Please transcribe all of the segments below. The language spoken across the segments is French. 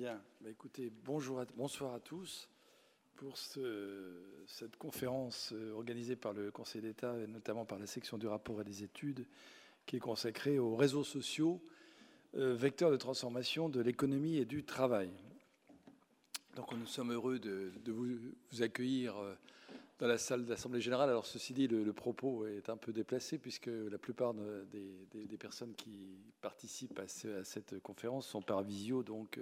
Bien, bah, écoutez, bonjour bonsoir à tous pour cette conférence euh, organisée par le Conseil d'État et notamment par la section du rapport et des études qui est consacrée aux réseaux sociaux, euh, vecteurs de transformation de l'économie et du travail. Donc nous sommes heureux de, vous, accueillir euh, dans la salle d'Assemblée générale. Alors ceci dit, le, propos est un peu déplacé puisque la plupart des, personnes qui participent à, à, cette conférence sont par visio, donc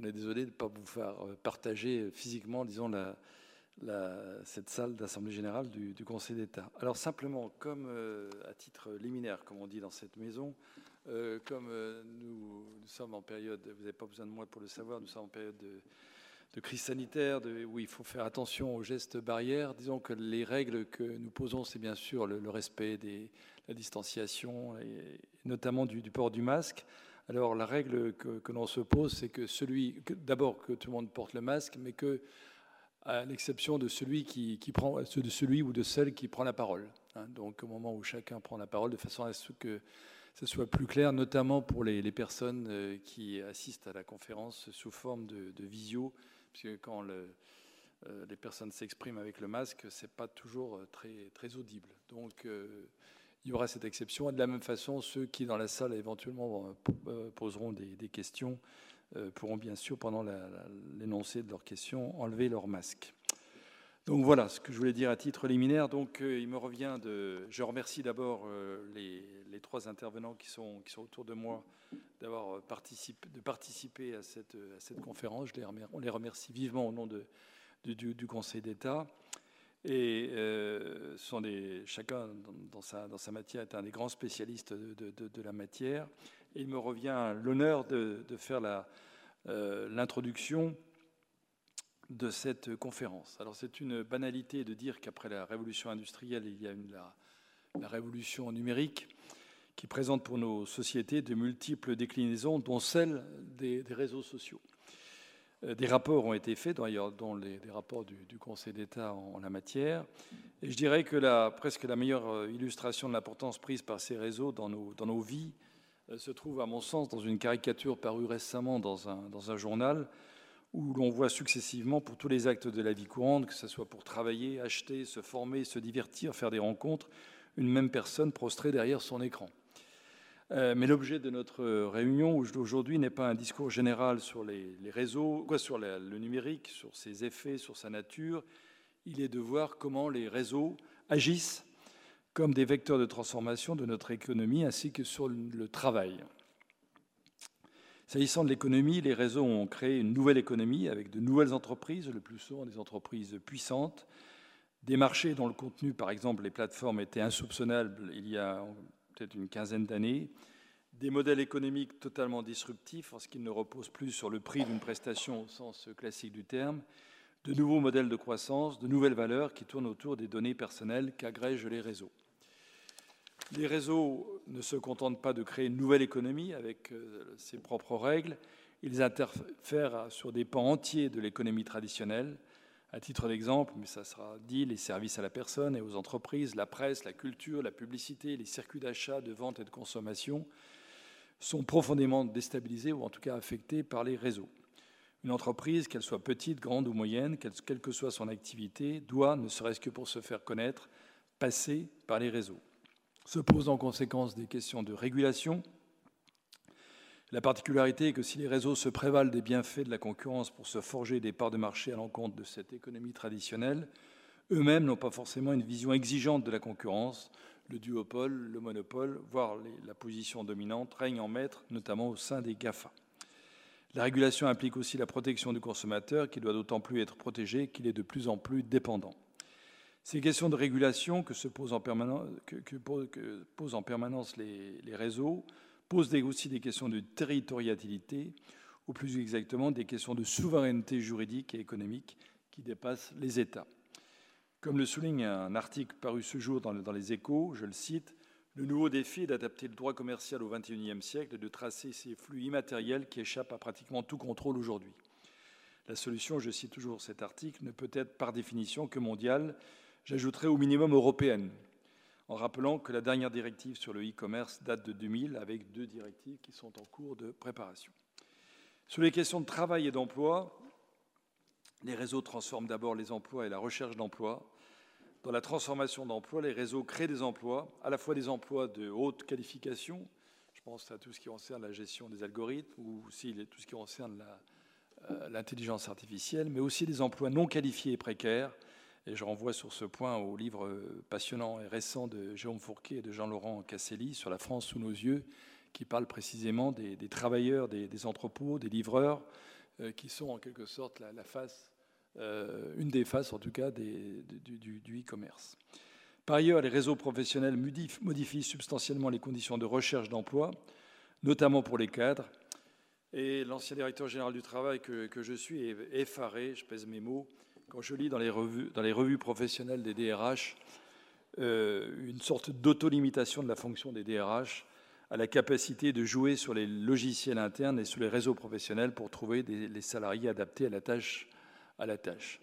on est désolé de ne pas vous faire euh, partager physiquement, disons, cette salle d'Assemblée générale du, Conseil d'État. Alors simplement, comme euh, à titre liminaire, comme on dit dans cette maison, euh, comme nous, sommes en période, vous n'avez pas besoin de moi pour le savoir, nous sommes en période de, crise sanitaire, où il faut faire attention aux gestes barrières. Disons que les règles que nous posons, c'est bien sûr le, respect de la distanciation, et notamment du port du masque. Alors la règle que, l'on se pose, c'est que celui, d'abord que tout le monde porte le masque, mais que à l'exception de celui qui, prend, de celui ou de celle qui prend la parole. Hein. donc au moment où chacun prend la parole, de façon à ce que ce soit plus clair, notamment pour les, personnes euh, qui assistent à la conférence sous forme de, visio, puisque quand euh, les personnes s'expriment avec le masque, c'est pas toujours très, très audible. Donc il y aura cette exception. Et de la même façon, ceux qui, dans la salle, éventuellement euh, euh, poseront des, questions, euh, pourront bien sûr, pendant l'énoncé de leurs questions, enlever leur masque. Donc voilà ce que je voulais dire à titre liminaire. Donc il me revient de. Je remercie d'abord les, trois intervenants qui sont, qui sont autour de moi d'avoir participé, de participer à cette, à cette conférence. Je les remercie, on les remercie vivement au nom de, du, du Conseil d'État. Et euh, chacun dans sa, matière est un des grands spécialistes de, la matière. Et il me revient l'honneur de, faire euh, l'introduction de cette conférence. Alors c'est une banalité de dire qu'après la révolution industrielle, il y a une, la, révolution numérique qui présente pour nos sociétés de multiples déclinaisons, dont celle des réseaux sociaux. Euh, des rapports ont été faits, d'ailleurs, dont les, des rapports du, Conseil d'État en, la matière. Et je dirais que presque la meilleure euh, illustration de l'importance prise par ces réseaux dans nos, vies euh, se trouve, à mon sens, dans une caricature parue récemment dans un journal où l'on voit successivement pour tous les actes de la vie courante, que ce soit pour travailler, acheter, se former, se divertir, faire des rencontres, une même personne prostrée derrière son écran. Euh, mais l'objet de notre réunion aujourd'hui n'est pas un discours général sur les, réseaux, sur le numérique, sur ses effets, sur sa nature. Il est de voir comment les réseaux agissent comme des vecteurs de transformation de notre économie ainsi que sur le travail. S'agissant de l'économie, les réseaux ont créé une nouvelle économie avec de nouvelles entreprises, le plus souvent des entreprises puissantes, des marchés dont le contenu, par exemple les plateformes, était insoupçonnable il y a peut-être une quinzaine d'années, des modèles économiques totalement disruptifs en ce qu'ils ne reposent plus sur le prix d'une prestation au sens classique du terme, de nouveaux modèles de croissance, de nouvelles valeurs qui tournent autour des données personnelles qu'agrègent les réseaux. Les réseaux ne se contentent pas de créer une nouvelle économie avec euh, ses propres règles, ils interfèrent sur des pans entiers de l'économie traditionnelle, à titre d'exemple, mais ça sera dit, les services à la personne et aux entreprises, la presse, la culture, la publicité, les circuits d'achat, de vente et de consommation sont profondément déstabilisés ou en tout cas affectés par les réseaux. Une entreprise, qu'elle soit petite, grande ou moyenne, quelle que soit son activité, doit, ne serait-ce que pour se faire connaître, passer par les réseaux. Se posent en conséquence des questions de régulation, la particularité est que si les réseaux se prévalent des bienfaits de la concurrence pour se forger des parts de marché à l'encontre de cette économie traditionnelle, eux-mêmes n'ont pas forcément une vision exigeante de la concurrence. Le duopole, le monopole, voire la position dominante règne en maître, notamment au sein des GAFA. La régulation implique aussi la protection du consommateur, qui doit d'autant plus être protégé qu'il est de plus en plus dépendant. Ces questions de régulation que, se posent, en permanence, les réseaux pose aussi des questions de territorialité, ou plus exactement des questions de souveraineté juridique et économique qui dépassent les États. Comme le souligne un article paru ce jour dans, les échos, je le cite, le nouveau défi est d'adapter le droit commercial au XXIe siècle et de tracer ces flux immatériels qui échappent à pratiquement tout contrôle aujourd'hui. La solution, je cite toujours cet article, ne peut être par définition que mondiale, j'ajouterai au minimum européenne, en rappelant que la dernière directive sur le e-commerce date de 2000 avec deux directives qui sont en cours de préparation. Sur les questions de travail et d'emploi, les réseaux transforment d'abord les emplois et la recherche d'emplois. Dans la transformation d'emplois, les réseaux créent des emplois, à la fois des emplois de haute qualification, je pense à tout ce qui concerne la gestion des algorithmes ou aussi tout ce qui concerne euh, l'intelligence artificielle, mais aussi des emplois non qualifiés et précaires. Et je renvoie sur ce point au livre euh, passionnant et récent de Jérôme Fourquet et de Jean-Laurent Casselli sur la France sous nos yeux, qui parle précisément des, travailleurs, des, entrepôts, des livreurs, euh, qui sont en quelque sorte la, face, une des faces en tout cas du e-commerce. Par ailleurs, les réseaux professionnels modifient substantiellement les conditions de recherche d'emploi, notamment pour les cadres. Et l'ancien directeur général du travail que, je suis est effaré, je pèse mes mots, quand je lis dans les revues, professionnelles des DRH euh, une sorte d'autolimitation de la fonction des DRH à la capacité de jouer sur les logiciels internes et sur les réseaux professionnels pour trouver les salariés adaptés à la tâche.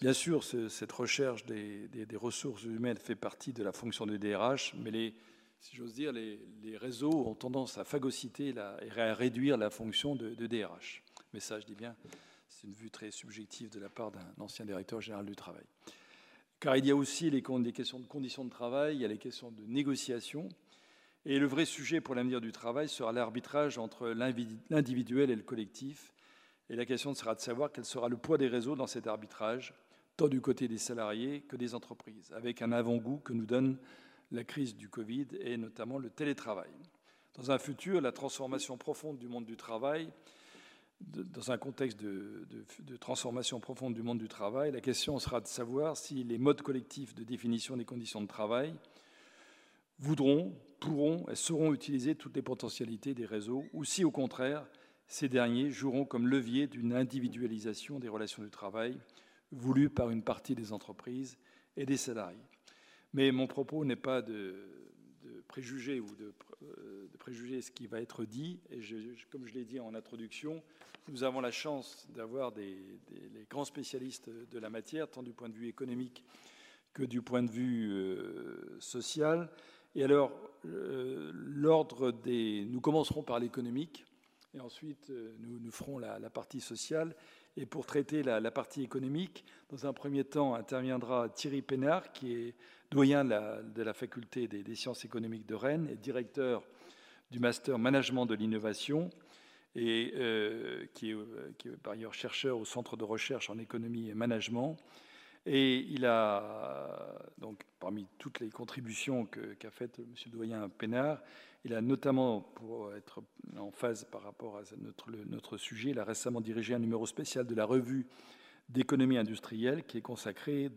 Bien sûr, cette recherche des, ressources humaines fait partie de la fonction des DRH, mais les, si j'ose dire, les, réseaux ont tendance à phagocyter et à réduire la fonction de, DRH. Mais ça, je dis bien, c'est une vue très subjective de la part d'un ancien directeur général du travail. Car il y a aussi les, questions de conditions de travail, il y a les questions de négociation. Et le vrai sujet pour l'avenir du travail sera l'arbitrage entre l'individuel et le collectif, et la question sera de savoir quel sera le poids des réseaux dans cet arbitrage, tant du côté des salariés que des entreprises, avec un avant-goût que nous donne la crise du Covid et notamment le télétravail. Dans un futur, la transformation profonde du monde du travail, dans un contexte de, de, transformation profonde du monde du travail, la question sera de savoir si les modes collectifs de définition des conditions de travail voudront, pourront et sauront utiliser toutes les potentialités des réseaux, ou si au contraire, ces derniers joueront comme levier d'une individualisation des relations du travail voulue par une partie des entreprises et des salariés. Mais mon propos n'est pas de, préjuger ou de, préjuger ce qui va être dit. Et comme je l'ai dit en introduction, nous avons la chance d'avoir des, les grands spécialistes de la matière, tant du point de vue économique que du point de vue euh, social. Et alors, euh, l'ordre des, nous commencerons par l'économique et ensuite euh, nous ferons la, partie sociale. Et pour traiter la, partie économique, dans un premier temps interviendra Thierry Pénard, qui est doyen de la, faculté des, sciences économiques de Rennes et directeur du master management de l'innovation, et euh, est, qui, est, par ailleurs chercheur au centre de recherche en économie et management. Et il a, donc, parmi toutes les contributions qu'a faites M. le doyen Pénard, il a notamment, pour être en phase par rapport à notre, sujet, il a récemment dirigé un numéro spécial de la revue d'économie industrielle qui est consacré,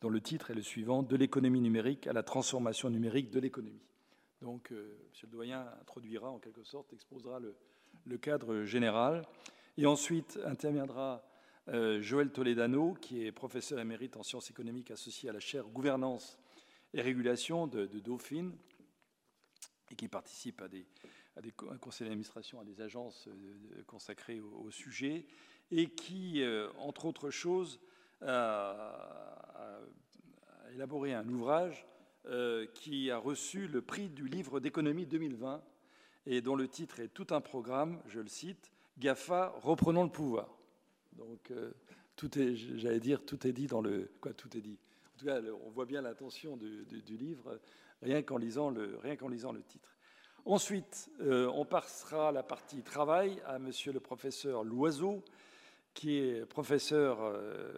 dont le titre est le suivant, De l'économie numérique à la transformation numérique de l'économie. Donc, euh, M. le doyen introduira en quelque sorte, exposera le, cadre général. Et ensuite interviendra Joël Toledano, qui est professeur émérite en sciences économiques associé à la chaire Gouvernance et Régulation de, Dauphine, et qui participe à des, conseils d'administration, à des agences euh, consacrées au, sujet, et qui, euh, entre autres choses, a, élaboré un ouvrage euh, qui a reçu le prix du livre d'économie 2020 et dont le titre est tout un programme, je le cite, GAFA, reprenons le pouvoir. Donc, tout est, j'allais dire, tout est dit dans le. Quoi, tout est dit En tout cas, on voit bien l'intention du, livre rien qu'en lisant, le, lisant le titre. Ensuite, euh, on passera la partie travail à monsieur le professeur Loiseau, qui est professeur euh,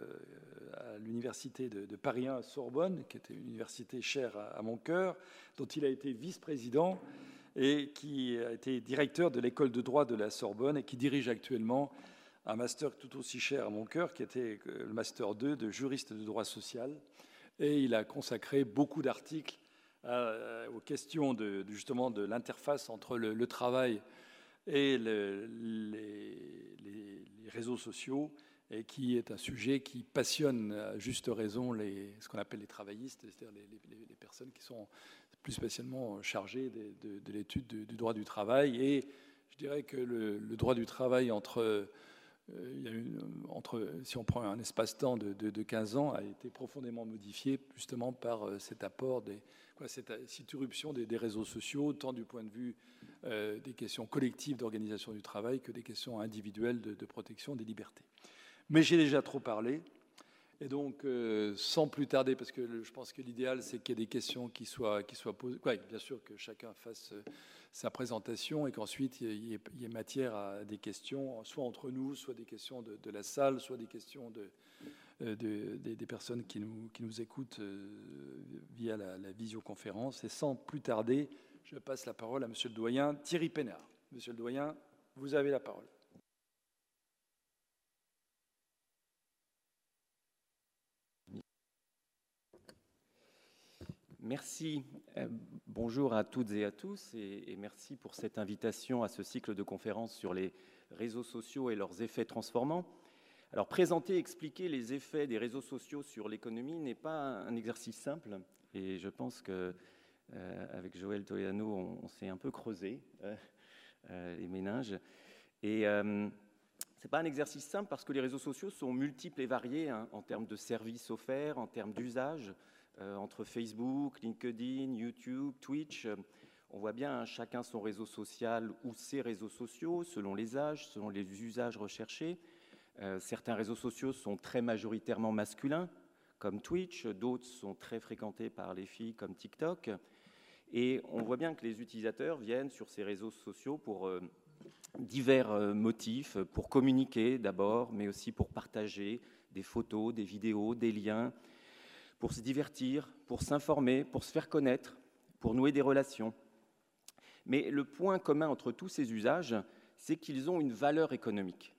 à l'université de, Paris 1 Sorbonne, qui était une université chère à, mon cœur, dont il a été vice-président et qui a été directeur de l'école de droit de la Sorbonne et qui dirige actuellement un master tout aussi cher à mon cœur, qui était le master 2 de juriste de droit social. Et il a consacré beaucoup d'articles euh, aux questions de, justement de l'interface entre le, travail et les, réseaux sociaux, et qui est un sujet qui passionne à juste raison ce qu'on appelle les travaillistes, c'est-à-dire les, personnes qui sont plus spécialement chargées de, l'étude du, droit du travail. Et je dirais que le, droit du travail entre euh, a une, entre, si on prend un espace-temps de, de, 15 ans, a été profondément modifié justement par euh, cet apport des, cette, irruption des, réseaux sociaux, tant du point de vue des questions collectives d'organisation du travail que des questions individuelles de, protection des libertés. Mais j'ai déjà trop parlé. Et donc, sans plus tarder, parce que je pense que l'idéal, c'est qu'il y ait des questions qui soient, qui soient posées. bien sûr que chacun fasse sa présentation et qu'ensuite il y, ait matière à des questions, soit entre nous, soit des questions de, la salle, soit des questions euh, des, personnes qui nous, écoutent euh, via la, visioconférence. Et sans plus tarder, je passe la parole à Monsieur le doyen Thierry Pénard. Monsieur le doyen, vous avez la parole. Merci. Euh, bonjour à toutes et à tous et, merci pour cette invitation à ce cycle de conférences sur les réseaux sociaux et leurs effets transformants. Alors présenter, expliquer les effets des réseaux sociaux sur l'économie n'est pas un exercice simple et je pense que euh, avec Joël Toyano, on, s'est un peu creusé euh, les méninges. Et ce n'est pas un exercice simple parce que les réseaux sociaux sont multiples et variés hein, en termes de services offerts, en termes d'usage. Euh, entre Facebook, LinkedIn, YouTube, Twitch. On voit bien hein, chacun son réseau social ou ses réseaux sociaux, selon les âges, selon les usages recherchés. Euh, certains réseaux sociaux sont très majoritairement masculins, comme Twitch, d'autres sont très fréquentés par les filles, comme TikTok. Et on voit bien que les utilisateurs viennent sur ces réseaux sociaux pour euh, divers motifs, pour communiquer d'abord, mais aussi pour partager des photos, des vidéos, des liens, pour se divertir, pour s'informer, pour se faire connaître, pour nouer des relations. Mais le point commun entre tous ces usages, c'est qu'ils ont une valeur économique,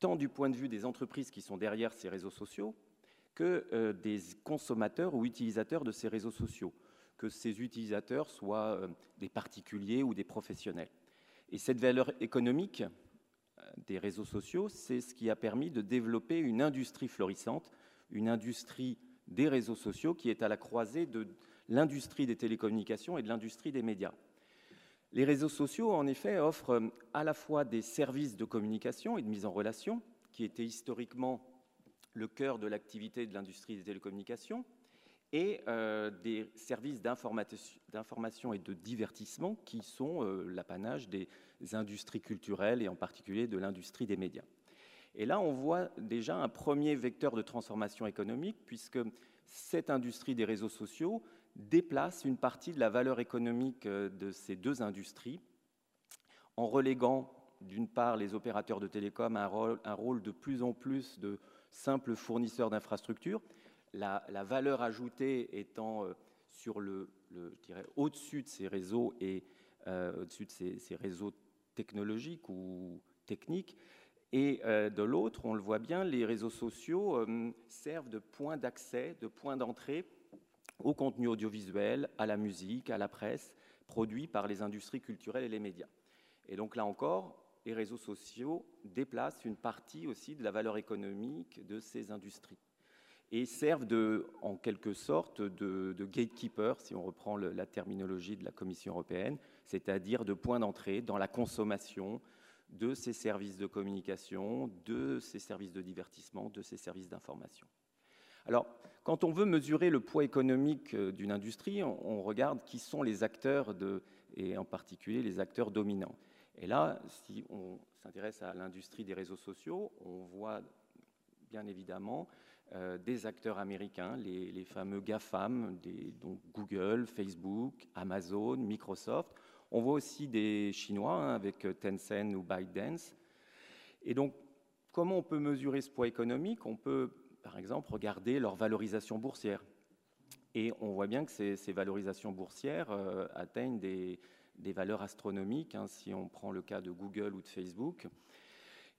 tant du point de vue des entreprises qui sont derrière ces réseaux sociaux que euh, des consommateurs ou utilisateurs de ces réseaux sociaux, que ces utilisateurs soient euh, des particuliers ou des professionnels. Et cette valeur économique euh, des réseaux sociaux, c'est ce qui a permis de développer une industrie florissante, une industrie des réseaux sociaux qui est à la croisée de l'industrie des télécommunications et de l'industrie des médias. Les réseaux sociaux, en effet, offrent à la fois des services de communication et de mise en relation, qui étaient historiquement le cœur de l'activité de l'industrie des télécommunications, et euh, des services d'information et de divertissement qui sont euh, l'apanage des industries culturelles et en particulier de l'industrie des médias. Et là, on voit déjà un premier vecteur de transformation économique, puisque cette industrie des réseaux sociaux déplace une partie de la valeur économique euh, de ces deux industries en reléguant d'une part les opérateurs de télécom à un rôle, de plus en plus de simples fournisseurs d'infrastructures, la, valeur ajoutée étant euh, sur le, au-dessus de ces réseaux et euh, au-dessus de ces, réseaux technologiques ou techniques, et euh, de l'autre, on le voit bien, les réseaux sociaux euh, servent de point d'accès, de point d'entrée au contenu audiovisuel, à la musique, à la presse, produit par les industries culturelles et les médias. Et donc là encore, les réseaux sociaux déplacent une partie aussi de la valeur économique de ces industries et servent de, en quelque sorte de, gatekeeper, si on reprend la terminologie de la Commission européenne, c'est-à-dire de point d'entrée dans la consommation, de ces services de communication, de ces services de divertissement, de ces services d'information. Alors, quand on veut mesurer le poids économique euh, d'une industrie, on regarde qui sont les acteurs, et en particulier les acteurs dominants. Et là, si on s'intéresse à l'industrie des réseaux sociaux, on voit bien évidemment euh, des acteurs américains, les, fameux GAFAM, Google, Facebook, Amazon, Microsoft. On voit aussi des Chinois hein, avec euh, Tencent ou ByteDance. Et donc, comment on peut mesurer ce poids économique? On peut, par exemple, regarder leur valorisation boursière. Et on voit bien que ces, valorisations boursières euh, atteignent des, valeurs astronomiques, hein, si on prend le cas de Google ou de Facebook.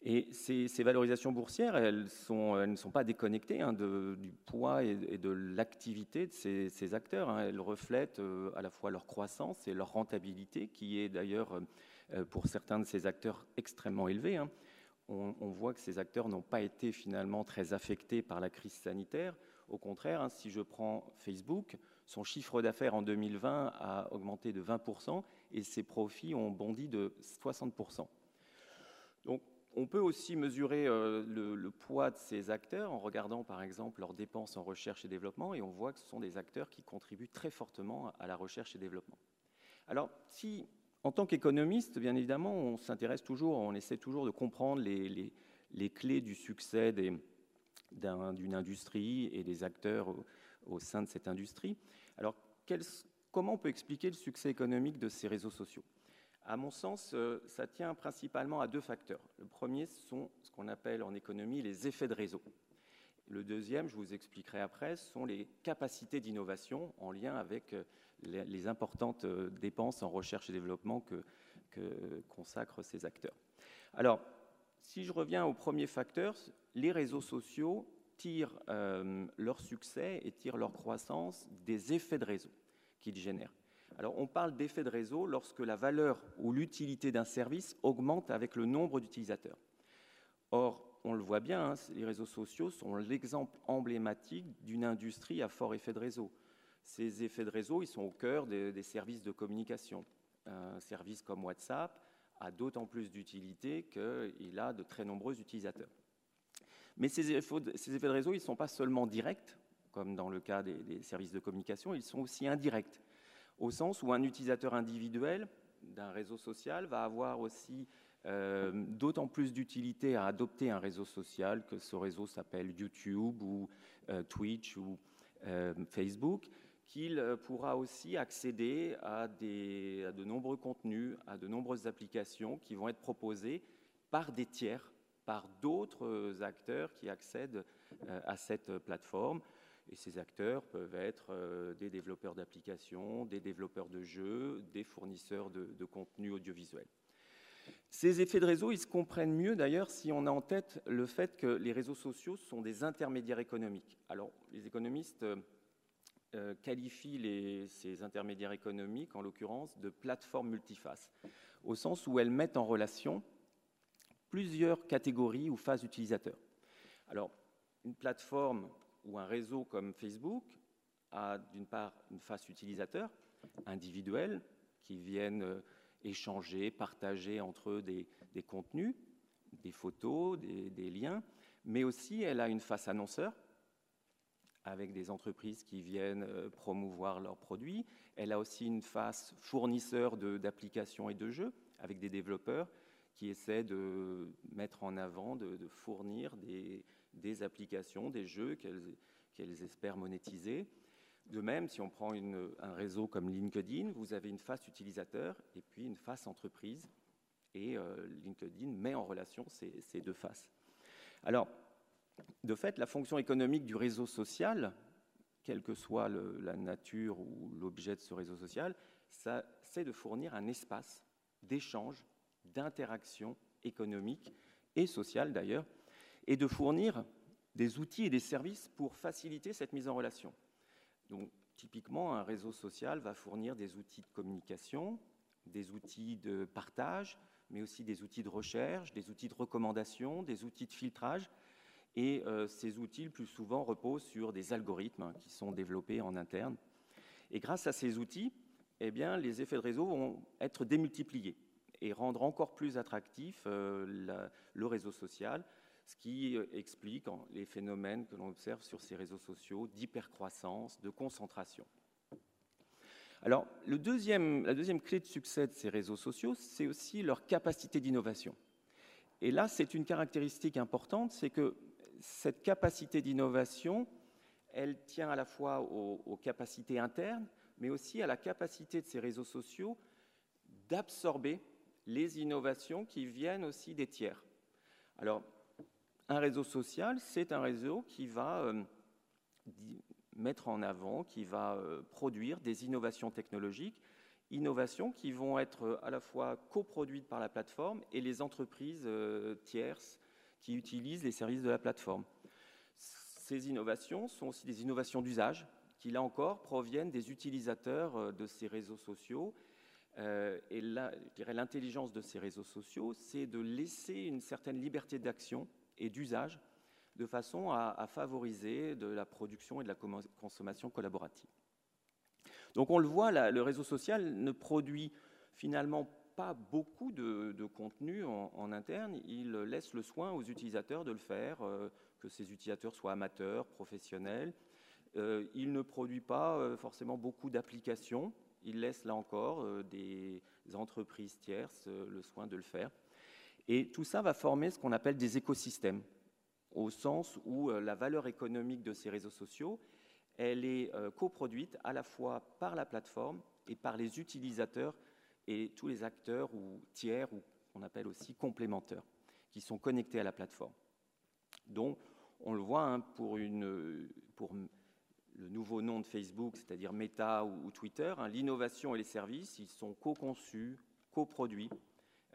Et ces, valorisations boursières, elles, ne sont pas déconnectées hein, du poids et, de l'activité de ces, acteurs. Hein. Elles reflètent euh, à la fois leur croissance et leur rentabilité, qui est d'ailleurs euh, pour certains de ces acteurs extrêmement élevée. Hein. On, voit que ces acteurs n'ont pas été finalement très affectés par la crise sanitaire. Au contraire, si je prends Facebook, son chiffre d'affaires en 2020 a augmenté de 20% et ses profits ont bondi de 60%. Donc on peut aussi mesurer euh, le, poids de ces acteurs en regardant par exemple leurs dépenses en recherche et développement et on voit que ce sont des acteurs qui contribuent très fortement à la recherche et développement. Alors si En tant qu'économiste, bien évidemment, on s'intéresse toujours, on essaie toujours de comprendre les, clés du succès d'une industrie et des acteurs au, sein de cette industrie. Alors, comment on peut expliquer le succès économique de ces réseaux sociaux? À mon sens, euh, ça tient principalement à deux facteurs. Le premier sont ce qu'on appelle en économie les effets de réseau. Le deuxième, je vous expliquerai après, sont les capacités d'innovation en lien avec euh, les, importantes euh, dépenses en recherche et développement que, consacrent ces acteurs. Alors, si je reviens au premier facteur, les réseaux sociaux tirent leur succès et tirent leur croissance des effets de réseau qu'ils génèrent. Alors, on parle d'effets de réseau lorsque la valeur ou l'utilité d'un service augmente avec le nombre d'utilisateurs. Or, on le voit bien, hein, les réseaux sociaux sont l'exemple emblématique d'une industrie à fort effet de réseau. Ces effets de réseau, ils sont au cœur des, services de communication. Un service comme WhatsApp a d'autant plus d'utilité qu'il a de très nombreux utilisateurs. Mais ces effets, de, réseau, ils ne sont pas seulement directs, comme dans le cas des, services de communication, ils sont aussi indirects, au sens où un utilisateur individuel d'un réseau social va avoir aussi euh, d'autant plus d'utilité à adopter un réseau social que ce réseau s'appelle YouTube ou euh, Twitch ou euh, Facebook, qu'il pourra aussi accéder à, de nombreux contenus, à de nombreuses applications qui vont être proposées par des tiers, par d'autres acteurs qui accèdent à cette plateforme. Et ces acteurs peuvent être des développeurs d'applications, des développeurs de jeux, des fournisseurs de, contenus audiovisuels. Ces effets de réseau, ils se comprennent mieux d'ailleurs si on a en tête le fait que les réseaux sociaux sont des intermédiaires économiques. Alors, les économistes euh, qualifient ces intermédiaires économiques, en l'occurrence, de plateformes multifaces, au sens où elles mettent en relation plusieurs catégories ou phases utilisateurs. Alors, une plateforme ou un réseau comme Facebook a d'une part une face utilisateur individuelle qui viennent euh, échanger, partager entre eux des, contenus, des photos, des, liens, mais aussi elle a une face annonceur avec des entreprises qui viennent euh, promouvoir leurs produits. Elle a aussi une face fournisseur d'applications et de jeux avec des développeurs qui essaient de mettre en avant, de, fournir des, applications, des jeux qu'elles espèrent monétiser. De même, si on prend un réseau comme LinkedIn, vous avez une face utilisateur et puis une face entreprise. Et euh, LinkedIn met en relation ces, deux faces. Alors, de fait, la fonction économique du réseau social, quelle que soit la nature ou l'objet de ce réseau social, c'est de fournir un espace d'échange, d'interaction économique et sociale d'ailleurs, et de fournir des outils et des services pour faciliter cette mise en relation. Donc, typiquement, un réseau social va fournir des outils de communication, des outils de partage, mais aussi des outils de recherche, des outils de recommandation, des outils de filtrage. Et euh, ces outils, le plus souvent, reposent sur des algorithmes hein, qui sont développés en interne. Et grâce à ces outils, eh bien, les effets de réseau vont être démultipliés et rendre encore plus attractif euh, le réseau social ce qui euh, explique les phénomènes que l'on observe sur ces réseaux sociaux d'hypercroissance, de concentration. Alors, la deuxième clé de succès de ces réseaux sociaux, c'est aussi leur capacité d'innovation. Et là, c'est une caractéristique importante, c'est que cette capacité d'innovation, elle tient à la fois aux, capacités internes, mais aussi à la capacité de ces réseaux sociaux d'absorber les innovations qui viennent aussi des tiers. Alors, un réseau social, c'est un réseau qui va euh, mettre en avant, qui va euh, produire des innovations technologiques, innovations qui vont être euh, à la fois coproduites par la plateforme et les entreprises tierces qui utilisent les services de la plateforme. Ces innovations sont aussi des innovations d'usage qui, là encore, proviennent des utilisateurs de ces réseaux sociaux. et l'intelligence de ces réseaux sociaux, c'est de laisser une certaine liberté d'action et d'usage de façon à, favoriser de la production et de la consommation collaborative. Donc on le voit, le réseau social ne produit finalement pas beaucoup de, contenu en, interne, il laisse le soin aux utilisateurs de le faire, euh, que ces utilisateurs soient amateurs, professionnels. Euh, il ne produit pas euh, forcément beaucoup d'applications, Il laisse là encore des entreprises tierces le soin de le faire. Et tout ça va former ce qu'on appelle des écosystèmes, au sens où la valeur économique de ces réseaux sociaux, elle est coproduite à la fois par la plateforme et par les utilisateurs et tous les acteurs ou tiers, ou qu'on appelle aussi complémentaires, qui sont connectés à la plateforme. Donc, on le voit hein, pour le nouveau nom de Facebook, c'est-à-dire Meta ou, Twitter, hein, l'innovation et les services, ils sont co-conçus, coproduits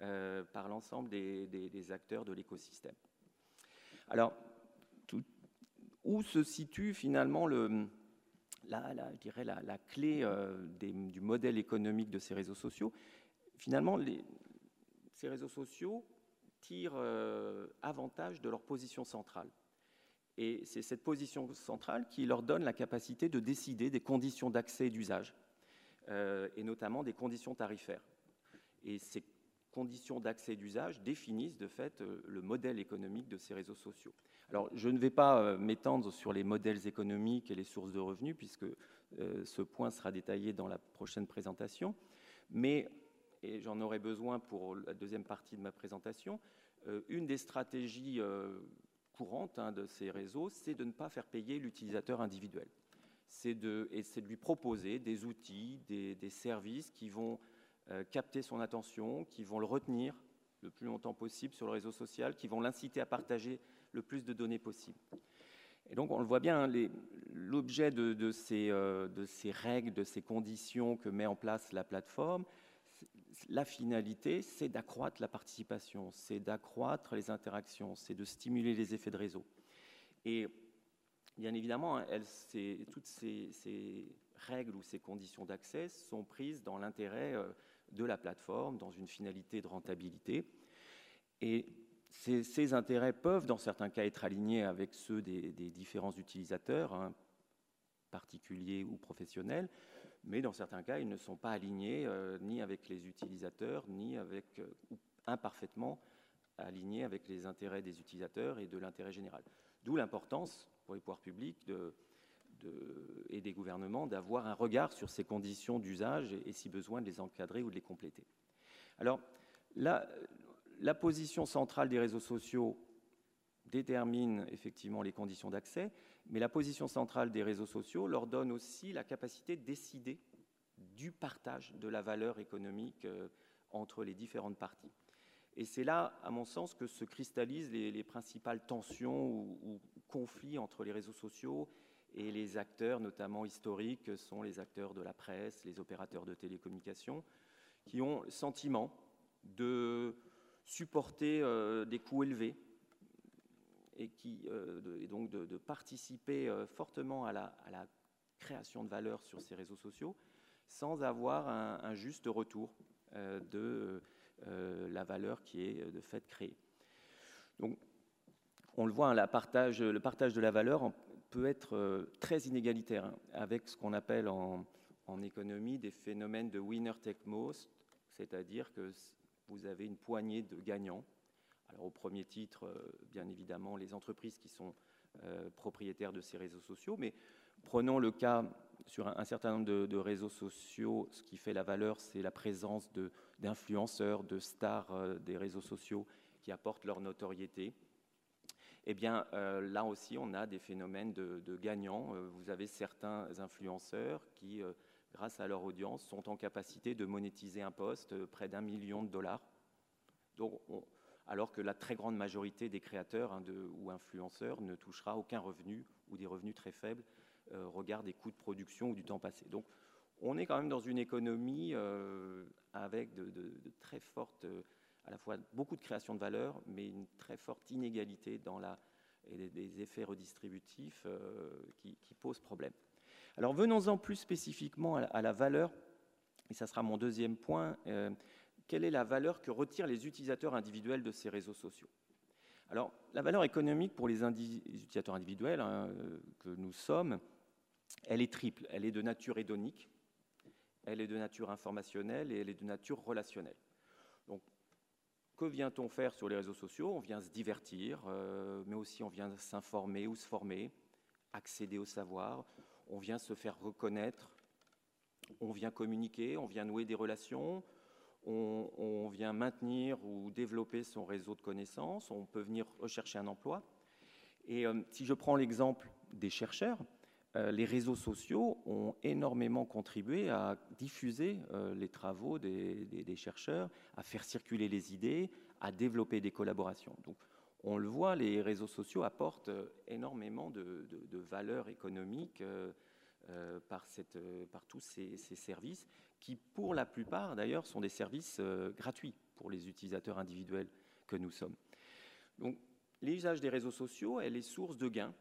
euh, par l'ensemble des, acteurs de l'écosystème. Alors, où se situe finalement le, la, clé euh, du modèle économique de ces réseaux sociaux? Finalement, ces réseaux sociaux tirent euh, avantage de leur position centrale. Et c'est cette position centrale qui leur donne la capacité de décider des conditions d'accès et d'usage, et notamment des conditions tarifaires. Et ces conditions d'accès et d'usage définissent de fait euh, le modèle économique de ces réseaux sociaux. Alors, je ne vais pas euh, m'étendre sur les modèles économiques et les sources de revenus, puisque ce point sera détaillé dans la prochaine présentation, mais, et j'en aurai besoin pour la deuxième partie de ma présentation, une des stratégies courante hein, de ces réseaux, c'est de ne pas faire payer l'utilisateur individuel. C'est de, et c'est de lui proposer des outils, des, services qui vont euh, capter son attention, qui vont le retenir le plus longtemps possible sur le réseau social, qui vont l'inciter à partager le plus de données possible. Et donc, on le voit bien, hein, l'objet de, de, ces, euh, de, ces, règles, de ces conditions que met en place la plateforme, la finalité, c'est d'accroître la participation, c'est d'accroître les interactions, c'est de stimuler les effets de réseau. Et bien évidemment, toutes ces, règles ou ces conditions d'accès sont prises dans l'intérêt euh, de la plateforme, dans une finalité de rentabilité. Et ces, intérêts peuvent, dans certains cas, être alignés avec ceux des, différents utilisateurs, hein, particuliers ou professionnels, mais dans certains cas, ils ne sont pas alignés euh, ni avec les utilisateurs, ni avec, euh, ou imparfaitement alignés avec les intérêts des utilisateurs et de l'intérêt général. D'où l'importance pour les pouvoirs publics de, et des gouvernements d'avoir un regard sur ces conditions d'usage et, si besoin, de les encadrer ou de les compléter. Alors, la, la position centrale des réseaux sociaux détermine effectivement les conditions d'accès, mais la position centrale des réseaux sociaux leur donne aussi la capacité de décider du partage de la valeur économique euh, entre les différentes parties. Et c'est là, à mon sens, que se cristallisent les, principales tensions ou, conflits entre les réseaux sociaux et les acteurs, notamment historiques, sont les acteurs de la presse, les opérateurs de télécommunications, qui ont le sentiment de supporter euh, des coûts élevés et, qui, euh, donc de, participer euh, fortement à la, création de valeur sur ces réseaux sociaux sans avoir un, juste retour de la valeur qui est de fait créée. Donc, on le voit, hein, le partage de la valeur peut être très inégalitaire, hein, avec ce qu'on appelle en, économie des phénomènes de winner take most, c'est-à-dire que vous avez une poignée de gagnants alors au premier titre, euh, bien évidemment, les entreprises qui sont euh, propriétaires de ces réseaux sociaux, mais prenons le cas sur un, certain nombre de, réseaux sociaux, ce qui fait la valeur, c'est la présence d'influenceurs, de, stars euh, des réseaux sociaux qui apportent leur notoriété. Eh bien, là aussi, on a des phénomènes de, gagnants. vous avez certains influenceurs qui, grâce à leur audience, sont en capacité de monétiser un poste près d'un million de dollars. Donc, on, alors que la très grande majorité des créateurs hein, ou influenceurs ne touchera aucun revenu ou des revenus très faibles euh, regard des coûts de production ou du temps passé. Donc on est quand même dans une économie euh, avec de, très fortes, euh, à la fois beaucoup de création de valeur, mais une très forte inégalité dans des, effets redistributifs qui, posent problème. Alors venons-en plus spécifiquement à, la valeur, et ça sera mon deuxième point quelle est la valeur que retirent les utilisateurs individuels de ces réseaux sociaux? Alors, la valeur économique pour les, utilisateurs individuels hein, euh, que nous sommes, elle est triple. Elle est de nature hédonique, elle est de nature informationnelle et elle est de nature relationnelle. Que vient-on faire sur les réseaux sociaux? On vient se divertir, euh, mais aussi on vient s'informer ou se former, accéder au savoir, on vient se faire reconnaître, on vient communiquer, on vient nouer des relations, on, vient maintenir ou développer son réseau de connaissances, on peut venir rechercher un emploi. Et euh, si je prends l'exemple des chercheurs, les réseaux sociaux ont énormément contribué à diffuser euh, les travaux des, chercheurs, à faire circuler les idées, à développer des collaborations. Donc, on le voit, les réseaux sociaux apportent énormément de, valeur économique par, tous ces, ces, services qui, pour la plupart d'ailleurs, sont des services gratuits pour les utilisateurs individuels que nous sommes. Donc, l'usage des réseaux sociaux, elle est source de gains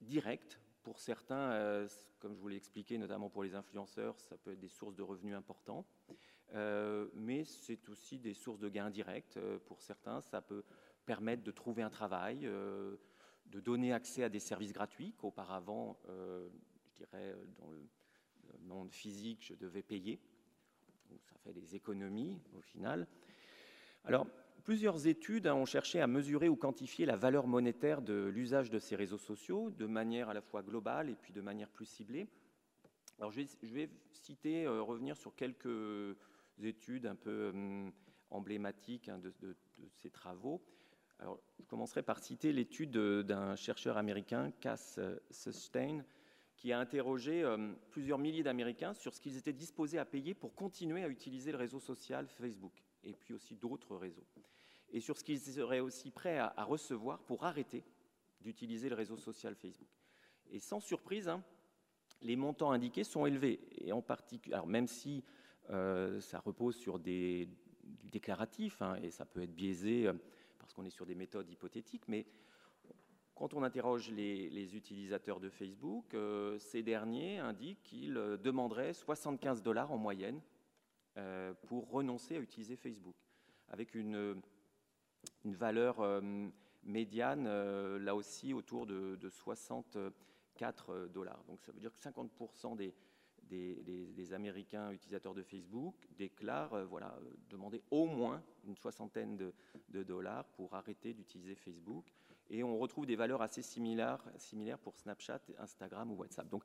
directs pour certains, euh, comme je vous l'ai expliqué, notamment pour les influenceurs, ça peut être des sources de revenus importants. Euh, mais c'est aussi des sources de gains indirects. Euh, pour certains, ça peut permettre de trouver un travail, de donner accès à des services gratuits qu'auparavant, je dirais, dans le monde physique, je devais payer. Donc ça fait des économies au final. Alors, Plusieurs études ont cherché à mesurer ou quantifier la valeur monétaire de l'usage de ces réseaux sociaux de manière à la fois globale et puis de manière plus ciblée. Alors je vais, citer, euh, revenir sur quelques études un peu hum, emblématiques hein, de, ces travaux. Alors, je commencerai par citer l'étude d'un chercheur américain, Cass Sustain, qui a interrogé hum, plusieurs milliers d'Américains sur ce qu'ils étaient disposés à payer pour continuer à utiliser le réseau social Facebook et puis aussi d'autres réseaux. Et sur ce qu'ils seraient aussi prêts à, recevoir pour arrêter d'utiliser le réseau social Facebook. Et sans surprise, hein, les montants indiqués sont élevés. Et en particulier, même si euh, ça repose sur des déclaratifs, hein, et ça peut être biaisé euh, parce qu'on est sur des méthodes hypothétiques, mais quand on interroge les, utilisateurs de Facebook, euh, ces derniers indiquent qu'ils demanderaient 75 dollars en moyenne pour renoncer à utiliser Facebook, avec une, une valeur médiane, là aussi, autour de, de 64 dollars. Donc ça veut dire que 50% des, Américains utilisateurs de Facebook déclarent voilà, demander au moins une soixantaine de, dollars pour arrêter d'utiliser Facebook. Et on retrouve des valeurs assez similaires, similaires pour Snapchat, Instagram ou WhatsApp. Donc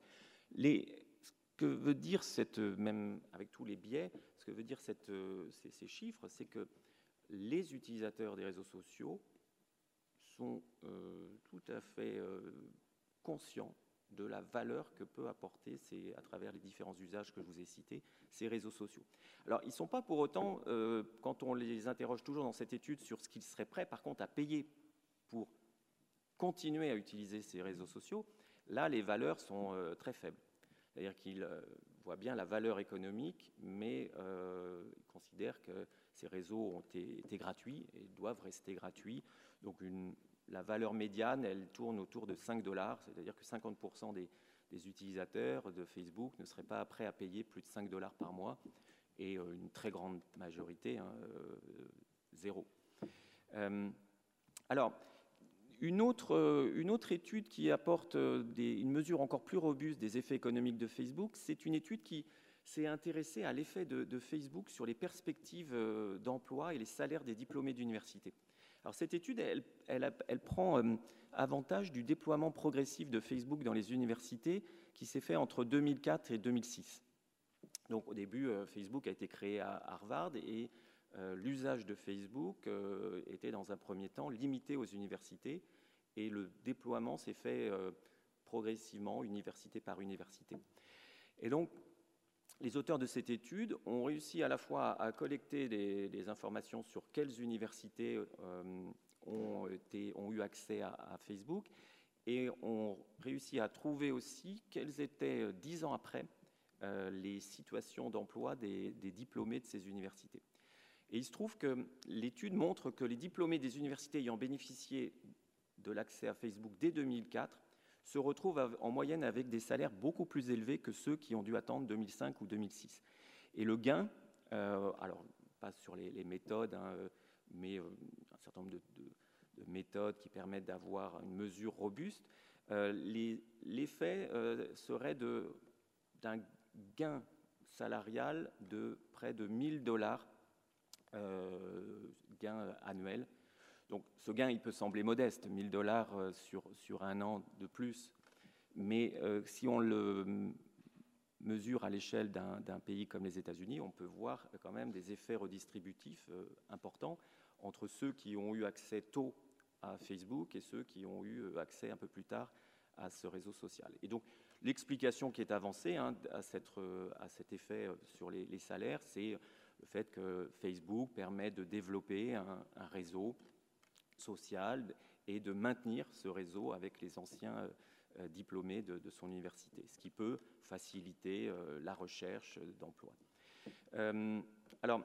ce que veut dire cette, même avec tous les biais, ce que veut dire ces chiffres, c'est que les utilisateurs des réseaux sociaux sont euh, tout à fait euh, conscients de la valeur que peut apporter, à travers les différents usages que je vous ai cités, ces réseaux sociaux. Alors, ils ne sont pas pour autant, euh, quand on les interroge toujours dans cette étude sur ce qu'ils seraient prêts, par contre, à payer pour continuer à utiliser ces réseaux sociaux, là, les valeurs sont très faibles. C'est-à-dire qu'ils voient bien la valeur économique, mais ils considèrent que ces réseaux ont été, gratuits et doivent rester gratuits. Donc la valeur médiane, elle tourne autour de 5 dollars, c'est-à-dire que 50% des, utilisateurs de Facebook ne seraient pas prêts à payer plus de 5 dollars par mois et euh, une très grande majorité, hein, euh, zéro. Euh, alors, une autre, une autre, étude qui apporte une mesure encore plus robuste des effets économiques de Facebook, c'est une étude qui, s'est intéressé à l'effet de, Facebook sur les perspectives euh, d'emploi et les salaires des diplômés d'université. Alors cette étude, elle, prend euh, avantage du déploiement progressif de Facebook dans les universités qui s'est fait entre 2004 et 2006. Donc au début, euh, Facebook a été créé à Harvard et l'usage de Facebook était dans un premier temps limité aux universités et le déploiement s'est fait progressivement, université par université. Et donc, les auteurs de cette étude ont réussi à la fois à collecter des, informations sur quelles universités euh, ont, eu accès à, Facebook et ont réussi à trouver aussi quelles étaient, euh, dix ans après, euh, les situations d'emploi des, des, diplômés de ces universités. Et il se trouve que l'étude montre que les diplômés des universités ayant bénéficié de l'accès à Facebook dès 2004 se retrouvent en moyenne avec des salaires beaucoup plus élevés que ceux qui ont dû attendre 2005 ou 2006. Et le gain, euh, alors pas sur les, méthodes, hein, mais euh, un certain nombre de, méthodes qui permettent d'avoir une mesure robuste, euh, l'effet serait d'un gain salarial de près de 1000 dollars gain annuel donc ce gain, il peut sembler modeste, 1000 dollars euh, sur, un an de plus, mais euh, si on le mesure à l'échelle d'un pays comme les États-Unis, on peut voir quand même des effets redistributifs importants entre ceux qui ont eu accès tôt à Facebook et ceux qui ont eu accès un peu plus tard à ce réseau social. Et donc, l'explication qui est avancée hein, à, cet effet sur les salaires, c'est le fait que Facebook permet de développer un, réseau social et de maintenir ce réseau avec les anciens euh, diplômés de, son université, ce qui peut faciliter euh, la recherche d'emploi. Euh, alors,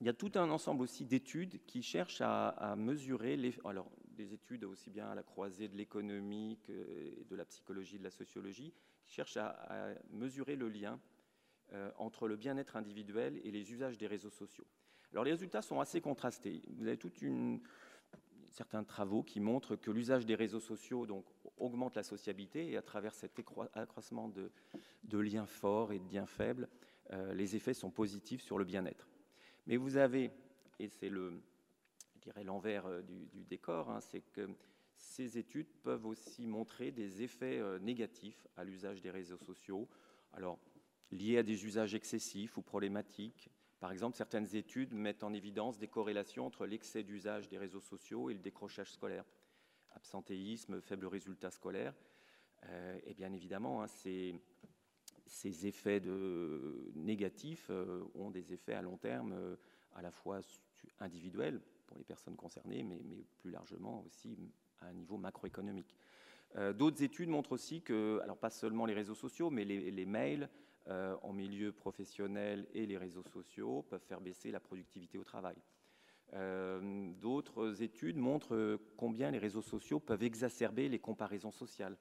il y a tout un ensemble aussi d'études qui cherchent à, mesurer les, alors des études aussi bien à la croisée de l'économie que de la psychologie, de la sociologie, qui cherchent à mesurer le lien euh, entre le bien-être individuel et les usages des réseaux sociaux. Alors les résultats sont assez contrastés. Vous avez toute une, certains travaux qui montrent que l'usage des réseaux sociaux augmente la sociabilité et à travers cet accroissement de, liens forts et de liens faibles, euh, les effets sont positifs sur le bien-être. Mais vous avez, et c'est le, je l'envers euh, du, décor, hein, c'est que ces études peuvent aussi montrer des effets négatifs à l'usage des réseaux sociaux. Liées à des usages excessifs ou problématiques. Par exemple, certaines études mettent en évidence des corrélations entre l'excès d'usage des réseaux sociaux et le décrochage scolaire. Absentéisme, faible résultat scolaire. Euh, et bien évidemment, hein, ces, effets de, négatifs euh, ont des effets à long terme euh, à la fois individuels pour les personnes concernées, mais, plus largement aussi à un niveau macroéconomique. D'autres études montrent aussi que, alors pas seulement les réseaux sociaux, mais les mails, euh, en milieu professionnel et les réseaux sociaux peuvent faire baisser la productivité au travail. Euh, d'autres études montrent combien les réseaux sociaux peuvent exacerber les comparaisons sociales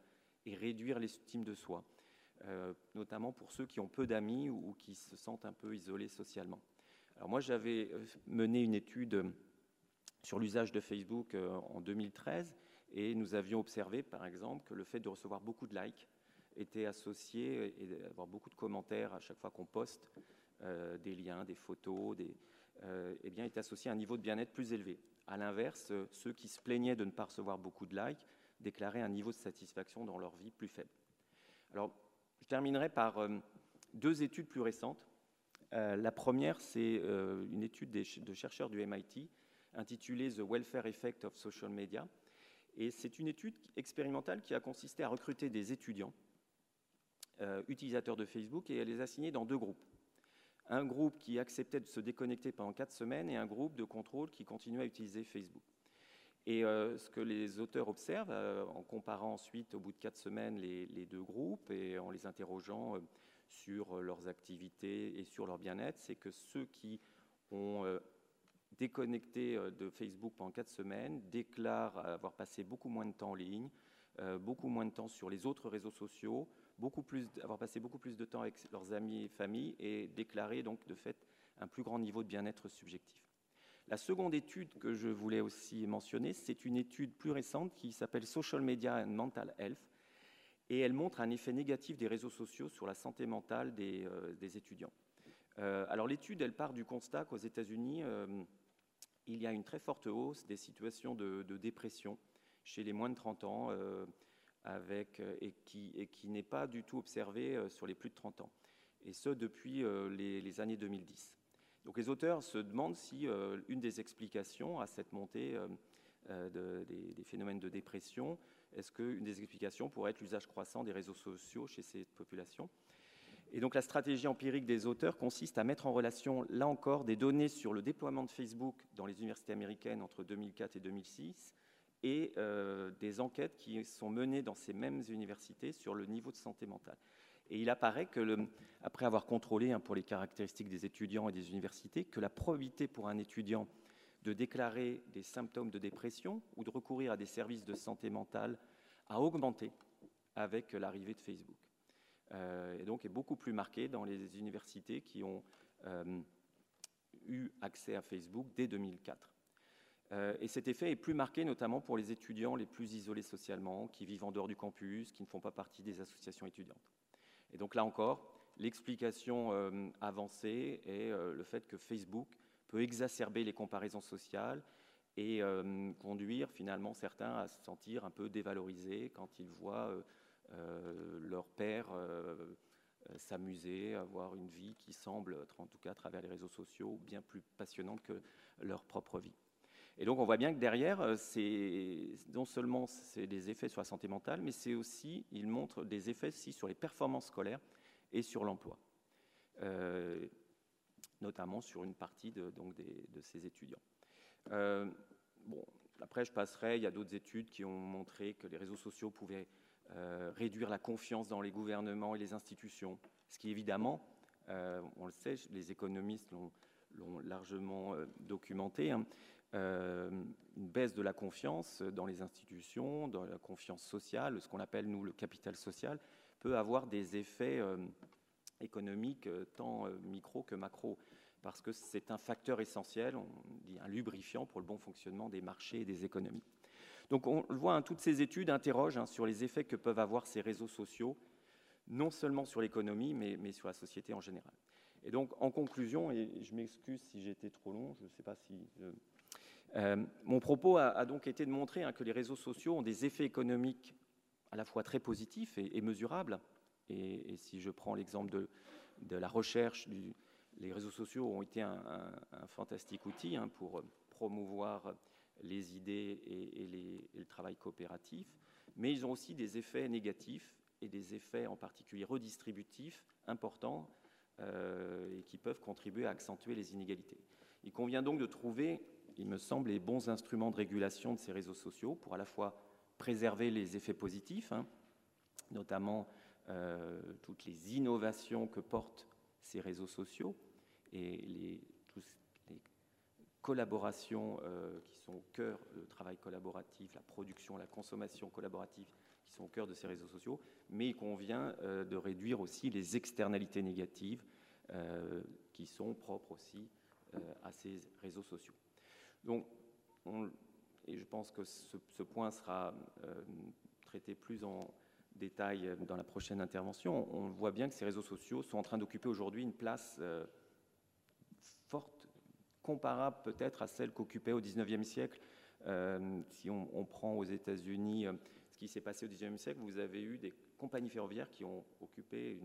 et réduire l'estime de soi, euh, notamment pour ceux qui ont peu d'amis ou, qui se sentent un peu isolés socialement. Alors moi, j'avais mené une étude sur l'usage de Facebook en 2013 et nous avions observé, par exemple, que le fait de recevoir beaucoup de likes était associé et d'avoir beaucoup de commentaires à chaque fois qu'on poste euh, des liens, des photos, des, euh, eh bien, est associé à un niveau de bien-être plus élevé. À l'inverse, ceux qui se plaignaient de ne pas recevoir beaucoup de likes déclaraient un niveau de satisfaction dans leur vie plus faible. Alors, je terminerai par euh, deux études plus récentes. la première, c'est une étude de chercheurs du MIT intitulée The Welfare Effect of Social Media. Et c'est une étude expérimentale qui a consisté à recruter des étudiants euh, utilisateurs de Facebook et elle les a assignés dans deux groupes. Un groupe qui acceptait de se déconnecter pendant quatre semaines et un groupe de contrôle qui continuait à utiliser Facebook. Et euh, ce que les auteurs observent, euh, en comparant ensuite au bout de quatre semaines les, deux groupes et en les interrogeant sur leurs activités et sur leur bien-être, c'est que ceux qui ont déconnecté de Facebook pendant quatre semaines déclarent avoir passé beaucoup moins de temps en ligne, beaucoup moins de temps sur les autres réseaux sociaux, avoir passé beaucoup plus de temps avec leurs amis et familles et déclarer donc de fait un plus grand niveau de bien-être subjectif. La seconde étude que je voulais aussi mentionner, c'est une étude plus récente qui s'appelle Social Media and Mental Health et elle montre un effet négatif des réseaux sociaux sur la santé mentale des, euh, étudiants. Euh, alors l'étude, elle part du constat qu'aux États-Unis, euh, il y a une très forte hausse des situations de dépression chez les moins de 30 ans avec, euh, et qui, n'est pas du tout observé euh, sur les plus de 30 ans, et ce depuis euh, les, années 2010. Donc les auteurs se demandent si une des explications à cette montée des, phénomènes de dépression, est-ce qu'une des explications pourrait être l'usage croissant des réseaux sociaux chez ces populations? Et donc la stratégie empirique des auteurs consiste à mettre en relation, là encore, des données sur le déploiement de Facebook dans les universités américaines entre 2004 et 2006 et euh, des enquêtes qui sont menées dans ces mêmes universités sur le niveau de santé mentale. Et il apparaît que, après avoir contrôlé hein, pour les caractéristiques des étudiants et des universités, que la probabilité pour un étudiant de déclarer des symptômes de dépression ou de recourir à des services de santé mentale a augmenté avec l'arrivée de Facebook. Euh, et donc est beaucoup plus marquée dans les universités qui ont euh, eu accès à Facebook dès 2004. Euh, et cet effet est plus marqué notamment pour les étudiants les plus isolés socialement, qui vivent en dehors du campus, qui ne font pas partie des associations étudiantes. Et donc là encore, l'explication euh, avancée est euh, le fait que Facebook peut exacerber les comparaisons sociales et conduire finalement certains à se sentir un peu dévalorisés quand ils voient leur père s'amuser, avoir une vie qui semble, en tout cas à travers les réseaux sociaux, bien plus passionnante que leur propre vie. Et donc on voit bien que derrière, c'est non seulement c'est des effets sur la santé mentale, mais c'est aussi, il montre des effets aussi sur les performances scolaires et sur l'emploi, euh, notamment sur une partie de, donc de ces étudiants. Euh, bon, après, je passerai, il y a d'autres études qui ont montré que les réseaux sociaux pouvaient euh, réduire la confiance dans les gouvernements et les institutions, ce qui évidemment, on le sait, les économistes l'ont largement documenté, hein, une baisse de la confiance dans les institutions, dans la confiance sociale, ce qu'on appelle nous le capital social, peut avoir des effets euh, économiques euh, tant euh, micro que macro, parce que c'est un facteur essentiel, on dit un lubrifiant pour le bon fonctionnement des marchés et des économies. Donc on le voit, hein, toutes ces études interrogent hein, sur les effets que peuvent avoir ces réseaux sociaux, non seulement sur l'économie, mais, sur la société en général. Et donc, en conclusion, et je m'excuse si été trop long, je ne sais pas si... mon propos a, donc été de montrer hein, que les réseaux sociaux ont des effets économiques à la fois très positif et, mesurable. Et, si je prends l'exemple de, la recherche, les réseaux sociaux ont été un, fantastique outil hein, pour promouvoir les idées et, le travail coopératif, mais ils ont aussi des effets négatifs et des effets en particulier redistributifs importants euh, et qui peuvent contribuer à accentuer les inégalités. Il convient donc de trouver, il me semble, les bons instruments de régulation de ces réseaux sociaux pour à la fois préserver les effets positifs, hein, notamment euh, toutes les innovations que portent ces réseaux sociaux et les, les collaborations euh, qui sont au cœur, le travail collaboratif, la production, la consommation collaborative qui sont au cœur de ces réseaux sociaux, mais il convient euh, de réduire aussi les externalités négatives qui sont propres aussi à ces réseaux sociaux. Donc, on, et je pense que ce, point sera euh, traité plus en détail dans la prochaine intervention. On voit bien que ces réseaux sociaux sont en train d'occuper aujourd'hui une place euh, forte, comparable peut-être à celle qu'occupait au XIXe siècle. Euh, si on, prend aux États-Unis ce qui s'est passé au XIXe siècle, vous avez eu des compagnies ferroviaires qui ont occupé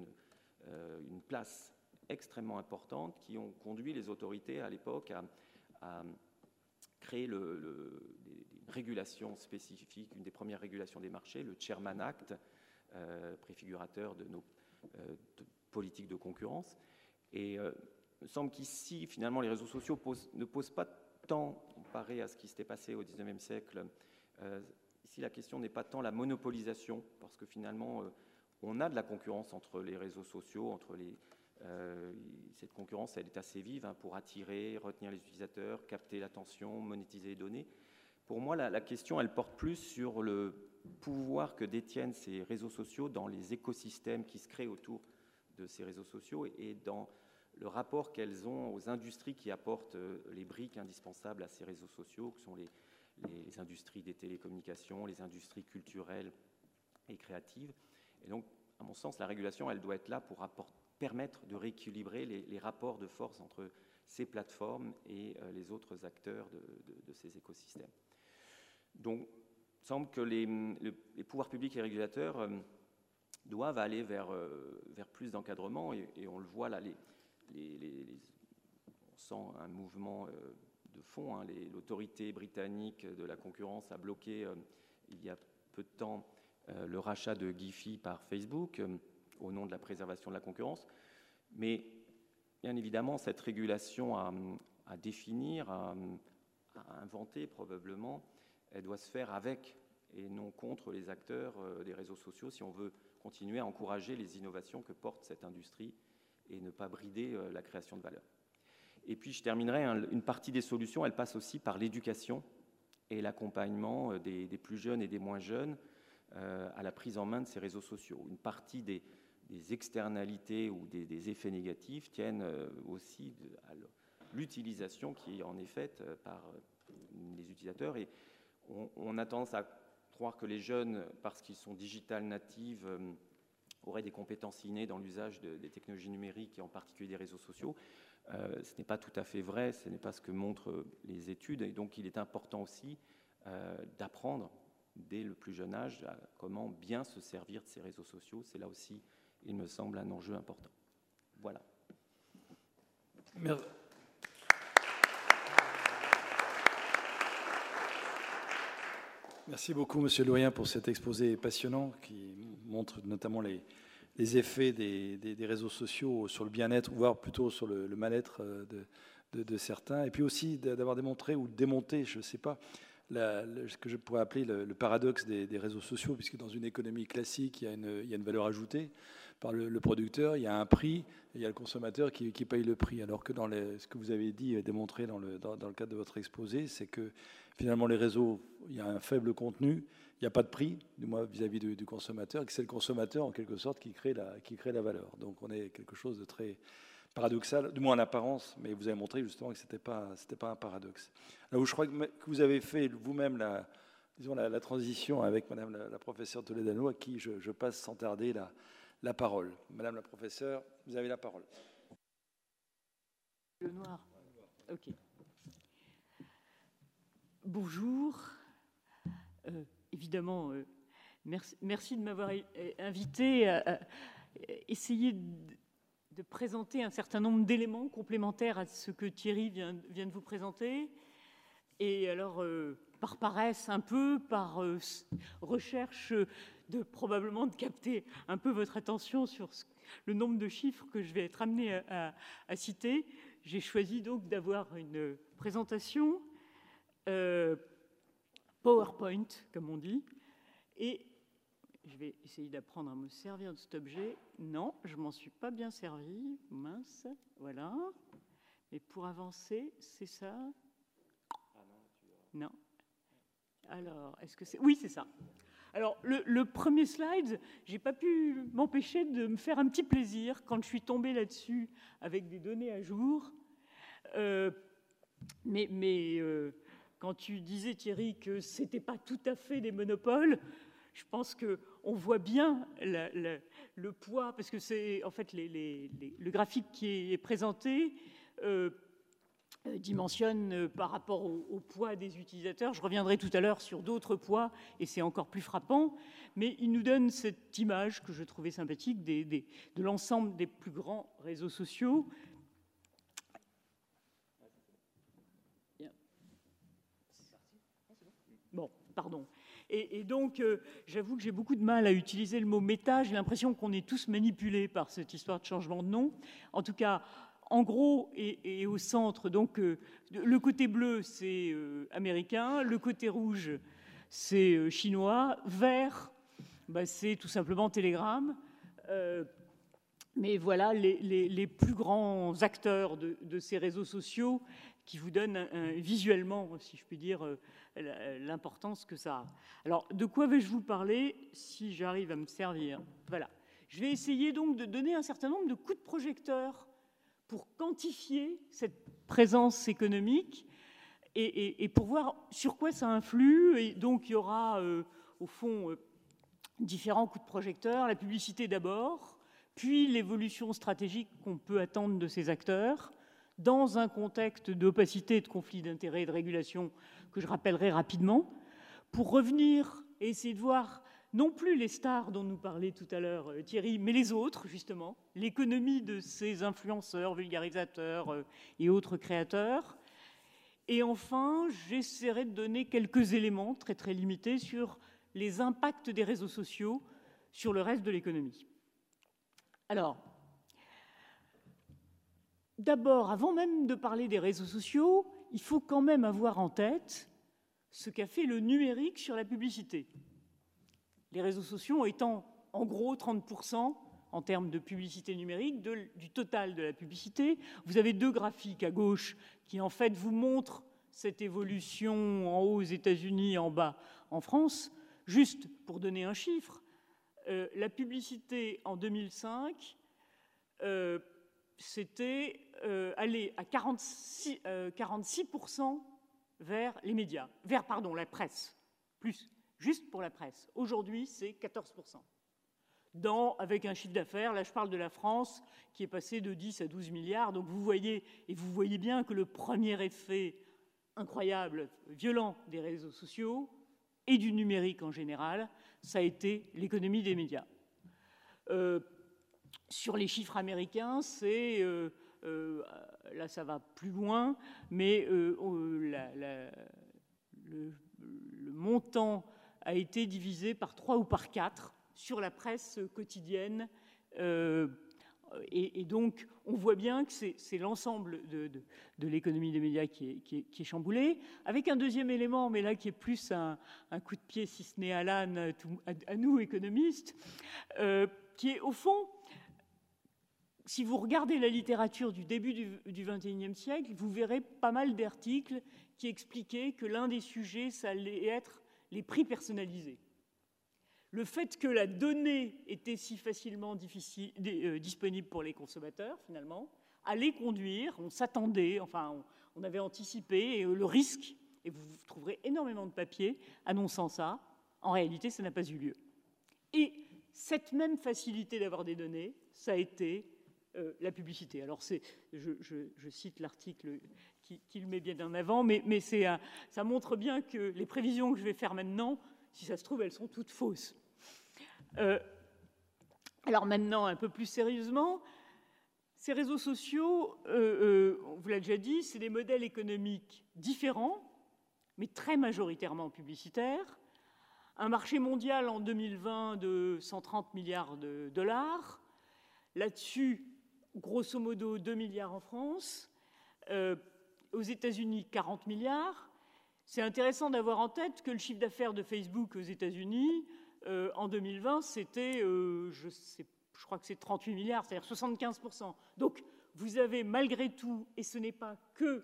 une place extrêmement importante, qui ont conduit les autorités à l'époque à créer le, une régulation spécifique, une des premières régulations des marchés, le Chairman Act, euh, préfigurateur de nos euh, politiques de concurrence. Et euh, il me semble qu'ici, finalement, les réseaux sociaux ne posent pas tant, comparé à ce qui s'était passé au XIXe siècle, ici la question n'est pas tant la monopolisation, parce que finalement, on a de la concurrence entre les réseaux sociaux, entre les, cette concurrence, elle est assez vive hein, pour attirer, retenir les utilisateurs, capter l'attention, monétiser les données. Pour moi, la, question, elle porte plus sur le pouvoir que détiennent ces réseaux sociaux dans les écosystèmes qui se créent autour de ces réseaux sociaux et dans le rapport qu'elles ont aux industries qui apportent euh, les briques indispensables à ces réseaux sociaux, que sont les, les industries des télécommunications, les industries culturelles et créatives. Et donc, à mon sens, la régulation, elle doit être là pour apporter permettre de rééquilibrer les, rapports de force entre ces plateformes et euh, les autres acteurs de, ces écosystèmes. Donc, il semble que les, pouvoirs publics et régulateurs euh, doivent aller vers, euh, plus d'encadrement, et, on le voit là, on sent un mouvement de fond. Hein, l'autorité britannique de la concurrence a bloqué il y a peu de temps le rachat de Giphy par Facebook au nom de la préservation de la concurrence. Mais bien évidemment, cette régulation à, définir, à, inventer probablement, elle doit se faire avec et non contre les acteurs euh, des réseaux sociaux si on veut continuer à encourager les innovations que porte cette industrie et ne pas brider euh, la création de valeur. Et puis je terminerai, une partie des solutions, elle passe aussi par l'éducation et l'accompagnement euh, des, plus jeunes et des moins jeunes à la prise en main de ces réseaux sociaux. Une partie des, des externalités ou des, effets négatifs tiennent euh, aussi à l'utilisation qui en est faite euh, par euh, les utilisateurs. Et on, a tendance à croire que les jeunes, parce qu'ils sont digital natives, auraient des compétences innées dans l'usage des technologies numériques et en particulier des réseaux sociaux. ce n'est pas tout à fait vrai, ce n'est pas ce que montrent les études. Et donc il est important aussi d'apprendre dès le plus jeune âge à comment bien se servir de ces réseaux sociaux. C'est là aussi il me semble, un enjeu important. Voilà. Merci. Beaucoup, Monsieur Loyen, pour cet exposé passionnant qui montre notamment les, effets des, réseaux sociaux sur le bien-être, voire plutôt sur le, mal-être euh, de, certains, et puis aussi d'avoir démontré ou démonté, je ne sais pas, ce que je pourrais appeler le, paradoxe des, réseaux sociaux, puisque dans une économie classique, il y a une valeur ajoutée par le, producteur, il y a un prix, et il y a le consommateur qui, paye le prix. Alors que dans ce que vous avez dit et démontré dans le, cadre de votre exposé, c'est que finalement les réseaux, il y a un faible contenu, il n'y a pas de prix, du moins vis-à-vis du, consommateur, et que c'est le consommateur en quelque sorte qui crée, la, valeur. Donc on est quelque chose de très paradoxal, du moins en apparence, mais vous avez montré justement que ce n'était pas, un paradoxe. Là où je crois que vous avez fait vous-même la, transition avec Madame la, professeure Toledano, à qui je, je passe sans tarder la, la parole. Madame la professeure, vous avez la parole. Le noir. Bonjour. Euh, évidemment, euh, merci, de m'avoir invité à, essayer de, présenter un certain nombre d'éléments complémentaires à ce que Thierry vient, de vous présenter. Et alors, euh, par paresse un peu, par recherche de probablement de capter un peu votre attention sur le nombre de chiffres que je vais être amené à, citer. J'ai choisi donc d'avoir une présentation euh, PowerPoint, comme on dit, et je vais essayer d'apprendre à me servir de cet objet. Non, je m'en suis pas bien servi. Mince, voilà. Mais pour avancer, c'est ça? Non. Alors, est-ce que c'est... Oui, c'est ça. Alors, le, premier slide, j'ai pas pu m'empêcher de me faire un petit plaisir quand je suis tombée là-dessus avec des données à jour. Euh, mais, euh, quand tu disais, Thierry, que ce n'était pas tout à fait des monopoles, je pense qu'on voit bien le poids, parce que c'est en fait le graphique qui est présenté. Euh, dimensionne euh, par rapport au, poids des utilisateurs. Je reviendrai tout à l'heure sur d'autres poids, et c'est encore plus frappant, mais il nous donne cette image que je trouvais sympathique de l'ensemble des plus grands réseaux sociaux. Bon, pardon. Et, donc, euh, j'avoue que j'ai beaucoup de mal à utiliser le mot méta. J'ai l'impression qu'on est tous manipulés par cette histoire de changement de nom. En tout cas, en gros et, au centre. Donc, euh, le côté bleu, c'est euh, américain, le côté rouge, c'est euh, chinois, vert, bah, c'est tout simplement Telegram. mais voilà les, plus grands acteurs de, ces réseaux sociaux qui vous donnent visuellement, si je puis dire, l'importance que ça a. Alors, de quoi vais-je vous parler si j'arrive à me servir? Voilà. Je vais essayer donc de donner un certain nombre de coups de projecteur pour quantifier cette présence économique et, pour voir sur quoi ça influe. Et donc, il y aura, euh, au fond, euh, différents coups de projecteur. La publicité d'abord, puis l'évolution stratégique qu'on peut attendre de ces acteurs, dans un contexte d'opacité, de conflit d'intérêts et de régulation que je rappellerai rapidement, pour revenir et essayer de voir non plus les stars dont nous parlait tout à l'heure euh, Thierry, mais les autres, justement, l'économie de ces influenceurs, vulgarisateurs euh, et autres créateurs. Et enfin, j'essaierai de donner quelques éléments très très limités sur les impacts des réseaux sociaux sur le reste de l'économie. Alors, d'abord, avant même de parler des réseaux sociaux, il faut quand même avoir en tête ce qu'a fait le numérique sur la publicité les réseaux sociaux étant en gros 30% en termes de publicité numérique du total de la publicité. Vous avez deux graphiques à gauche qui en fait vous montrent cette évolution en haut aux États-Unis, en bas en France. Juste pour donner un chiffre, euh, la publicité en 2005, euh, c'était euh, aller à 46, 46% vers les médias, vers pardon la presse, plus juste pour la presse. Aujourd'hui, c'est 14%. Dans, avec un chiffre d'affaires, là je parle de la France, qui est passé de 10 à 12 milliards. Donc vous voyez, et vous voyez bien que le premier effet incroyable, violent des réseaux sociaux et du numérique en général, ça a été l'économie des médias. Euh, sur les chiffres américains, c'est là ça va plus loin, mais le, le, montant a été divisé par trois ou par quatre sur la presse quotidienne. Euh, et, donc, on voit bien que c'est l'ensemble de, l'économie des médias qui est, chamboulé, avec un deuxième élément, mais là qui est plus un, coup de pied, si ce n'est à l'âne, à, nous, économistes, euh, qui est au fond, si vous regardez la littérature du début du XXIe siècle, vous verrez pas mal d'articles qui expliquaient que l'un des sujets, ça allait être les prix personnalisés le fait que la donnée était si facilement euh, disponible pour les consommateurs, finalement, allait conduire, on s'attendait, enfin, on, avait anticipé le risque, et vous trouverez énormément de papiers annonçant ça, en réalité, ça n'a pas eu lieu. Et cette même facilité d'avoir des données, ça a été euh, la publicité. Alors, je, cite l'article qui, le met bien en avant, mais, ça montre bien que les prévisions que je vais faire maintenant, si ça se trouve, elles sont toutes fausses. Euh, alors maintenant, un peu plus sérieusement, ces réseaux sociaux, euh, on vous l'a déjà dit, c'est des modèles économiques différents, mais très majoritairement publicitaires. Un marché mondial en 2020 de 130 milliards de dollars. Là-dessus, grosso modo, 2 milliards en France. aux États-Unis, 40 milliards. C'est intéressant d'avoir en tête que le chiffre d'affaires de Facebook aux États-Unis euh, en 2020, c'était, euh, je, je, crois que c'est 38 milliards, c'est-à-dire 75%. Donc, vous avez malgré tout, et ce n'est pas que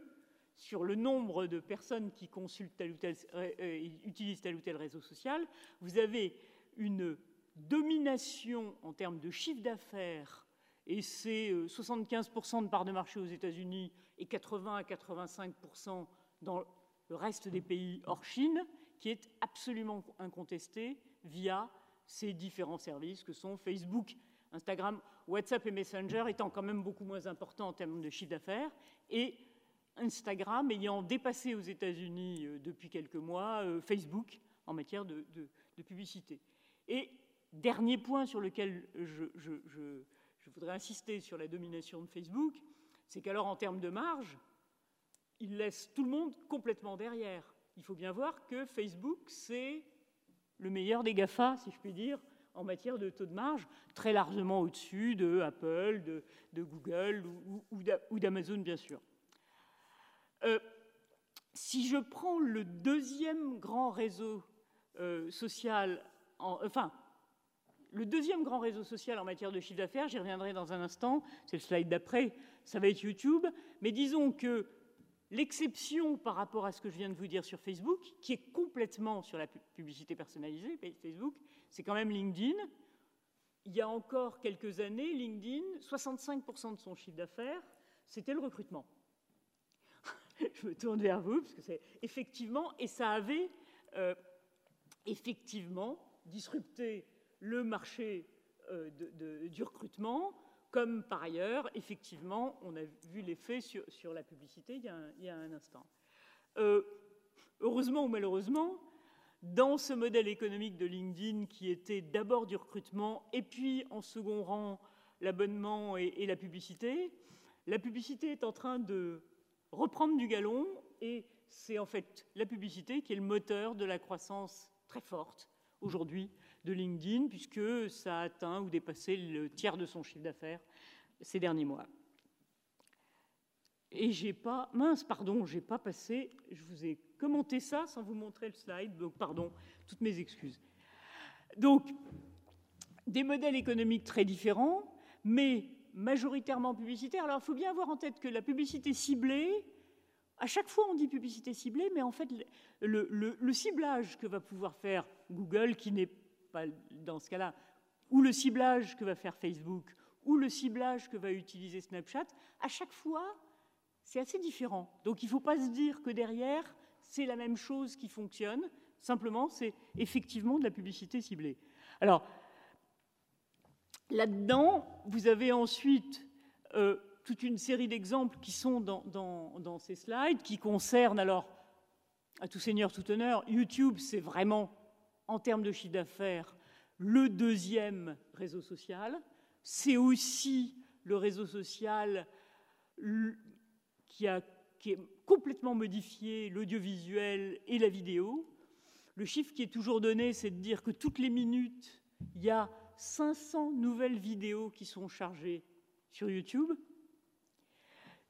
sur le nombre de personnes qui consultent euh, utilisent tel ou tel réseau social, vous avez une domination en termes de chiffre d'affaires, et c'est 75% de part de marché aux États-Unis et 80 à 85% dans le reste des pays hors Chine, qui est absolument incontesté via ces différents services que sont Facebook, Instagram, WhatsApp et Messenger étant quand même beaucoup moins importants en termes de chiffre d'affaires, et Instagram ayant dépassé aux États-Unis euh, depuis quelques mois euh, Facebook en matière de, publicité. Et dernier point sur lequel je, voudrais insister sur la domination de Facebook, c'est qu'alors en termes de marge, il laisse tout le monde complètement derrière. Il faut bien voir que Facebook, c'est le meilleur des GAFA, si je puis dire, en matière de taux de marge, très largement au-dessus de Apple, de, Google ou, d'Amazon, bien sûr. Euh, si je prends le deuxième grand réseau euh, social, enfin, le deuxième grand réseau social en matière de chiffre d'affaires, j'y reviendrai dans un instant, c'est le slide d'après, ça va être YouTube, mais disons que L'exception par rapport à ce que je viens de vous dire sur Facebook, qui est complètement sur la publicité personnalisée, Facebook, c'est quand même LinkedIn. Il y a encore quelques années, LinkedIn, 65% de son chiffre d'affaires, c'était le recrutement. je me tourne vers vous, parce que c'est effectivement, et ça avait euh, effectivement disrupté le marché euh, du recrutement comme par ailleurs, effectivement, on a vu l'effet sur, la publicité il y a un, instant. Euh, heureusement ou malheureusement, dans ce modèle économique de LinkedIn qui était d'abord du recrutement et puis en second rang l'abonnement et, la publicité, la publicité est en train de reprendre du galon et c'est en fait la publicité qui est le moteur de la croissance très forte aujourd'hui de LinkedIn, puisque ça a atteint ou dépassé le tiers de son chiffre d'affaires ces derniers mois. Et j'ai pas, mince, pardon, j'ai pas passé, je vous ai commenté ça sans vous montrer le slide, donc pardon, toutes mes excuses. Donc, des modèles économiques très différents, mais majoritairement publicitaires. Alors, il faut bien avoir en tête que la publicité ciblée, à chaque fois on dit publicité ciblée, mais en fait, le, le ciblage que va pouvoir faire Google, qui n'est dans ce cas-là, ou le ciblage que va faire Facebook, ou le ciblage que va utiliser Snapchat, à chaque fois, c'est assez différent. Donc il ne faut pas se dire que derrière, c'est la même chose qui fonctionne. Simplement, c'est effectivement de la publicité ciblée. Alors, là-dedans, vous avez ensuite euh, toute une série d'exemples qui sont dans, dans, ces slides, qui concernent, alors, à tout seigneur, tout honneur, YouTube, c'est vraiment en termes de chiffre d'affaires, le deuxième réseau social. c'est aussi le réseau social qui a complètement modifié l'audiovisuel et la vidéo. Le chiffre qui est toujours donné, c'est de dire que toutes les minutes, il y a 500 nouvelles vidéos qui sont chargées sur YouTube.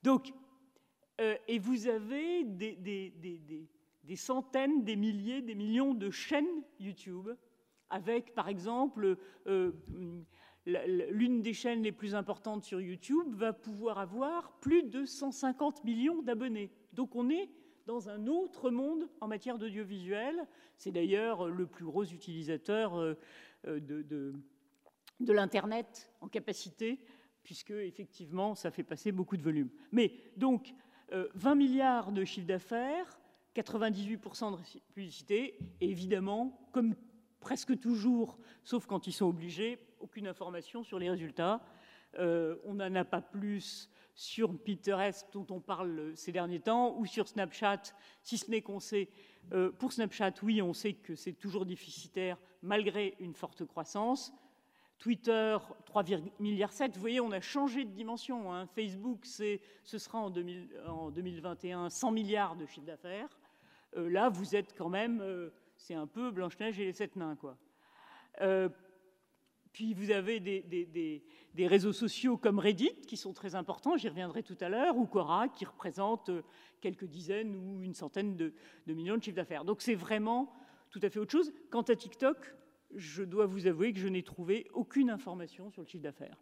Donc, euh, et vous avez des, des, centaines, des milliers, des millions de chaînes YouTube, avec par exemple euh, l'une des chaînes les plus importantes sur YouTube va pouvoir avoir plus de 150 millions d'abonnés. Donc on est dans un autre monde en matière d'audiovisuel. C'est d'ailleurs le plus gros utilisateur euh, euh, de, de, l'Internet en capacité, puisque effectivement ça fait passer beaucoup de volume. Mais donc 20 euh, milliards de chiffre d'affaires, 98% de publicité, et évidemment, comme presque toujours, sauf quand ils sont obligés, aucune information sur les résultats. Euh, on n'en a pas plus sur Pinterest dont on parle ces derniers temps ou sur Snapchat, si ce n'est qu'on sait, euh, pour Snapchat, oui, on sait que c'est toujours déficitaire malgré une forte croissance. Twitter, 3,7 milliards. Vous voyez, on a changé de dimension. Hein. Facebook, ce sera en, 2021 100 milliards de chiffre d'affaires. Euh, là, vous êtes quand même c'est un peu Blanche-Neige et les sept nains, quoi. Euh, puis vous avez des, réseaux sociaux comme Reddit qui sont très importants, j'y reviendrai tout à l'heure, ou Quora qui représente euh, quelques dizaines ou une centaine de, de millions de chiffres d'affaires. Donc c'est vraiment tout à fait autre chose. Quant à TikTok, je dois vous avouer que je n'ai trouvé aucune information sur le chiffre d'affaires.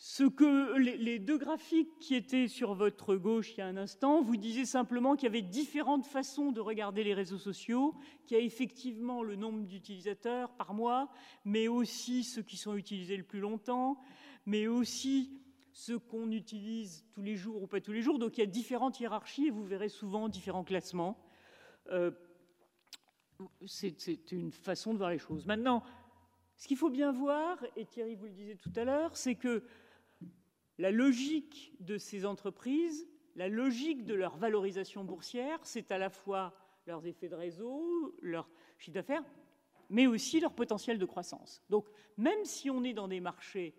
Ce que les, deux graphiques qui étaient sur votre gauche il y a un instant vous disaient simplement qu'il y avait différentes façons de regarder les réseaux sociaux, qu'il y a effectivement le nombre d'utilisateurs par mois, mais aussi ceux qui sont utilisés le plus longtemps, mais aussi ceux qu'on utilise tous les jours ou pas tous les jours. Donc il y a différentes hiérarchies et vous verrez souvent différents classements. Euh, c'est une façon de voir les choses. Maintenant, ce qu'il faut bien voir, et Thierry vous le disait tout à l'heure, c'est que la logique de ces entreprises, la logique de leur valorisation boursière, c'est à la fois leurs effets de réseau, leur chiffre d'affaires, mais aussi leur potentiel de croissance. Donc, même si on est dans des marchés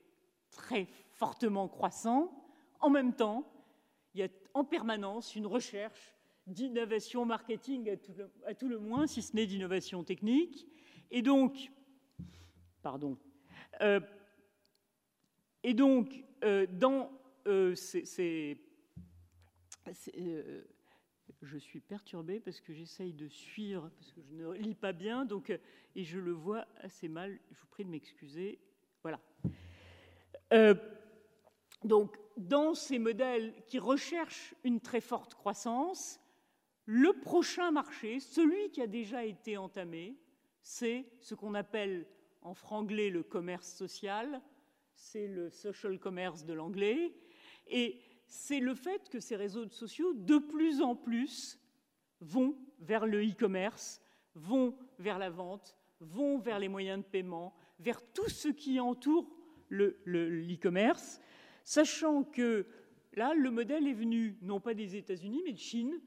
très fortement croissants, en même temps, il y a en permanence une recherche d'innovation marketing à tout, le, moins, si ce n'est d'innovation technique. Et donc, pardon, euh, et donc, dans euh, ces, euh, je suis perturbée parce que j'essaye de suivre, parce que je ne lis pas bien, donc, et je le vois assez mal. Je vous prie de m'excuser. Voilà. donc, dans ces modèles qui recherchent une très forte croissance, le prochain marché, celui qui a déjà été entamé, c'est ce qu'on appelle en franglais le commerce social, c'est le social commerce de l'anglais, et c'est le fait que ces réseaux sociaux, de plus en plus, vont vers le e-commerce, vont vers la vente, vont vers les moyens de paiement, vers tout ce qui entoure le-e-commerce, sachant que là, le modèle est venu non pas des États-Unis, mais de Chine,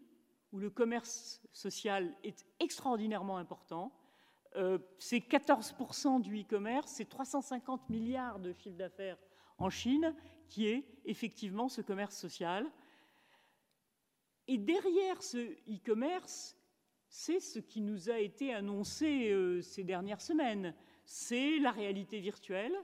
où le commerce social est extraordinairement important, euh, c'est 14% du e-commerce, c'est 350 milliards de chiffre d'affaires en Chine, qui est effectivement ce commerce social. Et derrière ce e-commerce, c'est ce qui nous a été annoncé euh, ces dernières semaines. C'est la réalité virtuelle.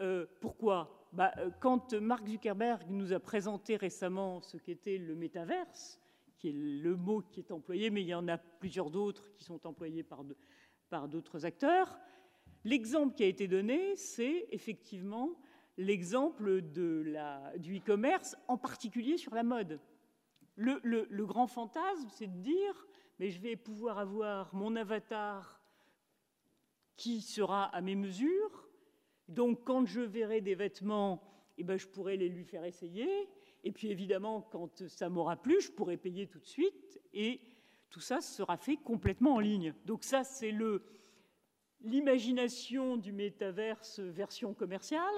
Euh, pourquoi? Bah, Quand Mark Zuckerberg nous a présenté récemment ce qu'était le métaverse, qui est le mot qui est employé, mais il y en a plusieurs d'autres qui sont employés par, par d'autres acteurs. L'exemple qui a été donné, c'est effectivement l'exemple du e-commerce, en particulier sur la mode. Le, grand fantasme, c'est de dire, mais je vais pouvoir avoir mon avatar qui sera à mes mesures, donc quand je verrai des vêtements, eh ben, je pourrai les lui faire essayer, et puis évidemment, quand ça m'aura plu, je pourrai payer tout de suite, et tout ça sera fait complètement en ligne. Donc ça, c'est l'imagination du métaverse version commerciale.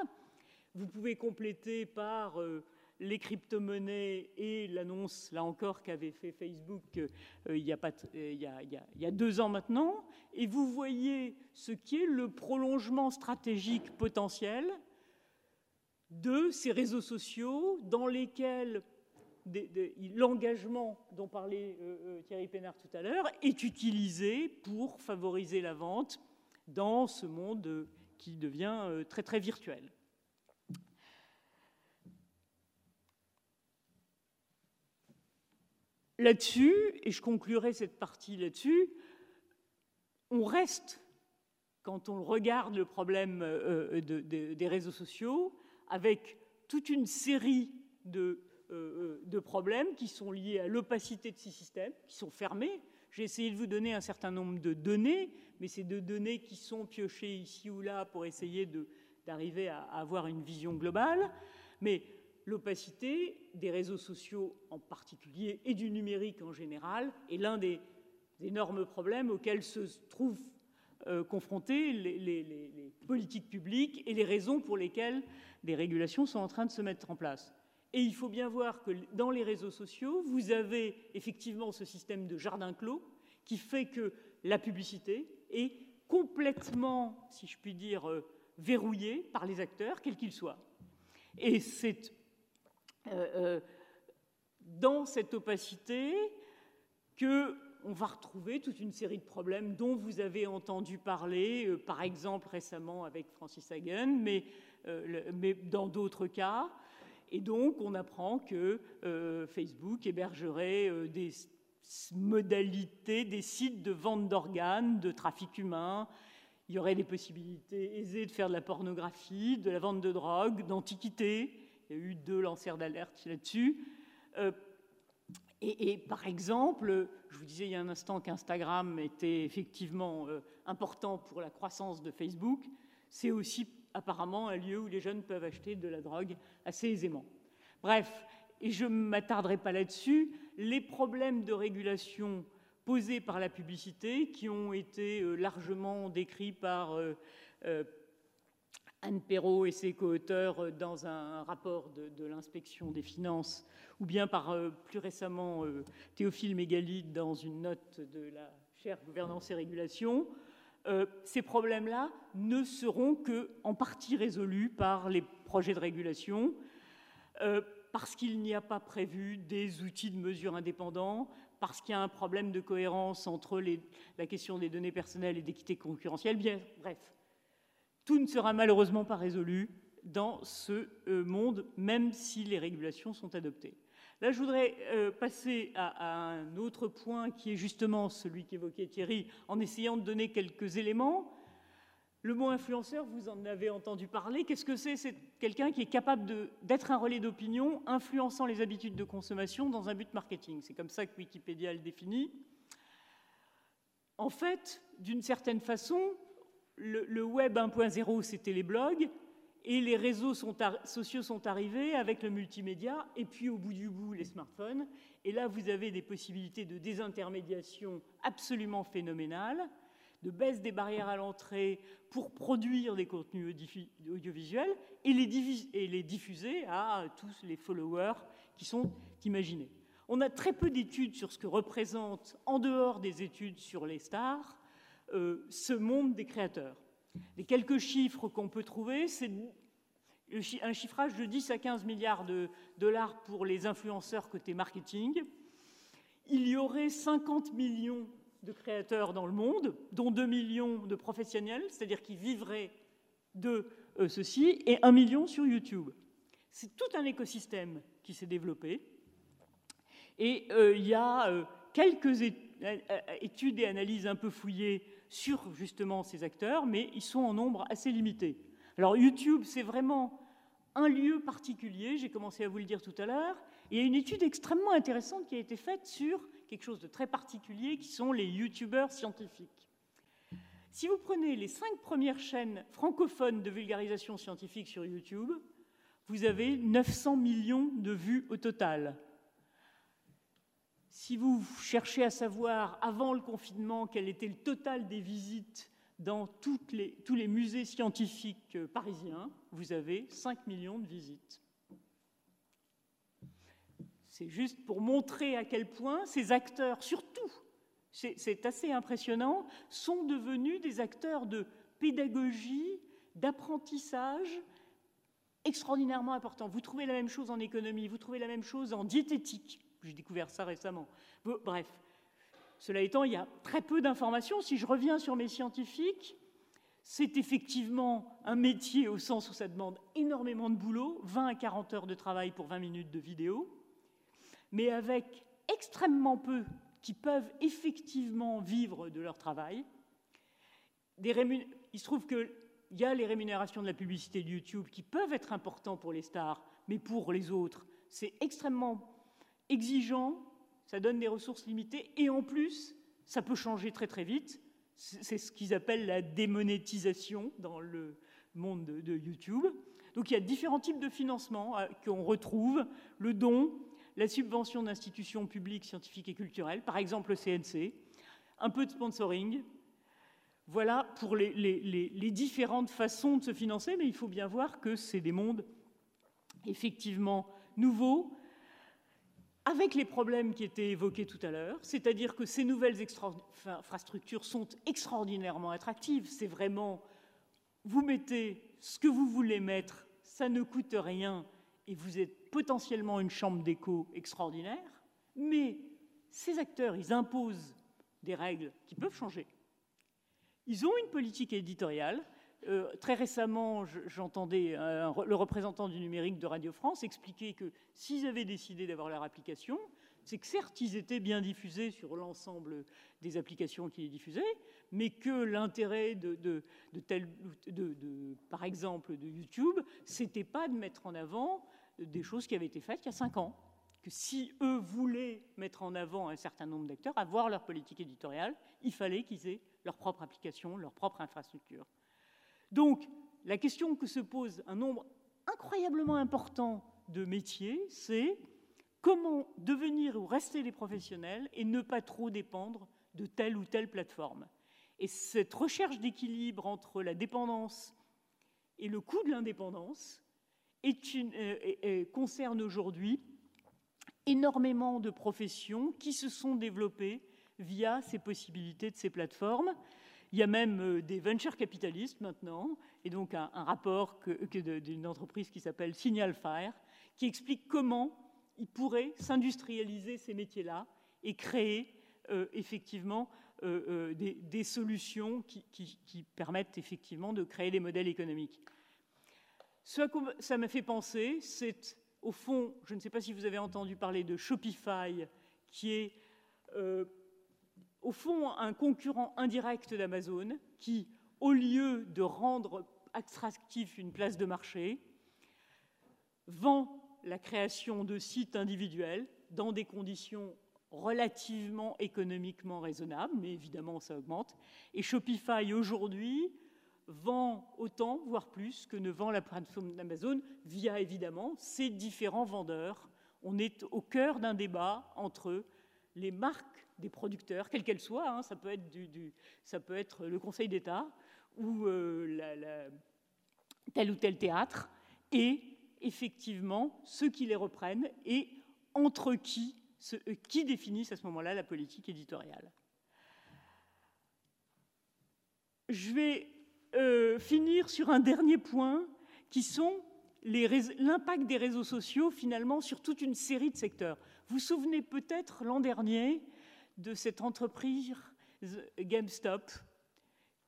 Vous pouvez compléter par euh, les crypto-monnaies et l'annonce, là encore, qu'avait fait Facebook il, y a, deux ans maintenant, et vous voyez ce qui est le prolongement stratégique potentiel de ces réseaux sociaux dans lesquels l'engagement dont parlait euh, euh, Thierry Pénard tout à l'heure est utilisé pour favoriser la vente dans ce monde qui devient très très virtuel. Là-dessus, et je conclurai cette partie là-dessus, on reste, quand on regarde le problème euh, des réseaux sociaux, avec toute une série de, euh, de problèmes qui sont liés à l'opacité de ces systèmes, qui sont fermés. J'ai essayé de vous donner un certain nombre de données, mais c'est de données qui sont piochées ici ou là pour essayer d'arriver à avoir une vision globale. Mais l'opacité des réseaux sociaux en particulier et du numérique en général est l'un des énormes problèmes auxquels se trouvent euh, confrontés les, politiques publiques et les raisons pour lesquelles des régulations sont en train de se mettre en place. Et il faut bien voir que dans les réseaux sociaux, vous avez effectivement ce système de jardin clos qui fait que la publicité est complètement, si je puis dire, euh, verrouillée par les acteurs, quels qu'ils soient. Et c'est euh, euh, dans cette opacité que on va retrouver toute une série de problèmes dont vous avez entendu parler, par exemple récemment avec Francis Hagen, mais dans d'autres cas. Et donc, on apprend que Facebook hébergerait des modalités, des sites de vente d'organes, de trafic humain. Il y aurait des possibilités aisées de faire de la pornographie, de la vente de drogue, d'antiquité. Il y a eu deux lanceurs d'alerte là-dessus. Euh, et, par exemple, je vous disais il y a un instant qu'Instagram était effectivement euh, important pour la croissance de Facebook. C'est aussi apparemment un lieu où les jeunes peuvent acheter de la drogue assez aisément. Bref, et je ne m'attarderai pas là-dessus, les problèmes de régulation posés par la publicité, qui ont été euh, largement décrits par Anne Perrault et ses co-auteurs euh, dans un rapport de, l'inspection des finances, ou bien par euh, plus récemment euh, Théophile Mégalide dans une note de la chaire Gouvernance et Régulation, ces problèmes-là ne seront que en partie résolus par les projets de régulation, parce qu'il n'y a pas prévu des outils de mesure indépendants, parce qu'il y a un problème de cohérence entre la question des données personnelles et d'équité concurrentielle. Bref, tout ne sera malheureusement pas résolu dans ce euh, monde, même si les régulations sont adoptées. Là, je voudrais euh, passer à, un autre point qui est justement celui qu'évoquait Thierry, en essayant de donner quelques éléments. Le mot influenceur, vous en avez entendu parler. Qu'est-ce que c'est? C'est quelqu'un qui est capable d'être un relais d'opinion, influençant les habitudes de consommation dans un but marketing. C'est comme ça que Wikipédia le définit. En fait, d'une certaine façon, le, web 1.0, c'était les blogs, et les réseaux sociaux sont arrivés avec le multimédia, et puis au bout du bout, les smartphones. Et là, vous avez des possibilités de désintermédiation absolument phénoménales, de baisse des barrières à l'entrée pour produire des contenus audiovisuels et les, diffuser à tous les followers qui sont imaginés. On a très peu d'études sur ce que représente, en dehors des études sur les stars, euh, ce monde des créateurs. Les quelques chiffres qu'on peut trouver, c'est un chiffrage de 10 à 15 milliards de dollars pour les influenceurs côté marketing. Il y aurait 50 millions de créateurs dans le monde, dont 2 millions de professionnels, c'est-à-dire qui vivraient de euh, ceci, et 1 million sur YouTube. C'est tout un écosystème qui s'est développé. Et euh, il y a quelques études et analyses un peu fouillées sur justement ces acteurs, mais ils sont en nombre assez limité. Alors YouTube, c'est vraiment un lieu particulier, j'ai commencé à vous le dire tout à l'heure. Il y a une étude extrêmement intéressante qui a été faite sur quelque chose de très particulier, qui sont les YouTubeurs scientifiques. Si vous prenez les cinq premières chaînes francophones de vulgarisation scientifique sur YouTube, vous avez 900 millions de vues au total. Si vous cherchez à savoir, avant le confinement, quel était le total des visites dans les, tous les musées scientifiques euh, parisiens, vous avez 5 millions de visites. C'est juste pour montrer à quel point ces acteurs, surtout, c'est assez impressionnant, sont devenus des acteurs de pédagogie, d'apprentissage extraordinairement importants. Vous trouvez la même chose en économie, vous trouvez la même chose en diététique. J'ai découvert ça récemment. Bref, cela étant, il y a très peu d'informations. Si je reviens sur mes scientifiques, c'est effectivement un métier au sens où ça demande énormément de boulot, 20 à 40 heures de travail pour 20 minutes de vidéo, mais avec extrêmement peu qui peuvent effectivement vivre de leur travail. il se trouve qu'il y a les rémunérations de la publicité de YouTube qui peuvent être importantes pour les stars, mais pour les autres, c'est extrêmement exigeant, ça donne des ressources limitées, et en plus, ça peut changer très très vite. C'est ce qu'ils appellent la démonétisation dans le monde de, YouTube. Donc il y a différents types de financement euh, qu'on retrouve, le don, la subvention d'institutions publiques, scientifiques et culturelles, par exemple le CNC, un peu de sponsoring. Voilà pour les, les différentes façons de se financer, mais il faut bien voir que c'est des mondes effectivement nouveaux, avec les problèmes qui étaient évoqués tout à l'heure, c'est-à-dire que ces nouvelles infrastructures sont extraordinairement attractives. C'est vraiment, vous mettez ce que vous voulez mettre, ça ne coûte rien, et vous êtes potentiellement une chambre d'écho extraordinaire, mais ces acteurs, ils imposent des règles qui peuvent changer. Ils ont une politique éditoriale euh, très récemment, j'entendais le représentant du numérique de Radio France expliquer que s'ils avaient décidé d'avoir leur application, c'est que certes, ils étaient bien diffusés sur l'ensemble des applications qui les diffusaient, mais que l'intérêt de, de, de, par exemple, de YouTube, c'était pas de mettre en avant des choses qui avaient été faites il y a cinq ans. Que si eux voulaient mettre en avant un certain nombre d'acteurs, avoir leur politique éditoriale, il fallait qu'ils aient leur propre application, leur propre infrastructure. Donc, la question que se pose un nombre incroyablement important de métiers, c'est comment devenir ou rester des professionnels et ne pas trop dépendre de telle ou telle plateforme. Et cette recherche d'équilibre entre la dépendance et le coût de l'indépendance euh, concerne aujourd'hui énormément de professions qui se sont développées via ces possibilités de ces plateformes. Il y a même euh, des venture capitalistes maintenant, et donc un, rapport d'une entreprise qui s'appelle Signal Fire, qui explique comment ils pourraient s'industrialiser ces métiers-là et créer euh, effectivement euh, des, solutions qui, permettent effectivement de créer des modèles économiques. Ce que ça m'a fait penser, c'est au fond, je ne sais pas si vous avez entendu parler de Shopify, qui est au fond un concurrent indirect d'Amazon qui, au lieu de rendre attractif une place de marché, vend la création de sites individuels dans des conditions relativement économiquement raisonnables, mais évidemment ça augmente. Et Shopify aujourd'hui vend autant, voire plus, que ne vend la plateforme d'Amazon via évidemment ces différents vendeurs. On est au cœur d'un débat entre les marques des producteurs, quelles qu'elles soient, hein, ça, peut être du, ça peut être le Conseil d'État ou euh, tel ou tel théâtre, et effectivement ceux qui les reprennent et entre qui, euh, qui définissent à ce moment-là la politique éditoriale. Je vais euh, finir sur un dernier point qui sont l'impact des réseaux sociaux finalement sur toute une série de secteurs. Vous vous souvenez peut-être l'an dernier de cette entreprise GameStop,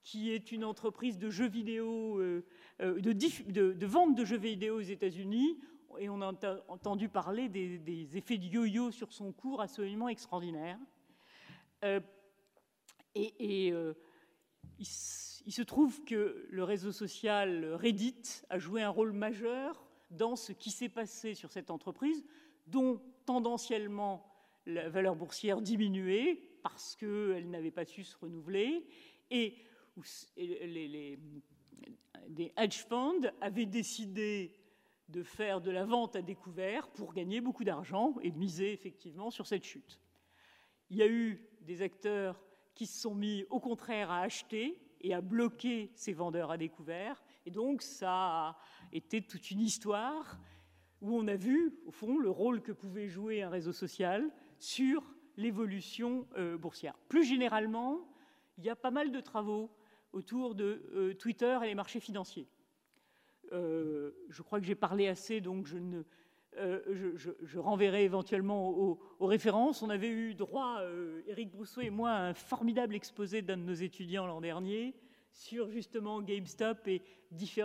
qui est une entreprise de jeux vidéo, euh, euh, de, vente de jeux vidéo aux États-Unis, et on a entendu parler des, effets de yo-yo sur son cours absolument extraordinaire. Euh, et, il, se trouve que le réseau social Reddit a joué un rôle majeur dans ce qui s'est passé sur cette entreprise, dont tendanciellement la valeur boursière diminuait parce qu'elle n'avait pas su se renouveler et les, des hedge funds avaient décidé de faire de la vente à découvert pour gagner beaucoup d'argent et miser effectivement sur cette chute. Il y a eu des acteurs qui se sont mis au contraire à acheter et à bloquer ces vendeurs à découvert. Et donc ça a été toute une histoire où on a vu, au fond, le rôle que pouvait jouer un réseau social sur l'évolution euh, boursière. Plus généralement, il y a pas mal de travaux autour de euh, Twitter et les marchés financiers. Euh, je crois que j'ai parlé assez, donc je, renverrai éventuellement aux, références. On avait eu droit, Éric Brousseau et moi, à un formidable exposé d'un de nos étudiants l'an dernier sur justement GameStop et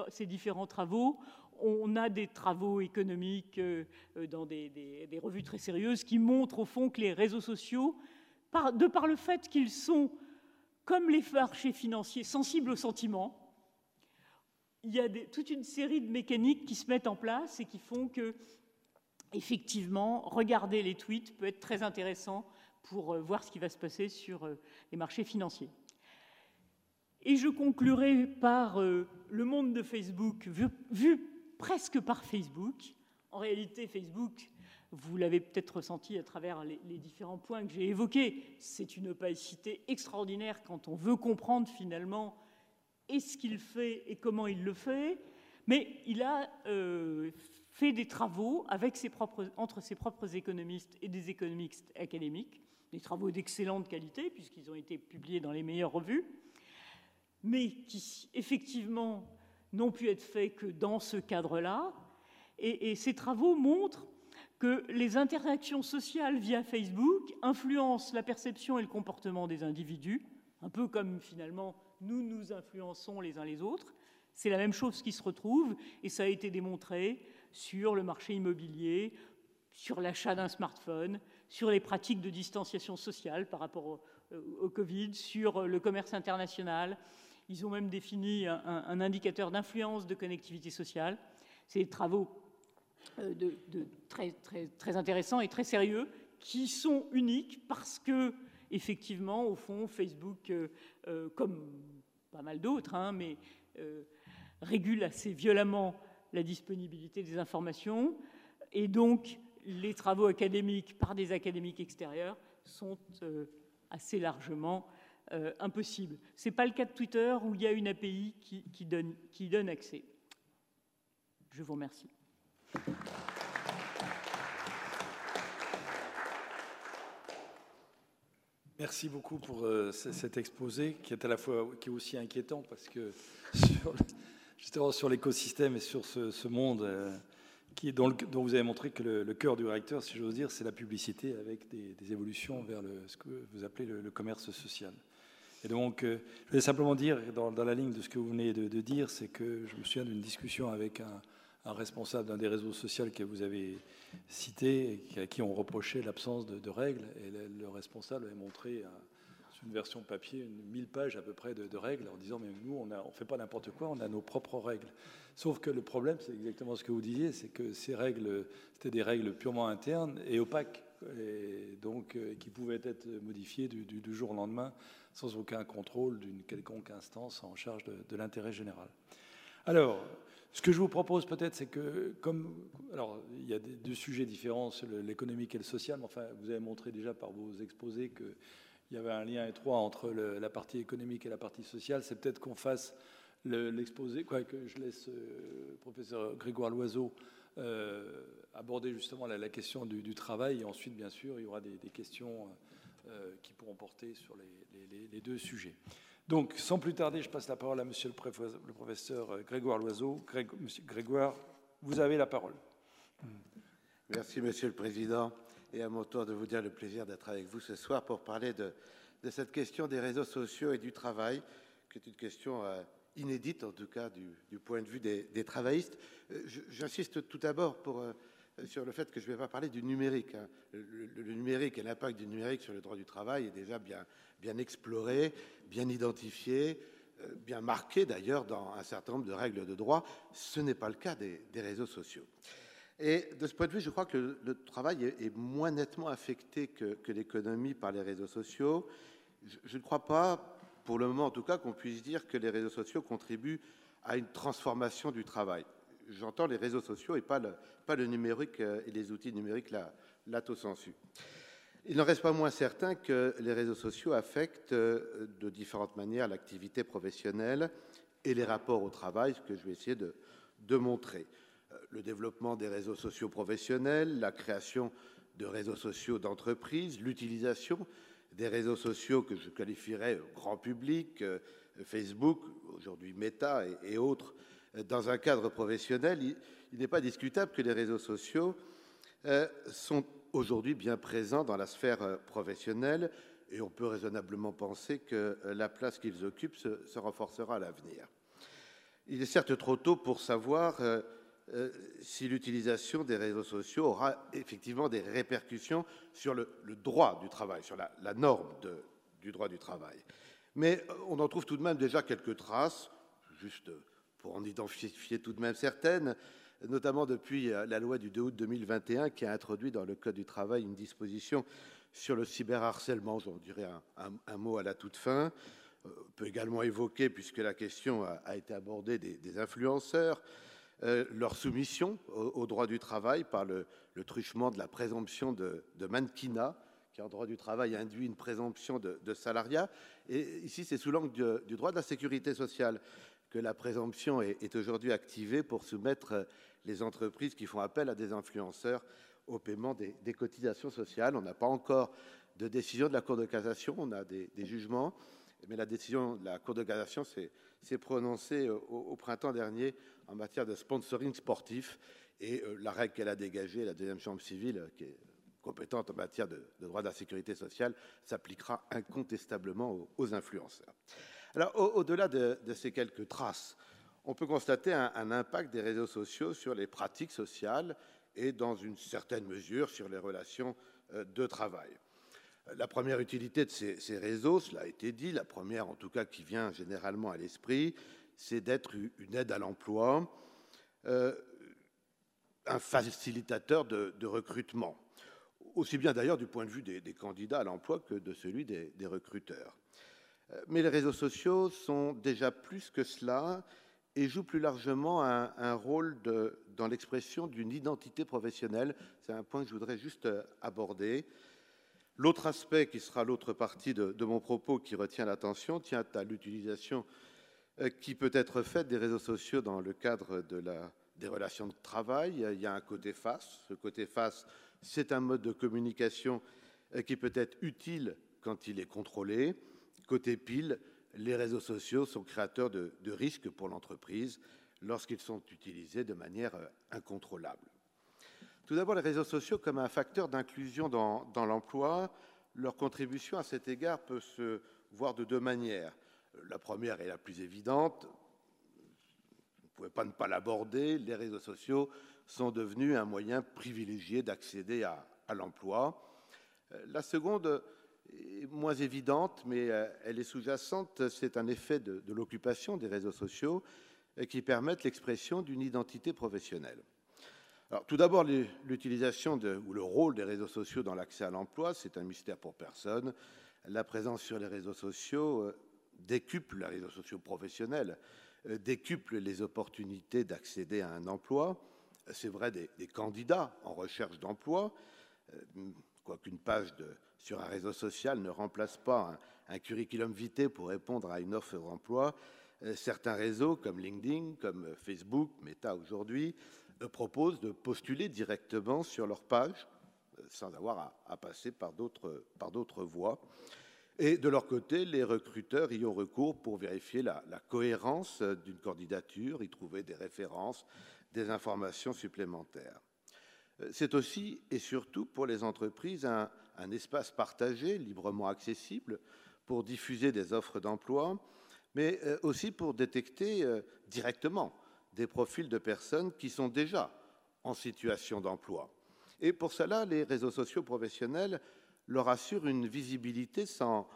ses différents travaux on a des travaux économiques euh, euh, dans des, revues très sérieuses qui montrent au fond que les réseaux sociaux, de par le fait qu'ils sont, comme les marchés financiers, sensibles aux sentiments, il y a toute une série de mécaniques qui se mettent en place et qui font que, effectivement, regarder les tweets peut être très intéressant pour euh, voir ce qui va se passer sur les marchés financiers. Et je conclurai par le monde de Facebook vu presque par Facebook. En réalité, Facebook, vous l'avez peut-être ressenti à travers les, différents points que j'ai évoqués, c'est une opacité extraordinaire quand on veut comprendre finalement ce qu'il fait et comment il le fait. Mais il a euh, fait des travaux entre ses propres économistes et des économistes académiques, des travaux d'excellente qualité puisqu'ils ont été publiés dans les meilleures revues, mais qui effectivement n'ont pu être faits que dans ce cadre-là. Et, ces travaux montrent que les interactions sociales via Facebook influencent la perception et le comportement des individus, un peu comme finalement nous nous influençons les uns les autres. C'est la même chose qui se retrouve et ça a été démontré sur le marché immobilier, sur l'achat d'un smartphone, sur les pratiques de distanciation sociale par rapport au, Covid, sur le commerce international, ils ont même défini un, indicateur d'influence de connectivité sociale. C'est des travaux euh, très, très, très intéressants et très sérieux qui sont uniques parce que, effectivement, au fond, Facebook, euh, euh, comme pas mal d'autres, hein, mais régule assez violemment la disponibilité des informations. Et donc, les travaux académiques par des académiques extérieurs sont assez largement euh, impossible. Ce n'est pas le cas de Twitter où il y a une API qui, donne, qui donne accès. Je vous remercie. Merci beaucoup pour euh, cet exposé qui est à la fois qui est aussi inquiétant parce que justement sur l'écosystème et sur ce, monde euh, qui, dont, dont, vous avez montré que le, cœur du réacteur, si j'ose dire, c'est la publicité avec des, évolutions vers le, ce que vous appelez le commerce social. Et donc, euh, je voulais simplement dire, dans, la ligne de ce que vous venez de, dire, c'est que je me souviens d'une discussion avec un, responsable d'un des réseaux sociaux que vous avez cité, à qui on reprochait l'absence de, règles. Et le, responsable avait montré sur une version papier une 1000 pages à peu près de, règles en disant Mais nous, on ne fait pas n'importe quoi, on a nos propres règles. Sauf que le problème, c'est exactement ce que vous disiez c'est que ces règles, c'était des règles purement internes et opaques, et donc euh, qui pouvaient être modifiées du jour au lendemain sans aucun contrôle d'une quelconque instance en charge de, l'intérêt général. Alors, ce que je vous propose peut-être, c'est que, comme. Alors, il y a deux sujets différents, l'économique et le social, mais enfin, vous avez montré déjà par vos exposés qu'il y avait un lien étroit entre la partie économique et la partie sociale. C'est peut-être qu'on fasse l'exposé, quoi que je laisse le euh, professeur Grégoire Loiseau euh, aborder justement la, question du, travail, et ensuite, bien sûr, il y aura des, questions. Euh, qui pourront porter sur les, deux sujets. Donc, sans plus tarder, je passe la parole à Monsieur le professeur euh, Grégoire Loiseau. monsieur Grégoire, vous avez la parole. Merci, Monsieur le Président. Et à mon tour de vous dire le plaisir d'être avec vous ce soir pour parler de, cette question des réseaux sociaux et du travail, qui est une question euh, inédite, en tout cas du, point de vue des, travaillistes. J'insiste tout d'abord pour sur le fait que je ne vais pas parler du numérique. Hein. Le, numérique et l'impact du numérique sur le droit du travail est déjà bien, exploré, bien identifié, euh, bien marqué d'ailleurs dans un certain nombre de règles de droit. Ce n'est pas le cas des, réseaux sociaux. Et de ce point de vue, je crois que le, travail est, moins nettement affecté que, l'économie par les réseaux sociaux. Je, ne crois pas, pour le moment en tout cas, qu'on puisse dire que les réseaux sociaux contribuent à une transformation du travail j'entends les réseaux sociaux et pas le, numérique euh, et les outils numériques là au sensu. Il n'en reste pas moins certain que les réseaux sociaux affectent euh, de différentes manières l'activité professionnelle et les rapports au travail, ce que je vais essayer de, montrer. Euh, le développement des réseaux sociaux professionnels, la création de réseaux sociaux d'entreprise, l'utilisation des réseaux sociaux que je qualifierais grand public, Facebook, aujourd'hui Meta et, autres, dans un cadre professionnel, il, n'est pas discutable que les réseaux sociaux euh, sont aujourd'hui bien présents dans la sphère professionnelle et on peut raisonnablement penser que la place qu'ils occupent se, renforcera à l'avenir. Il est certes trop tôt pour savoir euh, si l'utilisation des réseaux sociaux aura effectivement des répercussions sur le, droit du travail, sur la, norme du droit du travail. Mais euh, on en trouve tout de même déjà quelques traces, juste pour en identifier tout de même certaines, notamment depuis euh, la loi du 2 août 2021 qui a introduit dans le Code du travail une disposition sur le cyberharcèlement. J'en dirais un, mot à la toute fin. On peut également évoquer, puisque la question a, été abordée, des influenceurs. Euh, leur soumission au, droit du travail par le, truchement de la présomption de, mannequinat, qui en droit du travail induit une présomption de, salariat. Et ici, c'est sous l'angle du, droit de la sécurité sociale que la présomption est, aujourd'hui activée pour soumettre les entreprises qui font appel à des influenceurs au paiement des, cotisations sociales. On n'a pas encore de décision de la Cour de cassation, on a des, jugements, mais la décision de la Cour de cassation s'est prononcée au, printemps dernier en matière de sponsoring sportif. Et euh, la règle qu'elle a dégagée, la deuxième chambre civile, qui est compétente en matière de, droit de la sécurité sociale, s'appliquera incontestablement aux, influenceurs. Au-delà de, ces quelques traces, on peut constater un, impact des réseaux sociaux sur les pratiques sociales et, dans une certaine mesure, sur les relations euh, de travail. La première utilité de ces, ces, réseaux, cela a été dit, la première en tout cas qui vient généralement à l'esprit, c'est d'être une aide à l'emploi, euh, un facilitateur de, recrutement, aussi bien d'ailleurs du point de vue des, candidats à l'emploi que de celui des, recruteurs. Euh, mais les réseaux sociaux sont déjà plus que cela et jouent plus largement un, rôle dans l'expression d'une identité professionnelle. C'est un point que je voudrais juste aborder. L'autre aspect, qui sera l'autre partie de, mon propos qui retient l'attention, tient à l'utilisation euh, qui peut être faite des réseaux sociaux dans le cadre des relations de travail. Il y a un côté face. Ce côté face, c'est un mode de communication euh, qui peut être utile quand il est contrôlé. Côté pile, les réseaux sociaux sont créateurs de, risques pour l'entreprise lorsqu'ils sont utilisés de manière euh, incontrôlable. Tout d'abord, les réseaux sociaux comme un facteur d'inclusion dans, l'emploi, leur contribution à cet égard peut se voir de deux manières. La première est la plus évidente. Vous ne pouvez pas ne pas l'aborder. Les réseaux sociaux sont devenus un moyen privilégié d'accéder à, l'emploi. Euh, la seconde moins évidente, mais euh, elle est sous-jacente. C'est un effet de, l'occupation des réseaux sociaux euh, qui permettent l'expression d'une identité professionnelle. Alors, tout d'abord, l'utilisation ou le rôle des réseaux sociaux dans l'accès à l'emploi, c'est un mystère pour personne. La présence sur les réseaux sociaux décuple les réseaux sociaux professionnels, euh, décuple les opportunités d'accéder à un emploi. C'est vrai des, candidats en recherche d'emploi, euh, quoiqu'une page de, sur un réseau social ne remplace pas un, curriculum vitae pour répondre à une offre d'emploi. Euh, certains réseaux comme LinkedIn, comme Facebook, Meta aujourd'hui, proposent de postuler directement sur leur page sans avoir à, passer par d'autres voies. Et de leur côté, les recruteurs y ont recours pour vérifier la, cohérence d'une candidature, y trouver des références, des informations supplémentaires. C'est aussi et surtout pour les entreprises un, espace partagé, librement accessible, pour diffuser des offres d'emploi, mais euh, aussi pour détecter euh, directement des profils de personnes qui sont déjà en situation d'emploi. Et pour cela, les réseaux sociaux professionnels leur assure une visibilité sans,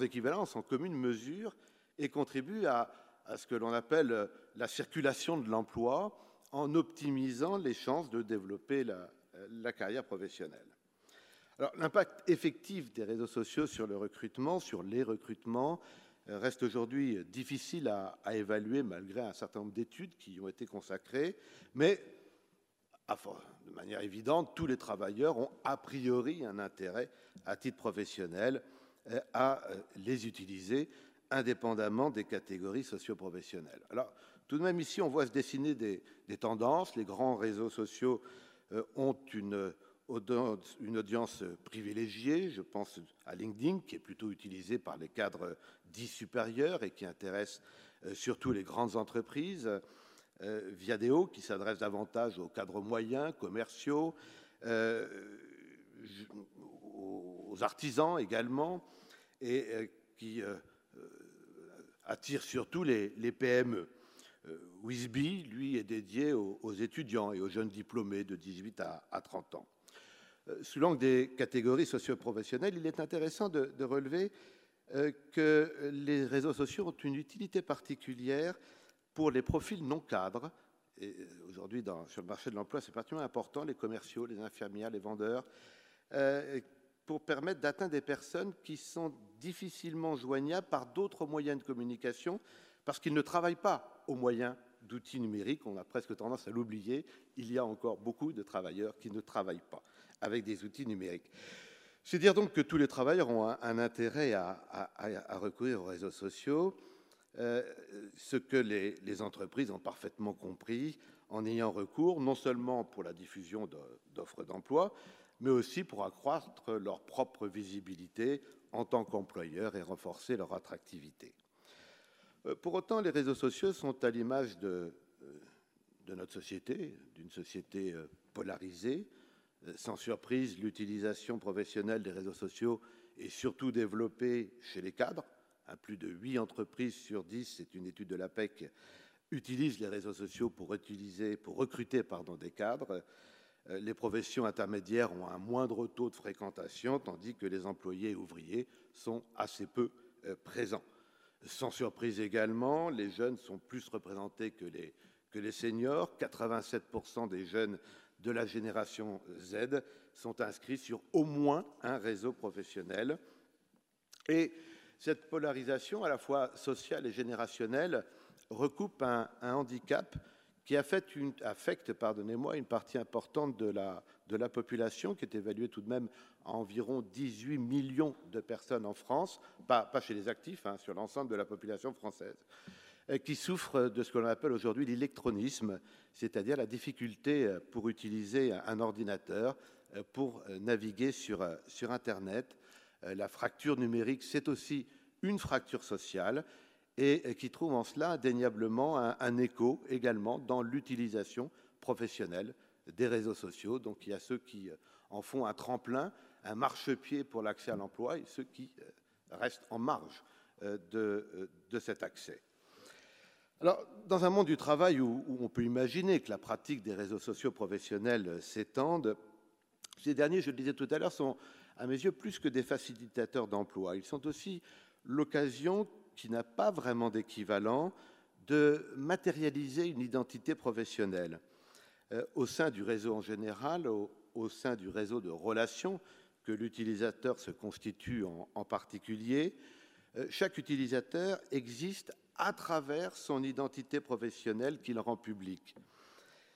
équivalence, en commune mesure, et contribue à, ce que l'on appelle la circulation de l'emploi en optimisant les chances de développer la, carrière professionnelle. L'impact effectif des réseaux sociaux sur le recrutement, sur les recrutements, euh, reste aujourd'hui difficile à, évaluer malgré un certain nombre d'études qui y ont été consacrées, mais de manière évidente, tous les travailleurs ont a priori un intérêt à titre professionnel euh, à euh, les utiliser indépendamment des catégories socioprofessionnelles. Alors, tout de même, ici, on voit se dessiner des, tendances. Les grands réseaux sociaux ont une une audience privilégiée. Je pense à LinkedIn, qui est plutôt utilisé par les cadres dits supérieurs et qui intéresse euh, surtout les grandes entreprises. Euh, Viadeo, qui s'adresse davantage aux cadres moyens, commerciaux, euh, aux artisans également, et qui attire surtout les, PME. Wisby, lui, est dédié aux, étudiants et aux jeunes diplômés de 18 à 30 ans. Euh, sous l'angle des catégories socio-professionnelles, il est intéressant de, relever euh, que les réseaux sociaux ont une utilité particulière pour les profils non cadres. Euh, aujourd'hui, sur le marché de l'emploi, c'est particulièrement important, les commerciaux, les infirmières, les vendeurs, pour permettre d'atteindre des personnes qui sont difficilement joignables par d'autres moyens de communication, parce qu'ils ne travaillent pas aux moyens d'outils numériques. On a presque tendance à l'oublier. Il y a encore beaucoup de travailleurs qui ne travaillent pas avec des outils numériques. C'est dire donc que tous les travailleurs ont un, intérêt à, recourir aux réseaux sociaux, euh, ce que les, entreprises ont parfaitement compris en ayant recours non seulement pour la diffusion d'offres d'emploi, mais aussi pour accroître leur propre visibilité en tant qu'employeurs et renforcer leur attractivité. Euh, pour autant, les réseaux sociaux sont à l'image de, euh, notre société, d'une société polarisée, sans surprise, l'utilisation professionnelle des réseaux sociaux est surtout développée chez les cadres. À plus de 8 entreprises sur 10, c'est une étude de l'APEC, utilisent les réseaux sociaux pour, recruter des cadres. Euh, les professions intermédiaires ont un moindre taux de fréquentation, tandis que les employés ouvriers sont assez peu euh, présents. Sans surprise également, les jeunes sont plus représentés que les, que les seniors. 87% des jeunes de la génération Z sont inscrits sur au moins un réseau professionnel. Et cette polarisation, à la fois sociale et générationnelle, recoupe un, handicap qui affecte, une, pardonnez-moi, une partie importante de la, population, qui est évaluée tout de même à environ 18 millions de personnes en France, pas, pas chez les actifs, hein, sur l'ensemble de la population française. Euh, qui souffrent de ce que l'on appelle aujourd'hui l'électronisme, c'est-à-dire la difficulté euh, pour utiliser un ordinateur euh, pour naviguer sur, Internet. La fracture numérique, c'est aussi une fracture sociale et qui trouve en cela indéniablement un, écho également dans l'utilisation professionnelle des réseaux sociaux. Donc il y a ceux qui en font un tremplin, un marchepied pour l'accès à l'emploi et ceux qui restent en marge de cet accès. Alors, dans un monde du travail où, on peut imaginer que la pratique des réseaux sociaux professionnels s'étende, ces derniers, je le disais tout à l'heure, sont à mes yeux plus que des facilitateurs d'emploi. Ils sont aussi l'occasion, qui n'a pas vraiment d'équivalent, de matérialiser une identité professionnelle. Euh, au sein du réseau en général, au, sein du réseau de relations que l'utilisateur se constitue en, particulier, euh, chaque utilisateur existe à travers son identité professionnelle qu'il rend publique.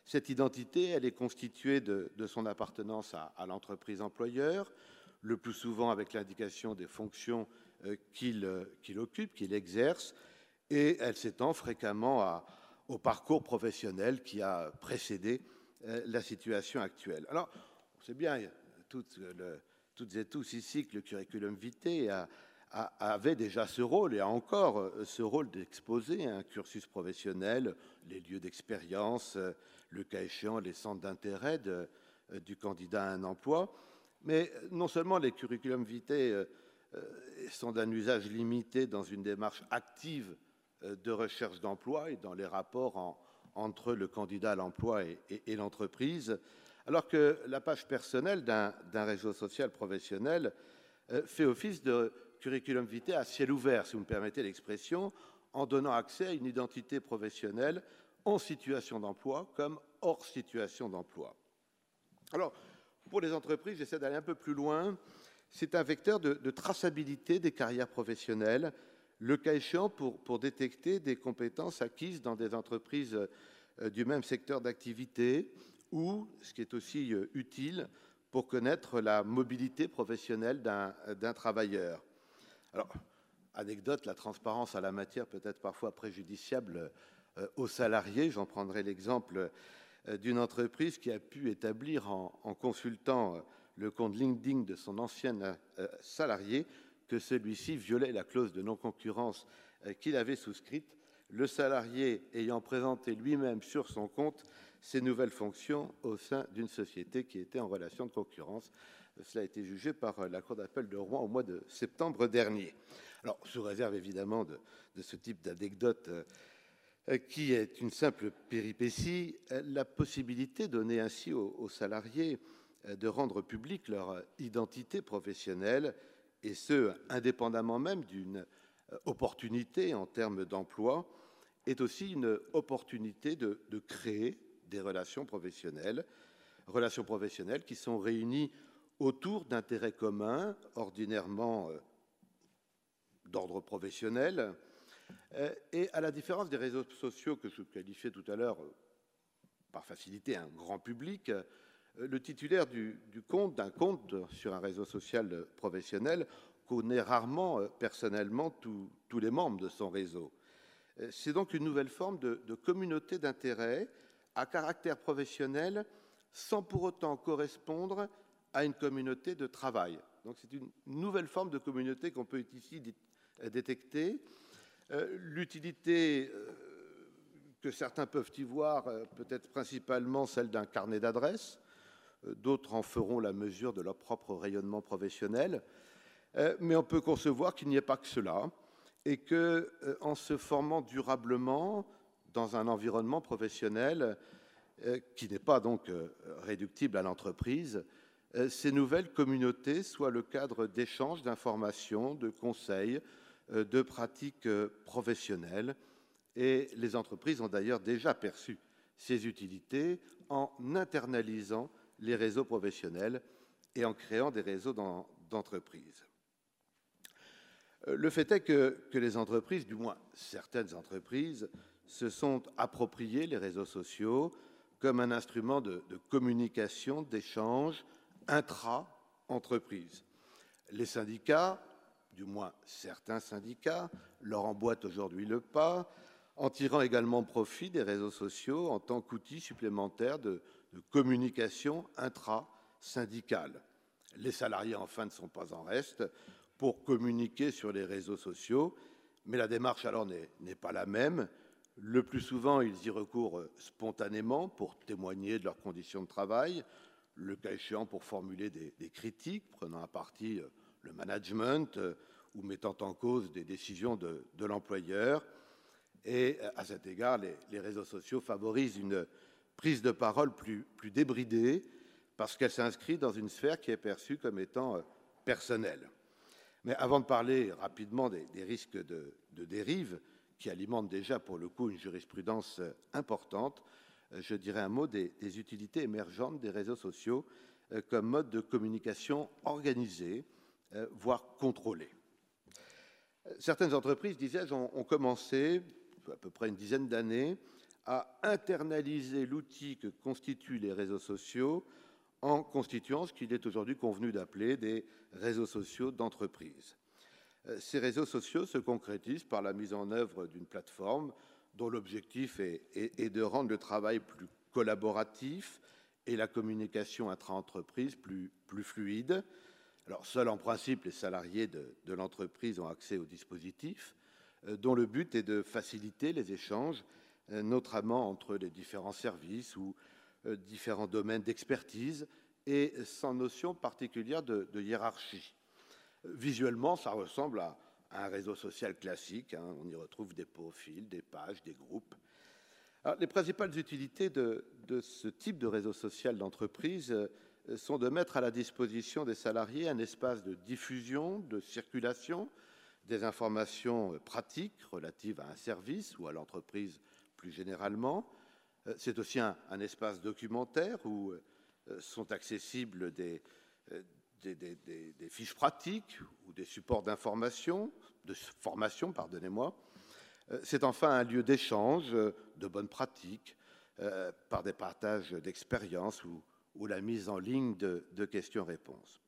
Cette identité, elle est constituée de, son appartenance à, l'entreprise employeur, le plus souvent avec l'indication des fonctions euh, euh, qu'il occupe, qu'il exerce, et elle s'étend fréquemment au parcours professionnel qui a précédé euh, la situation actuelle. Alors, on sait bien, toutes, toutes et tous ici, que le curriculum vitae a, avait déjà ce rôle et a encore euh, ce rôle d'exposer un cursus professionnel, les lieux d'expérience, euh, le cas échéant, les centres d'intérêt euh, du candidat à un emploi. Mais non seulement les curriculums vitae sont d'un usage limité dans une démarche active de recherche d'emploi et dans les rapports entre le candidat à l'emploi et l'entreprise, alors que la page personnelle d'un réseau social professionnel fait office de curriculum vitae à ciel ouvert, si vous me permettez l'expression, en donnant accès à une identité professionnelle en situation d'emploi comme hors situation d'emploi. Alors, pour les entreprises, j'essaie d'aller un peu plus loin. C'est un vecteur de, traçabilité des carrières professionnelles, le cas échéant pour, détecter des compétences acquises dans des entreprises euh, du même secteur d'activité ou, ce qui est aussi euh, utile, pour connaître la mobilité professionnelle d'un travailleur. Alors, anecdote, la transparence à la matière peut être parfois préjudiciable euh, aux salariés. J'en prendrai l'exemple euh, d'une entreprise qui a pu établir en, consultant euh, le compte LinkedIn de son ancien salarié que celui-ci violait la clause de non-concurrence qu'il avait souscrite, le salarié ayant présenté lui-même sur son compte ses nouvelles fonctions au sein d'une société qui était en relation de concurrence. Cela a été jugé par la Cour d'appel de Rouen au mois de septembre dernier. Alors, sous réserve évidemment de, ce type d'anecdote euh, qui est une simple péripétie, euh, la possibilité donnée ainsi aux, salariés euh, de rendre publique leur identité professionnelle, et ce, indépendamment même d'une opportunité en termes d'emploi, est aussi une opportunité de, créer des relations professionnelles, relations professionnelles qui sont réunies autour d'intérêts communs, ordinairement d'ordre professionnel. Euh, et à la différence des réseaux sociaux que je qualifiais tout à l'heure euh, par facilité un grand public, euh, le titulaire du, compte, d'un compte sur un réseau social professionnel, connaît rarement personnellement tous les membres de son réseau. C'est donc une nouvelle forme de, communauté d'intérêt à caractère professionnel sans pour autant correspondre à une communauté de travail. Donc c'est une nouvelle forme de communauté qu'on peut ici détecter. Euh, l'utilité euh, que certains peuvent y voir, euh, peut-être principalement celle d'un carnet d'adresses, d'autres en feront la mesure de leur propre rayonnement professionnel, mais on peut concevoir qu'il n'y ait pas que cela, et que, en se formant durablement dans un environnement professionnel qui n'est pas donc réductible à l'entreprise, ces nouvelles communautés soient le cadre d'échanges d'informations, de conseils, euh, de pratiques euh, professionnelles. Et les entreprises ont d'ailleurs déjà perçu ces utilités en internalisant les réseaux professionnels et en créant des réseaux d'entreprises. Euh, le fait est que, les entreprises, du moins certaines entreprises, se sont appropriées les réseaux sociaux comme un instrument de, de communication, d'échange intra-entreprise. Les syndicats du moins certains syndicats, leur emboîtent aujourd'hui le pas, en tirant également profit des réseaux sociaux en tant qu'outil supplémentaire de, communication intra-syndicale. Les salariés, enfin, ne sont pas en reste pour communiquer sur les réseaux sociaux, mais la démarche alors n'est pas la même. Le plus souvent, ils y recourent spontanément pour témoigner de leurs conditions de travail, le cas échéant pour formuler des, critiques, prenant à partie le management euh, ou mettant en cause des décisions de, l'employeur. Et euh, à cet égard, les, réseaux sociaux favorisent une prise de parole plus, débridée parce qu'elle s'inscrit dans une sphère qui est perçue comme étant euh, personnelle. Mais avant de parler rapidement des, risques de, dérive qui alimentent déjà pour le coup une jurisprudence importante, je dirais un mot des, utilités émergentes des réseaux sociaux comme mode de communication organisé euh, voire contrôlée. Certaines entreprises, disais-je, ont, commencé, à peu près une dizaine d'années, à internaliser l'outil que constituent les réseaux sociaux en constituant ce qu'il est aujourd'hui convenu d'appeler des réseaux sociaux d'entreprise. Euh, ces réseaux sociaux se concrétisent par la mise en œuvre d'une plateforme dont l'objectif est, de rendre le travail plus collaboratif et la communication intra-entreprise plus, fluide, alors, seuls en principe les salariés de, l'entreprise ont accès au dispositif, euh, dont le but est de faciliter les échanges, euh, notamment entre les différents services ou euh, différents domaines d'expertise, et sans notion particulière de, hiérarchie. Visuellement, ça ressemble à, un réseau social classique. Hein. on y retrouve des profils, des pages, des groupes. les principales utilités de, ce type de réseau social d'entreprise sont de mettre à la disposition des salariés un espace de diffusion, de circulation des informations pratiques relatives à un service ou à l'entreprise plus généralement. Euh, c'est aussi un, espace documentaire où euh, sont accessibles euh, des, fiches pratiques ou des supports d'information, de formation, pardonnez-moi. C'est enfin un lieu d'échange de bonnes pratiques par des partages d'expériences ou, la mise en ligne de, questions-réponses.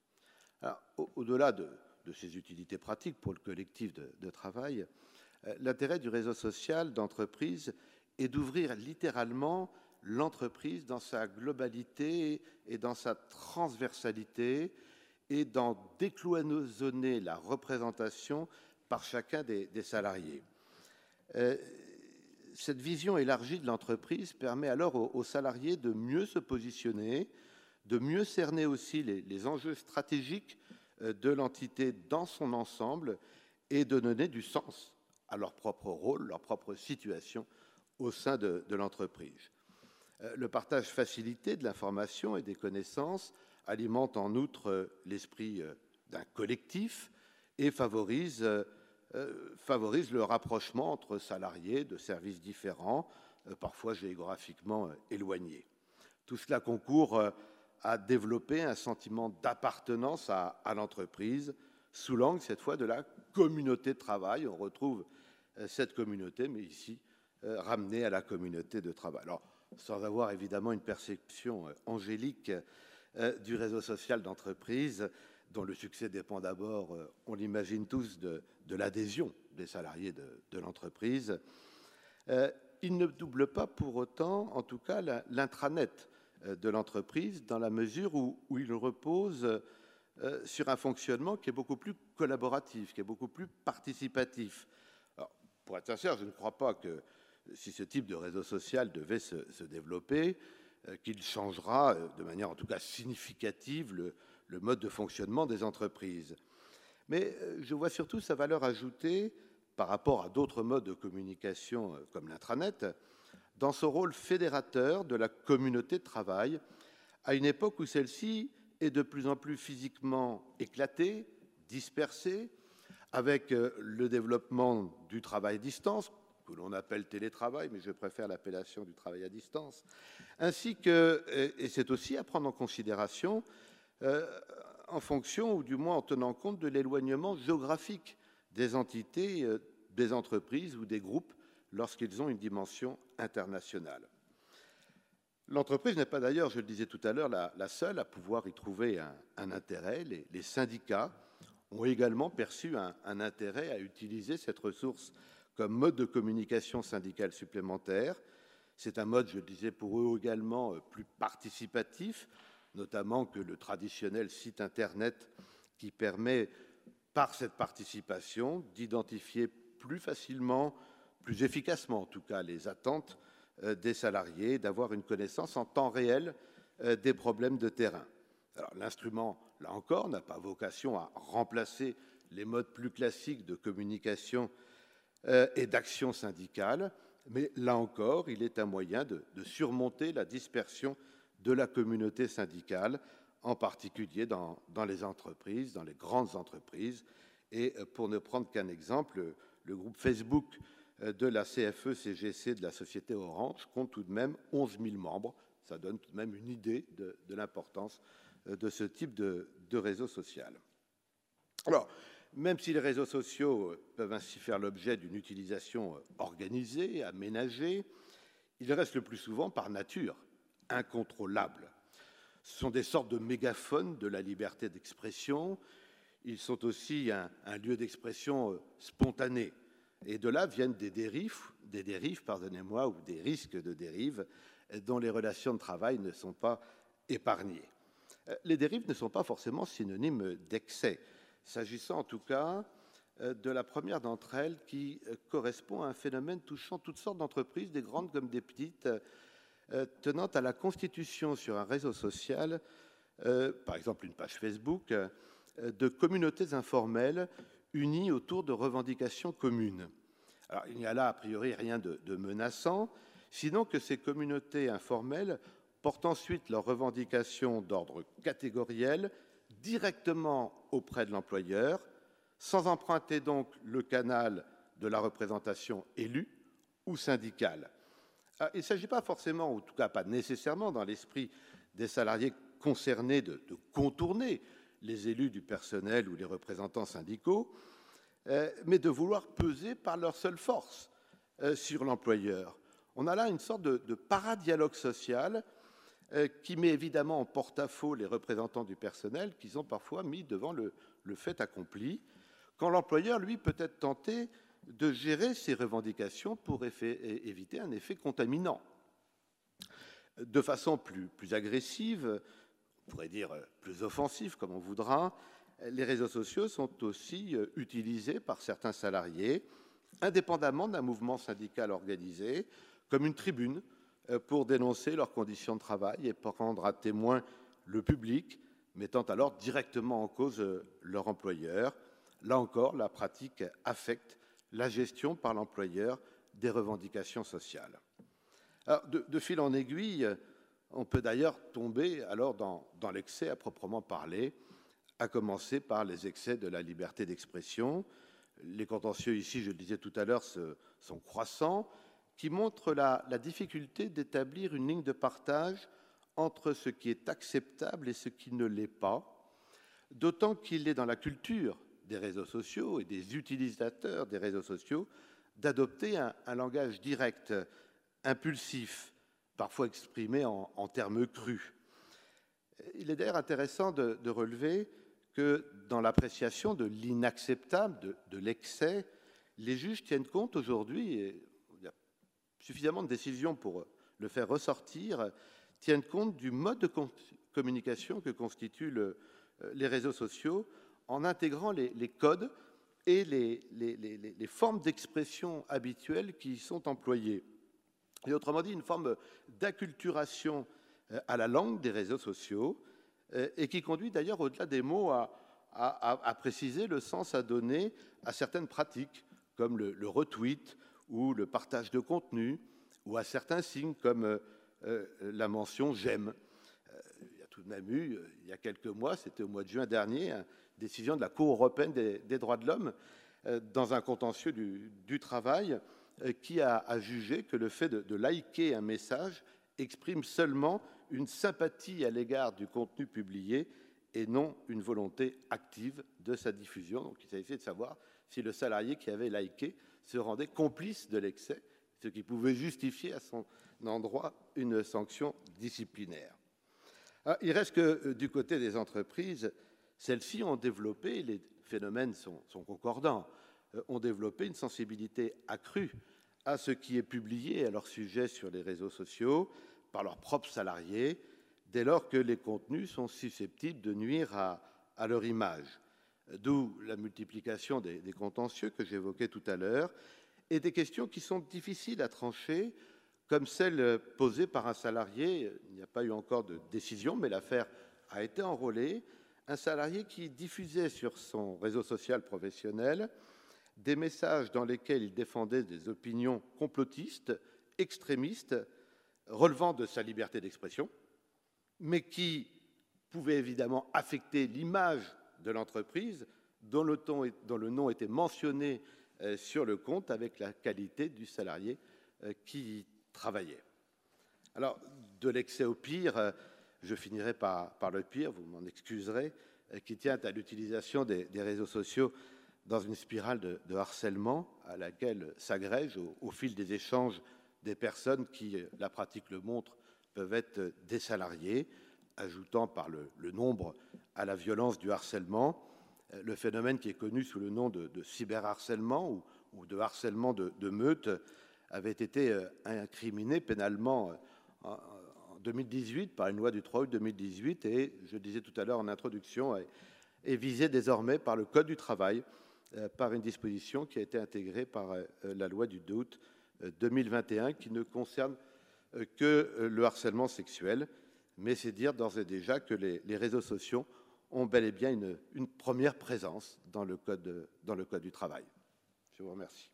Au-delà de, ses utilités pratiques pour le collectif de, travail, euh, l'intérêt du réseau social d'entreprise est d'ouvrir littéralement l'entreprise dans sa globalité et dans sa transversalité et d'en décloisonner la représentation par chacun des, salariés. Euh, cette vision élargie de l'entreprise permet alors aux, salariés de mieux se positionner, de mieux cerner aussi les, enjeux stratégiques euh, de l'entité dans son ensemble et de donner du sens à leur propre rôle, leur propre situation au sein de, l'entreprise. Euh, le partage facilité de l'information et des connaissances alimente en outre euh, l'esprit d'un collectif et favorise euh, le rapprochement entre salariés de services différents, euh, parfois géographiquement euh, éloignés. Tout cela concourt à développer un sentiment d'appartenance à, l'entreprise sous l'angle cette fois de la communauté de travail. On retrouve cette communauté, mais ici ramenée à la communauté de travail. Alors, sans avoir évidemment une perception angélique du réseau social d'entreprise, dont le succès dépend d'abord, on l'imagine tous, de, l'adhésion des salariés de, l'entreprise. Euh, il ne double pas pour autant, en tout cas, l'intranet euh, de l'entreprise, dans la mesure où, il repose euh, sur un fonctionnement qui est beaucoup plus collaboratif, qui est beaucoup plus participatif. pour être sincère, je ne crois pas que si ce type de réseau social devait se, développer, qu'il changera de manière en tout cas significative le mode de fonctionnement des entreprises. Mais euh, je vois surtout sa valeur ajoutée par rapport à d'autres modes de communication euh, comme l'intranet, dans son rôle fédérateur de la communauté de travail, à une époque où celle-ci est de plus en plus physiquement éclatée, dispersée, avec euh, le développement du travail à distance, que l'on appelle télétravail, mais je préfère l'appellation du travail à distance, ainsi que, et c'est aussi à prendre en considération, en fonction, ou du moins en tenant compte de l'éloignement géographique des entités, euh, des entreprises ou des groupes lorsqu'ils ont une dimension internationale. L'entreprise n'est pas d'ailleurs, je le disais tout à l'heure, la, seule à pouvoir y trouver un, intérêt. Les, syndicats ont également perçu un, intérêt à utiliser cette ressource comme mode de communication syndicale supplémentaire. C'est un mode, je le disais, pour eux également euh, plus participatif, notamment que le traditionnel site Internet qui permet, par cette participation, d'identifier plus facilement, plus efficacement en tout cas, les attentes euh, des salariés, d'avoir une connaissance en temps réel euh, des problèmes de terrain. L'instrument, là encore, n'a pas vocation à remplacer les modes plus classiques de communication et d'action syndicale, mais là encore, il est un moyen de, surmonter la dispersion de la communauté syndicale, en particulier dans, les entreprises, dans les grandes entreprises. Et euh, pour ne prendre qu'un exemple, le groupe Facebook euh, de la CFE-CGC de la société Orange compte tout de même 11 000 membres. Ça donne tout de même une idée de, l'importance euh, de ce type de, de réseau social. Alors, même si les réseaux sociaux peuvent ainsi faire l'objet d'une utilisation organisée, aménagée, ils restent le plus souvent par nature incontrôlables. Ce sont des sortes de mégaphones de la liberté d'expression. Ils sont aussi un, lieu d'expression euh, spontanée. Et de là viennent des dérives, des dérives, pardonnez-moi, ou des risques de dérives dont les relations de travail ne sont pas épargnées. Euh, les dérives ne sont pas forcément synonymes d'excès, s'agissant en tout cas euh, de la première d'entre elles qui correspond à un phénomène touchant toutes sortes d'entreprises, des grandes comme des petites, euh, tenant à la constitution sur un réseau social, euh, par exemple une page Facebook, euh, de communautés informelles unies autour de revendications communes. Alors, il n'y a là a priori rien de, menaçant, sinon que ces communautés informelles portent ensuite leurs revendications d'ordre catégoriel directement auprès de l'employeur, sans emprunter donc le canal de la représentation élue ou syndicale. Ah, il ne s'agit pas forcément, ou en tout cas pas nécessairement dans l'esprit des salariés concernés de, contourner les élus du personnel ou les représentants syndicaux, euh, mais de vouloir peser par leur seule force euh, sur l'employeur. On a là une sorte de, de paradialogue social qui met évidemment en porte-à-faux les représentants du personnel qui sont parfois mis devant le, fait accompli, quand l'employeur, lui, peut être tenté de gérer ses revendications pour éviter un effet contaminant. De façon plus, plus agressive, on pourrait dire plus offensive comme on voudra, les réseaux sociaux sont aussi euh, utilisés par certains salariés, indépendamment d'un mouvement syndical organisé, comme une tribune euh, pour dénoncer leurs conditions de travail et pour rendre à témoin le public, mettant alors directement en cause euh, leur employeur. Là encore, la pratique affecte la gestion par l'employeur des revendications sociales. de, fil en aiguille, on peut d'ailleurs tomber alors dans, dans l'excès à proprement parler, à commencer par les excès de la liberté d'expression. Les contentieux ici, je le disais tout à l'heure, sont croissants, qui montrent la, difficulté d'établir une ligne de partage entre ce qui est acceptable et ce qui ne l'est pas, d'autant qu'il est dans la culture des réseaux sociaux et des utilisateurs des réseaux sociaux d'adopter un, langage direct, impulsif, parfois exprimé en, termes crus. Il est d'ailleurs intéressant de, relever que dans l'appréciation de l'inacceptable, de, l'excès, les juges tiennent compte aujourd'hui, suffisamment de décisions pour le faire ressortir, tiennent compte du mode de communication que constituent euh, les réseaux sociaux en intégrant les, codes et les, formes d'expression habituelles qui y sont employées. Et autrement dit, une forme d'acculturation euh, à la langue des réseaux sociaux euh, et qui conduit d'ailleurs au-delà des mots à, préciser le sens à donner à certaines pratiques comme le, retweet ou le partage de contenu ou à certains signes comme la mention j'aime. il y a tout de même eu, il y a quelques mois, c'était au mois de juin dernier, décision de la Cour européenne des, droits de l'homme euh, dans un contentieux du, travail euh, qui a, jugé que le fait de, liker un message exprime seulement une sympathie à l'égard du contenu publié et non une volonté active de sa diffusion. Donc il s'agissait de savoir si le salarié qui avait liké se rendait complice de l'excès, ce qui pouvait justifier à son endroit une sanction disciplinaire. Ah, il reste que euh, du côté des entreprises, celles-ci ont développé, les phénomènes sont, concordants, euh, ont développé une sensibilité accrue à ce qui est publié à leur sujet sur les réseaux sociaux par leurs propres salariés, dès lors que les contenus sont susceptibles de nuire à, leur image. D'où la multiplication des, contentieux que j'évoquais tout à l'heure, et des questions qui sont difficiles à trancher, comme celle posée par un salarié. Il n'y a pas eu encore de décision, mais l'affaire a été enrôlée un salarié qui diffusait sur son réseau social professionnel des messages dans lesquels il défendait des opinions complotistes, extrémistes, relevant de sa liberté d'expression, mais qui pouvaient évidemment affecter l'image de l'entreprise dont le, nom était mentionné euh, sur le compte avec la qualité du salarié euh, qui y travaillait. Alors, de l'excès au pire, euh, je finirai par, le pire, vous m'en excuserez, qui tient à l'utilisation des, réseaux sociaux dans une spirale de, harcèlement à laquelle s'agrègent au, fil des échanges des personnes qui, la pratique le montre, peuvent être des salariés, ajoutant par le, nombre à la violence du harcèlement, euh, le phénomène qui est connu sous le nom de, cyberharcèlement ou, de harcèlement de, meute avait été incriminé pénalement 2018 par une loi du 3 août 2018 et, je disais tout à l'heure en introduction, est, visé désormais par le Code du travail, euh, par une disposition qui a été intégrée par euh, la loi du 2 août 2021 euh, qui ne concerne que le harcèlement sexuel. Mais c'est dire d'ores et déjà que les, réseaux sociaux ont bel et bien une, première présence dans le, code, le du travail. Je vous remercie.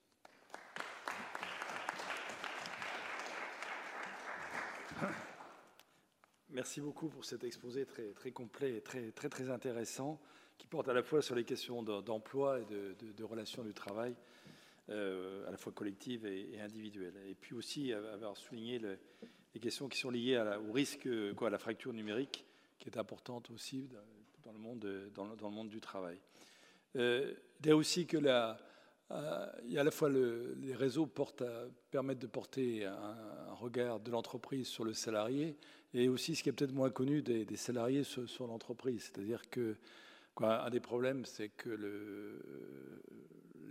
Merci beaucoup pour cet exposé très, complet et très, très, intéressant qui porte à la fois sur les questions d'emploi et de, relations du travail, euh, à la fois collectives et, individuelles. Et puis aussi avoir souligné les questions qui sont liées au risque, quoi, à la fracture numérique, qui est importante aussi dans le monde, dans le, monde du travail. Euh, il y a aussi que la, euh, il y a à la fois les réseaux permettent de porter un regard de l'entreprise sur le salarié, et aussi ce qui est peut-être moins connu des, salariés sur, l'entreprise. C'est-à-dire que un des problèmes, c'est que le,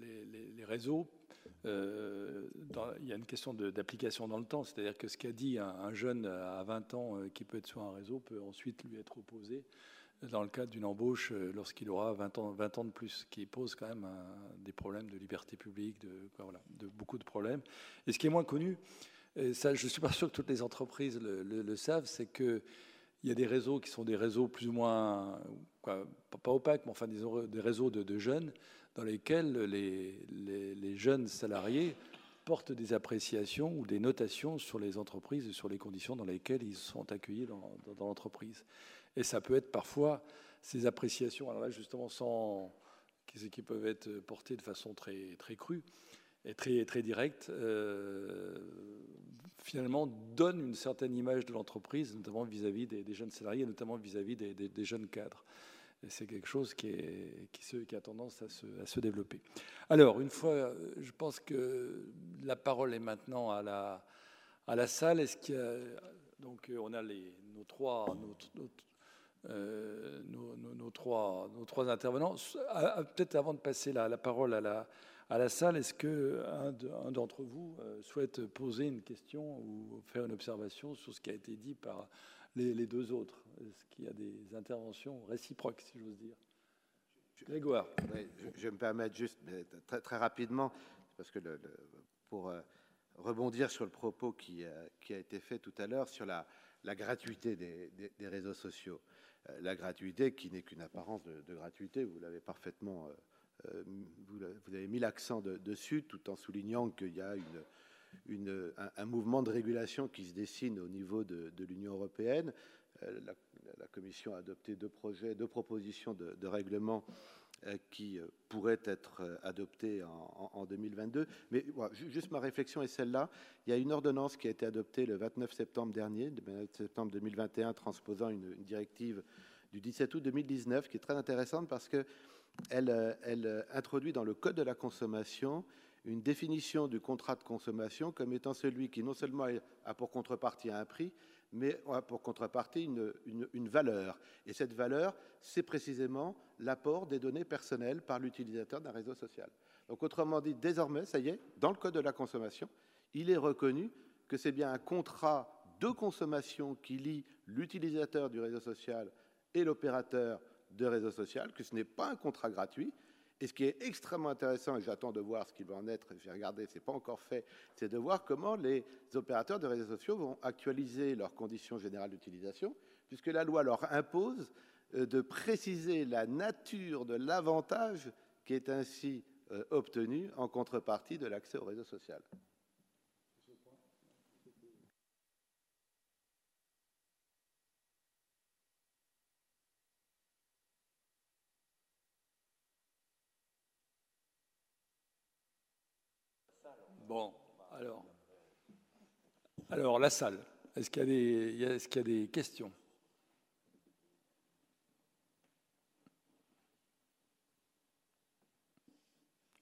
les, réseaux, euh, dans, il y a une question d'application dans le temps, c'est-à-dire que ce qu'a dit un, un, jeune à 20 ans euh, qui peut être sur un réseau peut ensuite lui être opposé dans le cadre d'une embauche euh, lorsqu'il aura 20 ans, 20 ans de plus, qui pose quand même des problèmes de liberté publique, de, beaucoup de problèmes. Et ce qui est moins connu, et ça, je ne suis pas sûr que toutes les entreprises le, savent, c'est que il y a des réseaux qui sont des réseaux plus ou moins, pas opaques, mais enfin des, réseaux de, jeunes dans lesquels les, jeunes salariés portent des appréciations ou des notations sur les entreprises et sur les conditions dans lesquelles ils sont accueillis dans, l'entreprise. Et ça peut être parfois ces appréciations, alors là justement sans qui peuvent être portées de façon très, très crue et très, très directe, euh, finalement donne une certaine image de l'entreprise, notamment vis-à-vis des, jeunes salariés, notamment vis-à-vis des, jeunes cadres. C'est quelque chose qui, a tendance à se, développer. Alors, une fois, je pense que la parole est maintenant à la, salle. Donc, on a nos trois, euh, trois, intervenants. Peut-être avant de passer la, parole à la, à la salle, est-ce qu'un d'entre vous euh, souhaite poser une question ou faire une observation sur ce qui a été dit par les, deux autres Est-ce qu'il y a des interventions réciproques, si j'ose dire Grégoire. Je, je, me permets juste très, rapidement, parce que pour euh, rebondir sur le propos qui, euh, qui, a été fait tout à l'heure sur la, gratuité des, réseaux sociaux. Euh, la gratuité qui n'est qu'une apparence de, gratuité, vous l'avez parfaitement vous, avez mis l'accent de, dessus tout en soulignant qu'il y a une, un, mouvement de régulation qui se dessine au niveau de, l'Union européenne. Euh, la, Commission a adopté deux projets, deux propositions de, de règlement euh, qui euh, pourraient être adoptés en, en, en 2022. Mais juste ma réflexion est celle-là. Il y a une ordonnance qui a été adoptée le 29 septembre dernier, le 29 septembre 2021, transposant une, directive du 17 août 2019, qui est très intéressante parce que elle, elle, introduit dans le Code de la consommation une définition du contrat de consommation comme étant celui qui non seulement a pour contrepartie un prix, mais a pour contrepartie une, une, valeur. Et cette valeur, c'est précisément l'apport des données personnelles par l'utilisateur d'un réseau social. Donc autrement dit, désormais, ça y est, dans le Code de la consommation, il est reconnu que c'est bien un contrat de consommation qui lie l'utilisateur du réseau social et l'opérateur de réseau social, que ce n'est pas un contrat gratuit. Et ce qui est extrêmement intéressant, et j'attends de voir ce qu'il va en être, j'ai regardé, ce n'est pas encore fait, c'est de voir comment les opérateurs de réseaux sociaux vont actualiser leurs conditions générales d'utilisation, puisque la loi leur impose euh, de préciser la nature de l'avantage qui est ainsi euh, obtenu en contrepartie de l'accès au réseau social. Bon, alors, alors la salle. Est-ce qu'il y, est qu y, a des questions?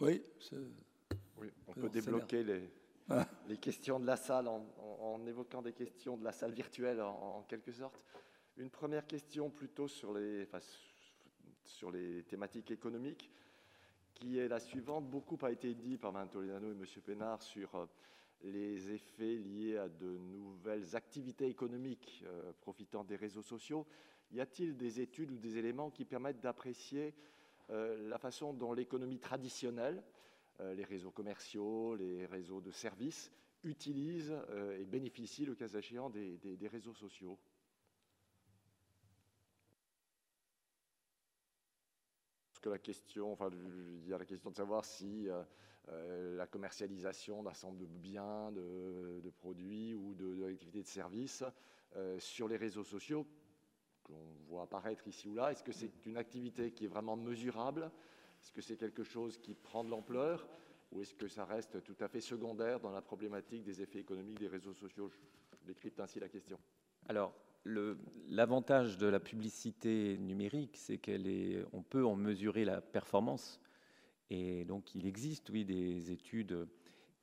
Oui, oui on peut débloquer les, ah. les, questions de la salle en, en, en, évoquant des questions de la salle virtuelle en, en, quelque sorte. Une première question plutôt sur les, enfin, sur les thématiques économiques qui est la suivante. Beaucoup a été dit par Mme Toledano et M. Pénard sur euh, les effets liés à de nouvelles activités économiques euh, profitant des réseaux sociaux. Y a-t-il des études ou des éléments qui permettent d'apprécier euh, la façon dont l'économie traditionnelle, les réseaux commerciaux, les réseaux de services, utilisent et bénéficient, le cas échéant, des réseaux sociaux? Que la question, enfin, il y a la question de savoir si euh, euh, la commercialisation d'un ensemble de biens, de, produits ou de, de de services euh, sur les réseaux sociaux qu'on voit apparaître ici ou là, est-ce que c'est une activité qui est vraiment mesurable? Est-ce que c'est quelque chose qui prend de l'ampleur? Ou est-ce que ça reste tout à fait secondaire dans la problématique des effets économiques des réseaux sociaux? Je décrypte ainsi la question. Alors, l'avantage de la publicité numérique, c'est qu'elle est, on peut en mesurer la performance. Et donc, il existe, oui, des études.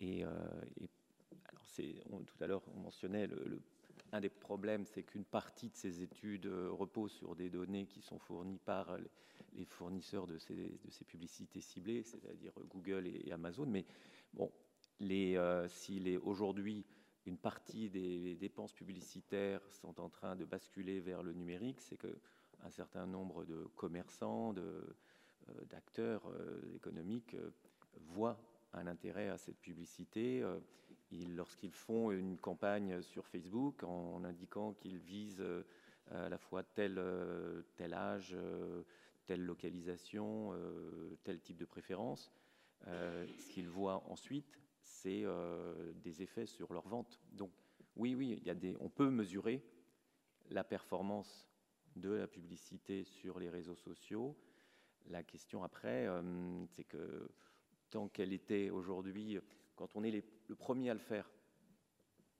Et, euh, alors, on, tout à l'heure, on mentionnait un des problèmes, c'est qu'une partie de ces études repose sur des données qui sont fournies par les fournisseurs de ces, de ces publicités ciblées, c'est-à-dire Google et, Amazon. Mais bon, les, s'il est aujourd'hui une partie des dépenses publicitaires sont en train de basculer vers le numérique, c'est qu'un certain nombre de commerçants, d'acteurs économiques voient un intérêt à cette publicité. Euh, lorsqu'ils font une campagne sur Facebook en, indiquant qu'ils visent euh, à la fois euh, tel âge, telle localisation, tel type de préférence, ce qu'ils voient ensuite, c'est des effets sur leur vente. Donc oui, oui, il y a on peut mesurer la performance de la publicité sur les réseaux sociaux. La question après, c'est que qu'elle était aujourd'hui, quand on est le premier à le faire,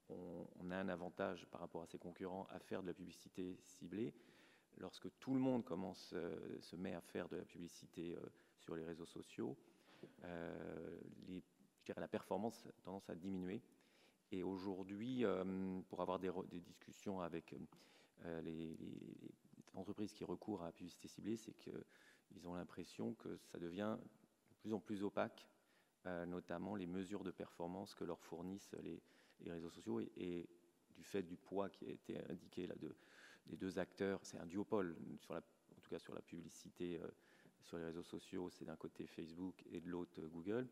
on, a un avantage par rapport à ses concurrents à faire de la publicité ciblée. Lorsque tout le monde commence, euh, se met à faire de la publicité euh, sur les réseaux sociaux, euh, la performance a tendance à diminuer. Et aujourd'hui, pour avoir des, discussions avec les, entreprises qui recourent à la publicité ciblée, c'est qu'ils ont l'impression que ça devient plus en plus opaque, euh, notamment les mesures de performance que leur fournissent les, réseaux sociaux et, du fait du poids qui a été indiqué là de, des deux acteurs. C'est un duopole, en tout cas sur la publicité euh, sur les réseaux sociaux, c'est d'un côté Facebook et de l'autre Google.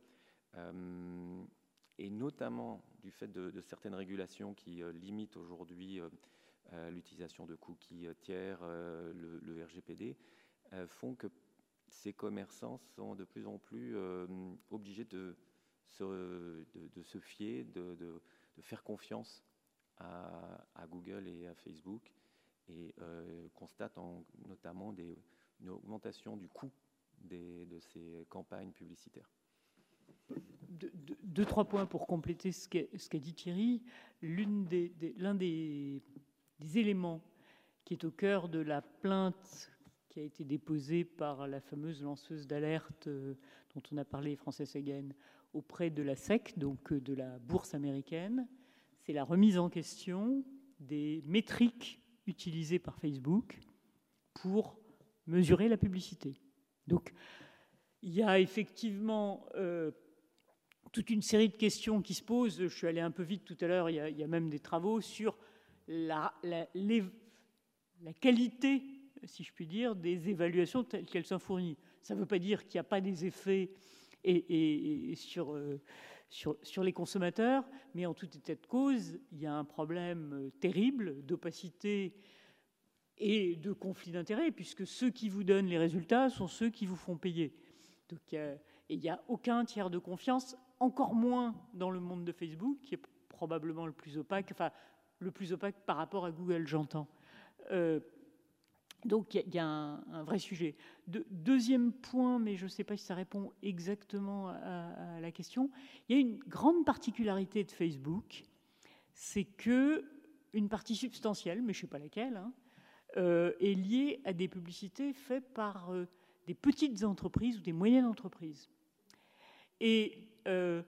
Euh, et notamment du fait de, certaines régulations qui limitent aujourd'hui l'utilisation de cookies tiers, le, le, RGPD, font que ces commerçants sont de plus en plus euh, obligés de se, fier, de, faire confiance à, Google et à Facebook et euh, constatent notamment une augmentation du coût de ces campagnes publicitaires. Deux, trois points pour compléter ce qu'a dit Thierry. L'un des, éléments qui est au cœur de la plainte qui a été déposée par la fameuse lanceuse d'alerte euh, dont on a parlé, Frances Hagen, auprès de la SEC, donc euh, de la bourse américaine. C'est la remise en question des métriques utilisées par Facebook pour mesurer la publicité. Donc, il y a effectivement euh, toute une série de questions qui se posent. Je suis allé un peu vite tout à l'heure. Il, y a même des travaux sur la, qualité si je puis dire, des évaluations telles qu'elles sont fournies. Ça ne veut pas dire qu'il n'y a pas des effets euh, sur, les consommateurs, mais en tout état de cause, il y a un problème euh, terrible d'opacité et de conflit d'intérêts, puisque ceux qui vous donnent les résultats sont ceux qui vous font payer. Donc, et il n'y a aucun tiers de confiance, encore moins dans le monde de Facebook, qui est probablement le plus opaque, enfin le plus opaque par rapport à Google, j'entends. Euh, donc il y, a un, vrai sujet. deuxième point, mais je ne sais pas si ça répond exactement à, la question, il y a une grande particularité de Facebook, c'est que une partie substantielle, mais je ne sais pas laquelle, hein, euh, est liée à des publicités faites par euh, des petites entreprises ou des moyennes entreprises. Et euh,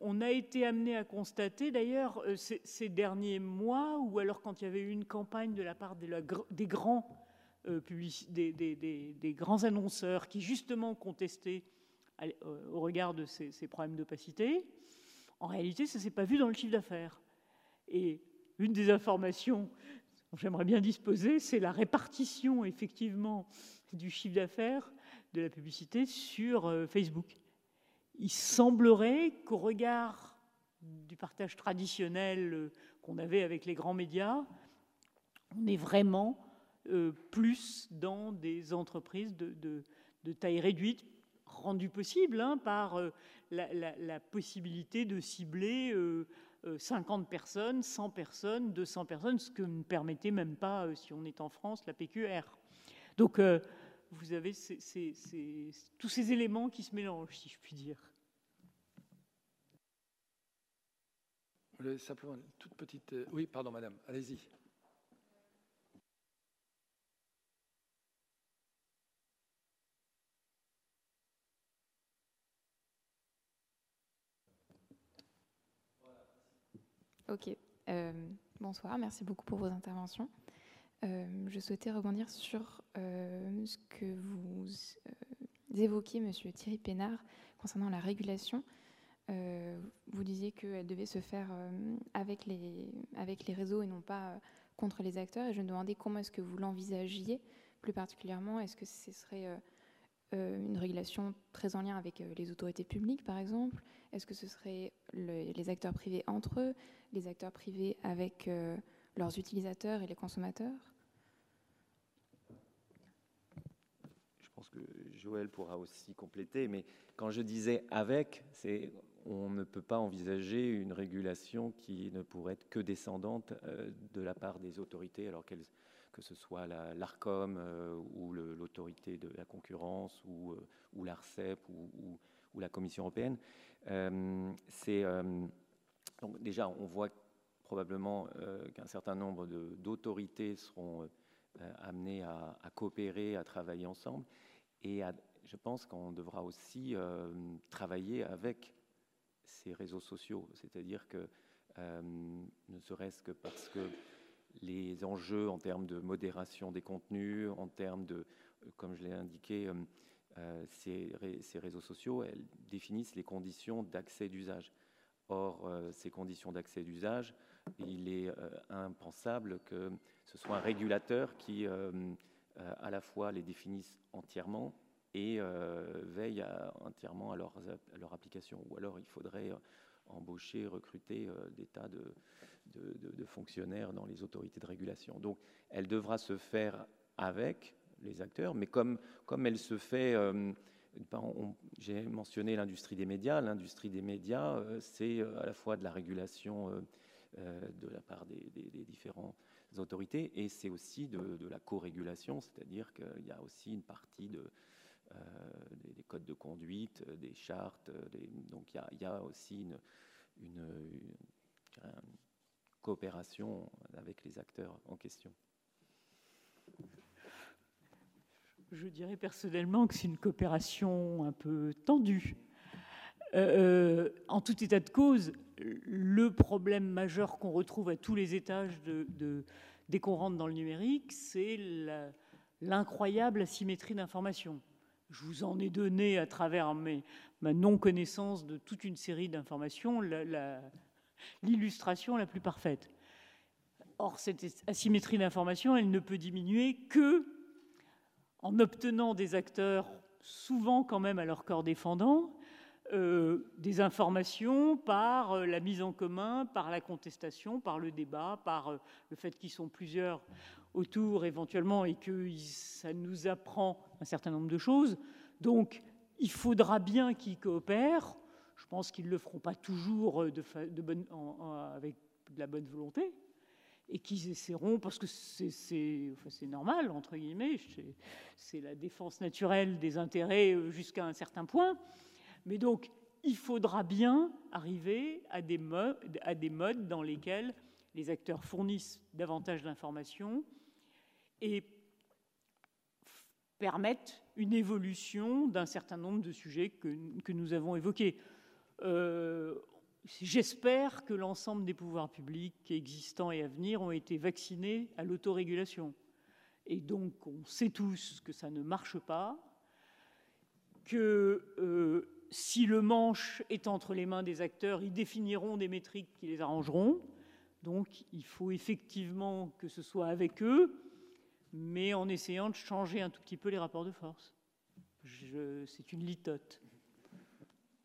on a été amené à constater, d'ailleurs, ces, derniers mois, ou alors quand il y avait eu une campagne de la part des grands euh, annonceurs qui justement contestaient euh, au regard de ces, problèmes d'opacité, en réalité, ça ne s'est pas vu dans le chiffre d'affaires. Et une des informations dont j'aimerais bien disposer, c'est la répartition effectivement du chiffre d'affaires de la publicité sur euh, Facebook. Il semblerait qu'au regard du partage traditionnel qu'on avait avec les grands médias, on est vraiment euh, plus dans des entreprises de, taille réduite, rendues possibles hein, par euh, la, possibilité de cibler 50 euh, personnes, 100 personnes, 200 personnes, ce que ne permettait même pas, si on est en France, la PQR. Donc, vous avez tous ces éléments qui se mélangent, si je puis dire. Simplement une toute petite. Oui, pardon, madame, allez-y. Ok. Euh, Bonsoir, merci beaucoup pour vos interventions. je souhaitais rebondir sur ce que vous évoquiez, Monsieur Thierry Pénard, concernant la régulation. Vous disiez qu'elle devait se faire avec, les, avec les réseaux et non pas contre les acteurs. Et je me demandais comment est-ce que vous l'envisagiez plus particulièrement. Est-ce que ce serait euh, une régulation très en lien avec euh, les autorités publiques, par exemple? Est-ce que ce serait les acteurs privés entre eux, les acteurs privés avec euh, leurs utilisateurs et les consommateurs? Je pense que Joël pourra aussi compléter, mais quand je disais avec, c'est on ne peut pas envisager une régulation qui ne pourrait être que descendante de la part des autorités, alors que ce soit l'ARCOM euh, ou l'autorité de la concurrence ou, euh, l'ARCEP ou, la Commission européenne. Euh, c'est donc déjà, on voit probablement qu'un certain nombre d'autorités seront amenées à, coopérer, à travailler ensemble. Et je pense qu'on devra aussi travailler avec ces réseaux sociaux. C'est-à-dire que, ne serait-ce que parce que les enjeux en termes de modération des contenus, en termes de, euh, comme je l'ai indiqué, euh, euh, ces, réseaux sociaux, elles définissent les conditions d'accès d'usage. Or, ces conditions d'accès d'usage, il est impensable que ce soit un régulateur qui, à la fois, les définisse entièrement et veille entièrement à, leur application. Ou alors, il faudrait embaucher, recruter des tas de, fonctionnaires dans les autorités de régulation. Donc, elle devra se faire avec les acteurs, mais comme, comme elle se fait, euh, j'ai mentionné l'industrie des médias, l'industrie des médias, euh, c'est euh, à la fois de la régulation de la part des, différentes autorités, et c'est aussi de, la co-régulation, c'est-à-dire qu'il y a aussi une partie de, des, codes de conduite, des chartes, donc il y, a, aussi une, coopération avec les acteurs en question Je dirais personnellement que c'est une coopération un peu tendue. Euh, en tout état de cause, le problème majeur qu'on retrouve à tous les étages dès qu'on rentre dans le numérique, c'est l'incroyable asymétrie d'informations. Je vous en ai donné à travers ma non-connaissance de toute une série d'informations l'illustration la plus parfaite. Or, cette asymétrie d'information, elle ne peut diminuer que en obtenant des acteurs, souvent quand même à leur corps défendant, euh, des informations par euh, la mise en commun, par la contestation, par le débat, par euh, le fait qu'ils sont plusieurs autour éventuellement et que ça nous apprend un certain nombre de choses. Donc, il faudra bien qu'ils coopèrent. Je pense qu'ils ne le feront pas toujours euh, de, bonne, avec de la bonne volonté et qu'ils essaieront, parce que c'est normal, entre guillemets, c'est la défense naturelle des intérêts euh, jusqu'à un certain point. Mais donc, il faudra bien arriver à des modes dans lesquels les acteurs fournissent davantage d'informations et permettent une évolution d'un certain nombre de sujets que, nous avons évoqués. Euh, j'espère que l'ensemble des pouvoirs publics existants et à venir ont été vaccinés à l'autorégulation. Et donc, on sait tous que ça ne marche pas, que euh, si le manche est entre les mains des acteurs, ils définiront des métriques qui les arrangeront. Donc, il faut effectivement que ce soit avec eux, mais en essayant de changer un tout petit peu les rapports de force. C'est une litote.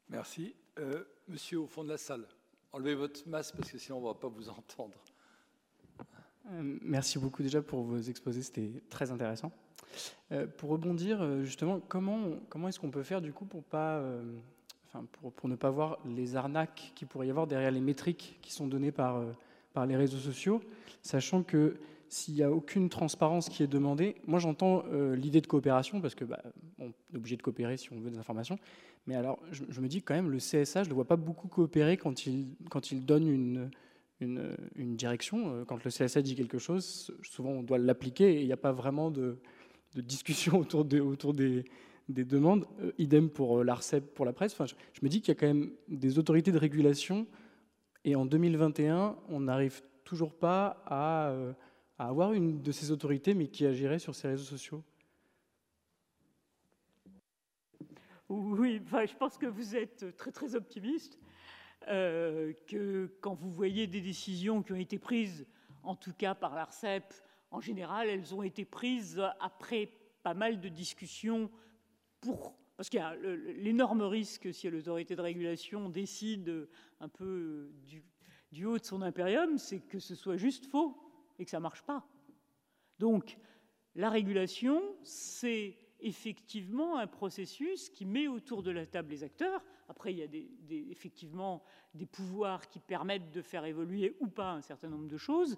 Merci. Euh, monsieur au fond de la salle, enlevez votre masque parce que sinon on ne va pas vous entendre. Euh, merci beaucoup déjà pour vos exposés, c'était très intéressant. Euh, pour rebondir, justement, comment, comment est-ce qu'on peut faire du coup pour, pas, enfin, pour, pour, ne pas voir les arnaques qui pourrait y avoir derrière les métriques qui sont données par, par les réseaux sociaux, sachant que s'il n'y a aucune transparence qui est demandée, moi j'entends l'idée de coopération, parce que bah, on est obligé de coopérer si on veut des informations, mais alors, je, me dis quand même, le CSA, je ne le vois pas beaucoup coopérer quand il, donne une, direction. Euh, quand le CSA dit quelque chose, souvent on doit l'appliquer et il n'y a pas vraiment de, discussion autour, de, autour des, des demandes. Euh, idem pour euh, l'ARCEP, pour la presse. Enfin, je, me dis qu'il y a quand même des autorités de régulation Et en 2021, on n'arrive toujours pas à, à, avoir une de ces autorités, mais qui agirait sur ces réseaux sociaux? Oui, je pense que vous êtes très très optimiste. Euh, que quand vous voyez des décisions qui ont été prises, en tout cas par l'ARCEP, en général, elles ont été prises après pas mal de discussions pour parce qu'il y a l'énorme risque si l'autorité de régulation décide un peu du, du, haut de son impérium, c'est que ce soit juste faux et que ça ne marche pas. Donc, la régulation, c'est effectivement un processus qui met autour de la table les acteurs. Après, il y a effectivement des pouvoirs qui permettent de faire évoluer ou pas un certain nombre de choses.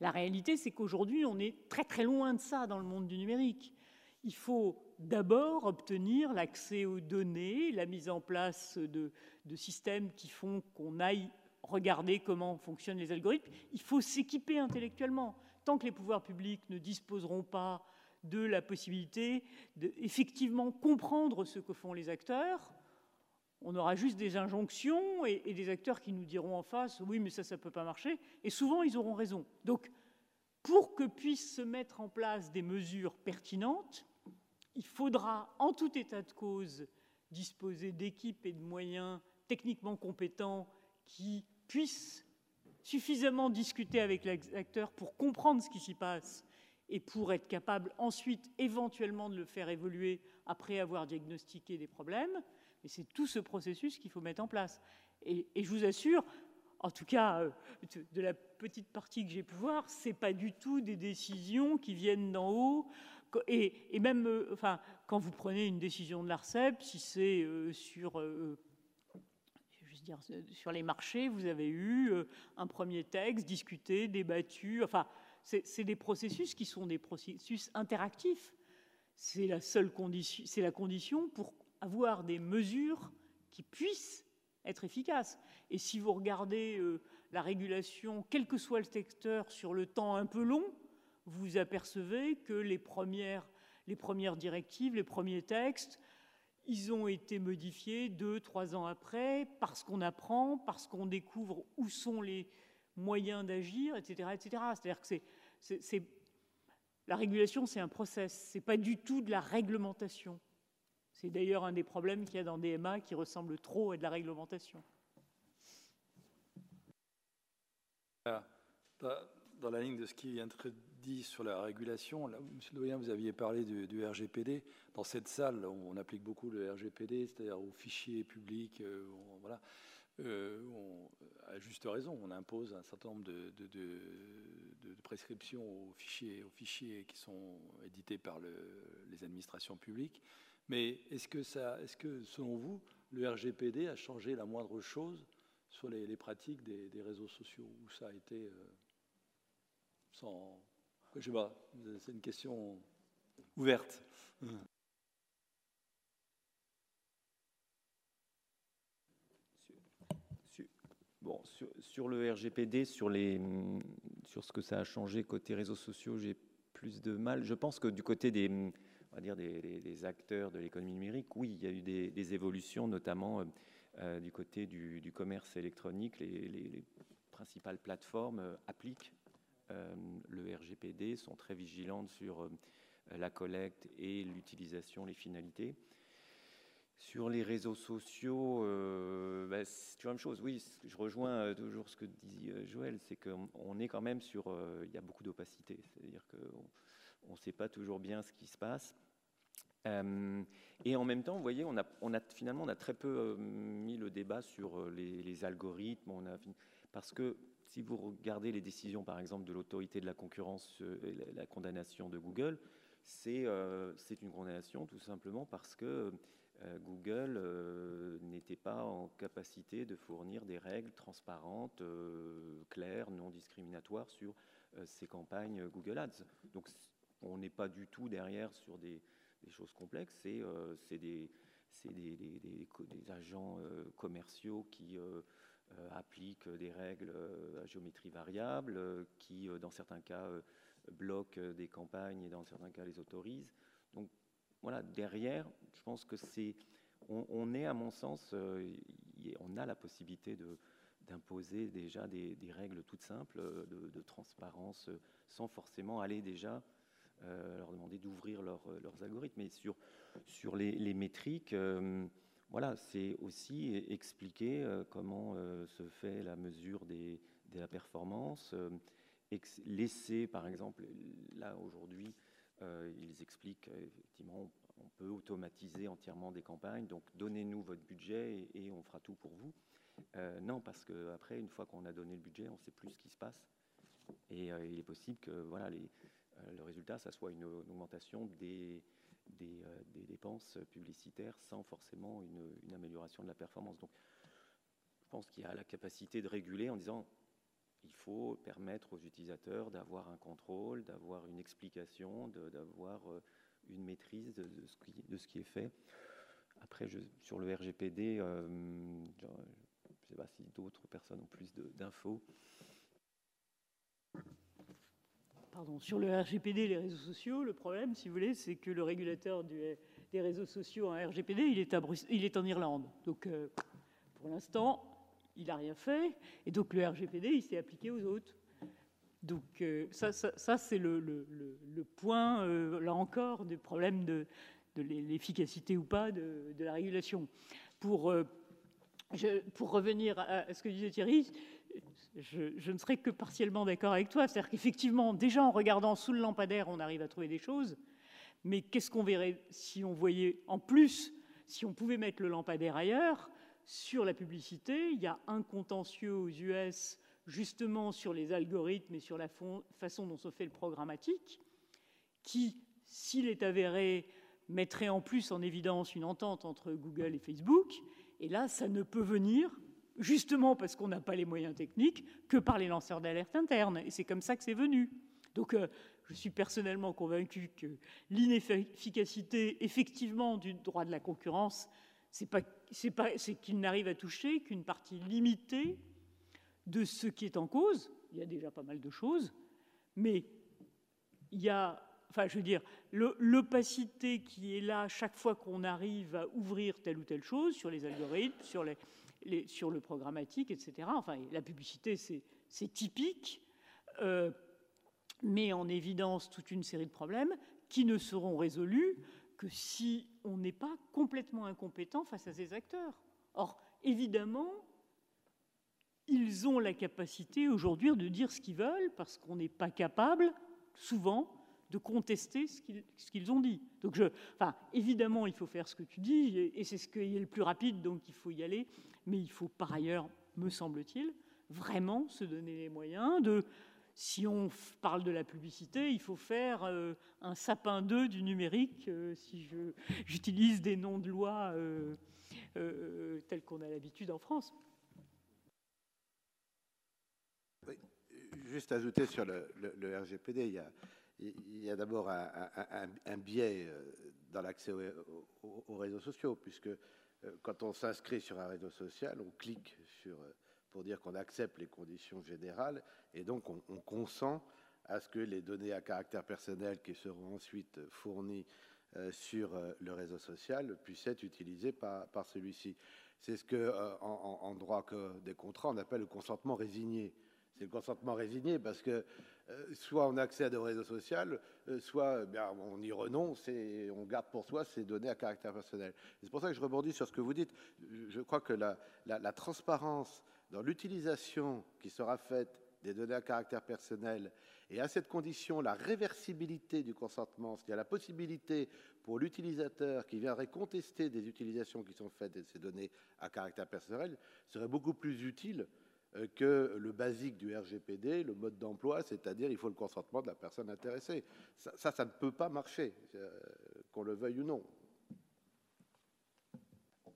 La réalité, c'est qu'aujourd'hui, on est très très loin de ça dans le monde du numérique. Il faut d'abord obtenir l'accès aux données, la mise en place de systèmes qui font qu'on aille regarder comment fonctionnent les algorithmes. Il faut s'équiper intellectuellement. Tant que les pouvoirs publics ne disposeront pas de la possibilité d'effectivement comprendre ce que font les acteurs. On aura juste des injonctions et, des acteurs qui nous diront en face oui, mais ça, ça ne peut pas marcher. Et souvent, ils auront raison. Donc, pour que puissent se mettre en place des mesures pertinentes, il faudra, en tout état de cause, disposer d'équipes et de moyens techniquement compétents qui puissent suffisamment discuter avec les acteurs pour comprendre ce qui s'y passe et pour être capable ensuite éventuellement de le faire évoluer après avoir diagnostiqué des problèmes. Et c'est tout ce processus qu'il faut mettre en place. Et, je vous assure, en tout cas, euh, de la petite partie que j'ai pu voir, c'est pas du tout des décisions qui viennent d'en haut. Et, même, euh, enfin, quand vous prenez une décision de l'Arcep, si c'est euh, sur sur les marchés, vous avez eu un premier texte discuté, débattu, enfin, c'est des processus qui sont des processus interactifs. C'est la seule condition, c'est la condition pour avoir des mesures qui puissent être efficaces. Et si vous regardez euh, la régulation, quel que soit le secteur, sur le temps un peu long, vous apercevez que les premières directives, les premiers textes, ils ont été modifiés deux, trois ans après, parce qu'on apprend, parce qu'on découvre où sont les moyens d'agir, etc., etc. C'est-à-dire que c'est la régulation, c'est un process, c'est pas du tout de la réglementation. C'est d'ailleurs un des problèmes qu'il y a dans DMA qui ressemble trop à de la réglementation. Dans la ligne de ce qui vient sur la régulation, là, Monsieur Doyen, vous aviez parlé du, RGPD. Dans cette salle, on, applique beaucoup le RGPD, c'est-à-dire aux fichiers publics. Euh, voilà. Euh, à juste raison, on impose un certain nombre de, prescriptions aux fichiers, aux fichiers qui sont édités par les administrations publiques. Mais est-ce que, ça, est-ce que, selon vous, le RGPD a changé la moindre chose sur les, pratiques des, réseaux sociaux Où ça a été euh, sans. Je sais pas, c'est une question ouverte. Bon, sur, le RGPD, sur, les, sur ce que ça a changé côté réseaux sociaux, j'ai plus de mal. Je pense que du côté des, on va dire des, acteurs de l'économie numérique, oui, il y a eu des, évolutions, notamment euh, euh, du côté du, commerce électronique. Les, principales plateformes euh, appliquent le RGPD, sont très vigilantes sur la collecte et l'utilisation, les finalités. Sur les réseaux sociaux, euh, bah, c'est la même chose. Oui, je rejoins euh, toujours ce que dit euh, Joël, c'est qu'on est quand même sur. il y a beaucoup d'opacité, c'est-à-dire qu'on ne sait pas toujours bien ce qui se passe. et en même temps, vous voyez, on a, finalement, on a très peu mis le débat sur les, algorithmes. Parce que si vous regardez les décisions, par exemple, de l'autorité de la concurrence, la, condamnation de Google, c'est une condamnation tout simplement parce que euh, Google euh, n'était pas en capacité de fournir des règles transparentes, euh, claires, non discriminatoires sur ces campagnes Google Ads. Donc on n'est pas du tout derrière sur des, choses complexes, c'est des, agents commerciaux qui appliquent des règles à géométrie variable, qui dans certains cas bloquent des campagnes et dans certains cas les autorisent. Donc voilà, derrière, je pense que c'est, on, est à mon sens, euh, on a la possibilité de, d'imposer déjà des, règles toutes simples de, transparence sans forcément aller déjà leur demander d'ouvrir leurs algorithmes. Mais sur, sur les, métriques, voilà, c'est aussi expliquer comment se fait la mesure des, de la performance, laisser par exemple, là aujourd'hui, ils expliquent effectivement on peut automatiser entièrement des campagnes, donc donnez-nous votre budget et, on fera tout pour vous. Euh, non, parce qu'après, une fois qu'on a donné le budget, on ne sait plus ce qui se passe. Et euh, il est possible que voilà, euh, le résultat, ça soit une, augmentation des, des, dépenses publicitaires sans forcément une, amélioration de la performance. Donc, je pense qu'il y a la capacité de réguler en disant il faut permettre aux utilisateurs d'avoir un contrôle, d'avoir une explication, d'avoir une maîtrise de, ce, qui, est fait. Après, sur le RGPD, euh, je ne sais pas si d'autres personnes ont plus d'infos. Sur le RGPD les réseaux sociaux, le problème, si vous voulez, c'est que le régulateur des réseaux sociaux en RGPD, il est, en Irlande. Donc, euh, pour l'instant, il n'a rien fait. Et donc, le RGPD, il s'est appliqué aux autres. Donc euh, ça, c'est le, point, euh, là encore, du problème de, l'efficacité ou pas de, la régulation. Pour revenir à ce que disait Thierry, je, ne serais que partiellement d'accord avec toi. C'est-à-dire qu'effectivement, déjà en regardant sous le lampadaire, on arrive à trouver des choses. Mais qu'est-ce qu'on verrait si on voyait en plus, si on pouvait mettre le lampadaire ailleurs Sur la publicité, il y a un contentieux aux US justement sur les algorithmes et sur la façon dont se fait le programmatique, qui, s'il est avéré, mettrait en plus en évidence une entente entre Google et Facebook. Et là, ça ne peut venir, justement parce qu'on n'a pas les moyens techniques, que par les lanceurs d'alerte internes. Et c'est comme ça que c'est venu. Donc, euh, je suis personnellement convaincu que l'inefficacité, effectivement, du droit de la concurrence, c'est qu'il n'arrive à toucher qu'une partie limitée de ce qui est en cause. Il y a déjà pas mal de choses, mais il y a, enfin, je veux dire, l'opacité qui est là chaque fois qu'on arrive à ouvrir telle ou telle chose sur les algorithmes, sur, les, sur le programmatique, etc. Enfin, la publicité, c'est typique, euh, met en évidence toute une série de problèmes qui ne seront résolus que si on n'est pas complètement incompétent face à ces acteurs. Or, évidemment, ils ont la capacité aujourd'hui de dire ce qu'ils veulent parce qu'on n'est pas capable, souvent, de contester ce qu'ils ont dit. Donc, évidemment, il faut faire ce que tu dis, et c'est ce qui est le plus rapide, donc il faut y aller. Mais il faut par ailleurs, me semble-t-il, vraiment se donner les moyens de. Si on parle de la publicité, il faut faire euh, un sapin 2 du numérique, euh, si j'utilise des noms de loi euh, tels qu'on a l'habitude en France. juste ajouter sur le, RGPD, il y a, il y a d'abord un, biais euh, dans l'accès aux, réseaux sociaux, puisque euh, quand on s'inscrit sur un réseau social, on clique sur, euh, pour dire qu'on accepte les conditions générales, et donc on, consent à ce que les données à caractère personnel qui seront ensuite fournies sur le réseau social puissent être utilisées par, par celui-ci. C'est ce que, en, en, droit des contrats, on appelle le consentement résigné c'est le consentement résigné parce que euh, soit on accède au réseau social, euh, soit eh on y renonce et on garde pour soi ces données à caractère personnel. C'est pour ça que je rebondis sur ce que vous dites. Je crois que la, la transparence dans l'utilisation qui sera faite des données à caractère personnel et à cette condition la réversibilité du consentement, c'est-à-dire la possibilité pour l'utilisateur qui viendrait contester des utilisations qui sont faites de ces données à caractère personnel, serait beaucoup plus utile euh, que le basique du RGPD, le mode d'emploi, c'est-à-dire il faut le consentement de la personne intéressée. Ça, ça, ne peut pas marcher, euh, qu'on le veuille ou non.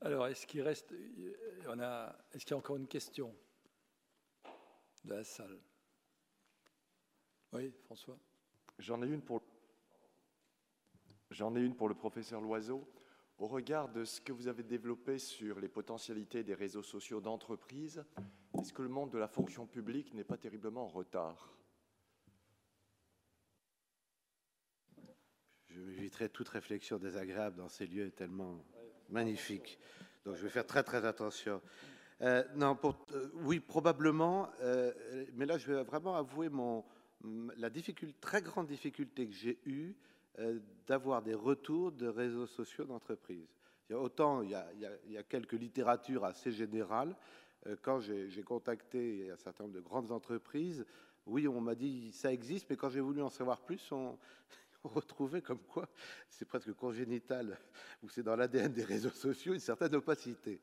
Alors, est-ce qu'il reste, on a, est-ce qu'il y a encore une question de la salle? Oui, François? J'en ai une pour, j'en ai une pour le professeur Loiseau. Au regard de ce que vous avez développé sur les potentialités des réseaux sociaux d'entreprise, est-ce que le monde de la fonction publique n'est pas terriblement en retard? Je m'éviterai toute réflexion désagréable dans ces lieux tellement magnifiques. Donc je vais faire très très attention. non, oui, probablement. mais là, je vais vraiment avouer mon, la très grande difficulté que j'ai eue d'avoir des retours de réseaux sociaux d'entreprise. Autant il y, a, quelques littératures assez générales. Quand j'ai contacté un certain nombre de grandes entreprises, oui, on m'a dit ça existe, mais quand j'ai voulu en savoir plus, on, retrouvait comme quoi c'est presque congénital, ou c'est dans l'ADN des réseaux sociaux une certaine opacité.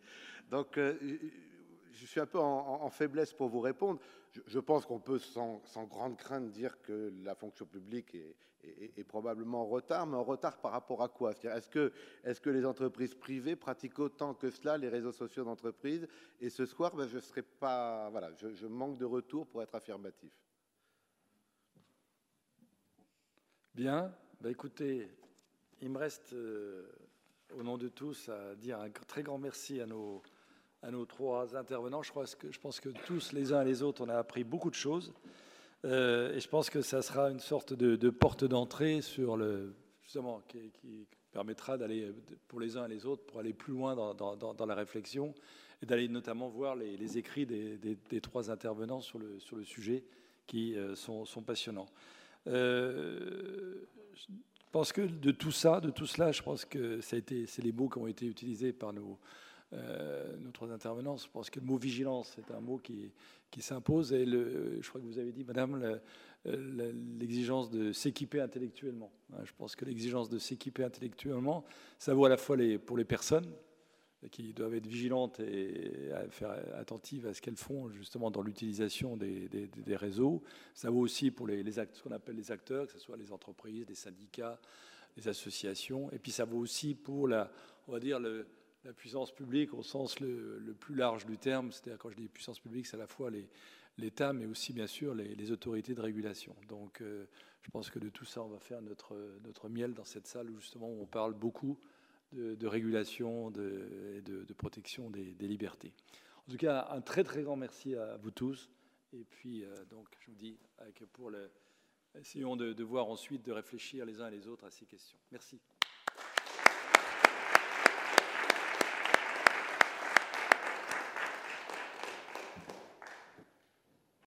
Donc, euh, je suis un peu en, faiblesse pour vous répondre. Je, pense qu'on peut sans, grande crainte dire que la fonction publique est, probablement en retard, mais en retard par rapport à quoi? Est-ce que, que, les entreprises privées pratiquent autant que cela les réseaux sociaux d'entreprise? Et ce soir, ben, je serai pas, voilà, je manque de retour pour être affirmatif. Bien, bah écoutez, il me reste, euh, au nom de tous, à dire un très grand merci à nos, à nos trois intervenants. Je, je pense que tous, les uns et les autres, on a appris beaucoup de choses. Euh, et je pense que ça sera une sorte de, porte d'entrée sur le, justement, qui, permettra d'aller, pour les uns et les autres, pour aller plus loin dans, la réflexion et d'aller notamment voir les, écrits des, trois intervenants sur le, sujet qui euh, sont, passionnants. Euh, je pense que de tout ça, de tout cela, je pense que c'est les mots qui ont été utilisés par nos, euh, nos trois intervenants. Je pense que le mot vigilance est un mot qui, qui s'impose et je crois que vous avez dit, Madame, l'exigence de s'équiper intellectuellement. Je pense que l'exigence de s'équiper intellectuellement, ça vaut à la fois pour les personnes, qui doivent être vigilantes et faire attentives à ce qu'elles font justement dans l'utilisation des, des, réseaux. Ça vaut aussi pour les, les ce qu'on appelle les acteurs, que ce soit les entreprises, les syndicats, les associations. Et puis ça vaut aussi pour la, on va dire, le, la puissance publique au sens le, plus large du terme. C'est-à-dire quand je dis puissance publique, c'est à la fois l'État, mais aussi bien sûr les, autorités de régulation. Donc euh, je pense que de tout ça, on va faire notre, miel dans cette salle où justement on parle beaucoup de, régulation et de, protection des, libertés. En tout cas, un très très grand merci à vous tous. Et puis, euh, donc, je vous dis que pour le, essayons de voir ensuite, de réfléchir les uns et les autres à ces questions. Merci.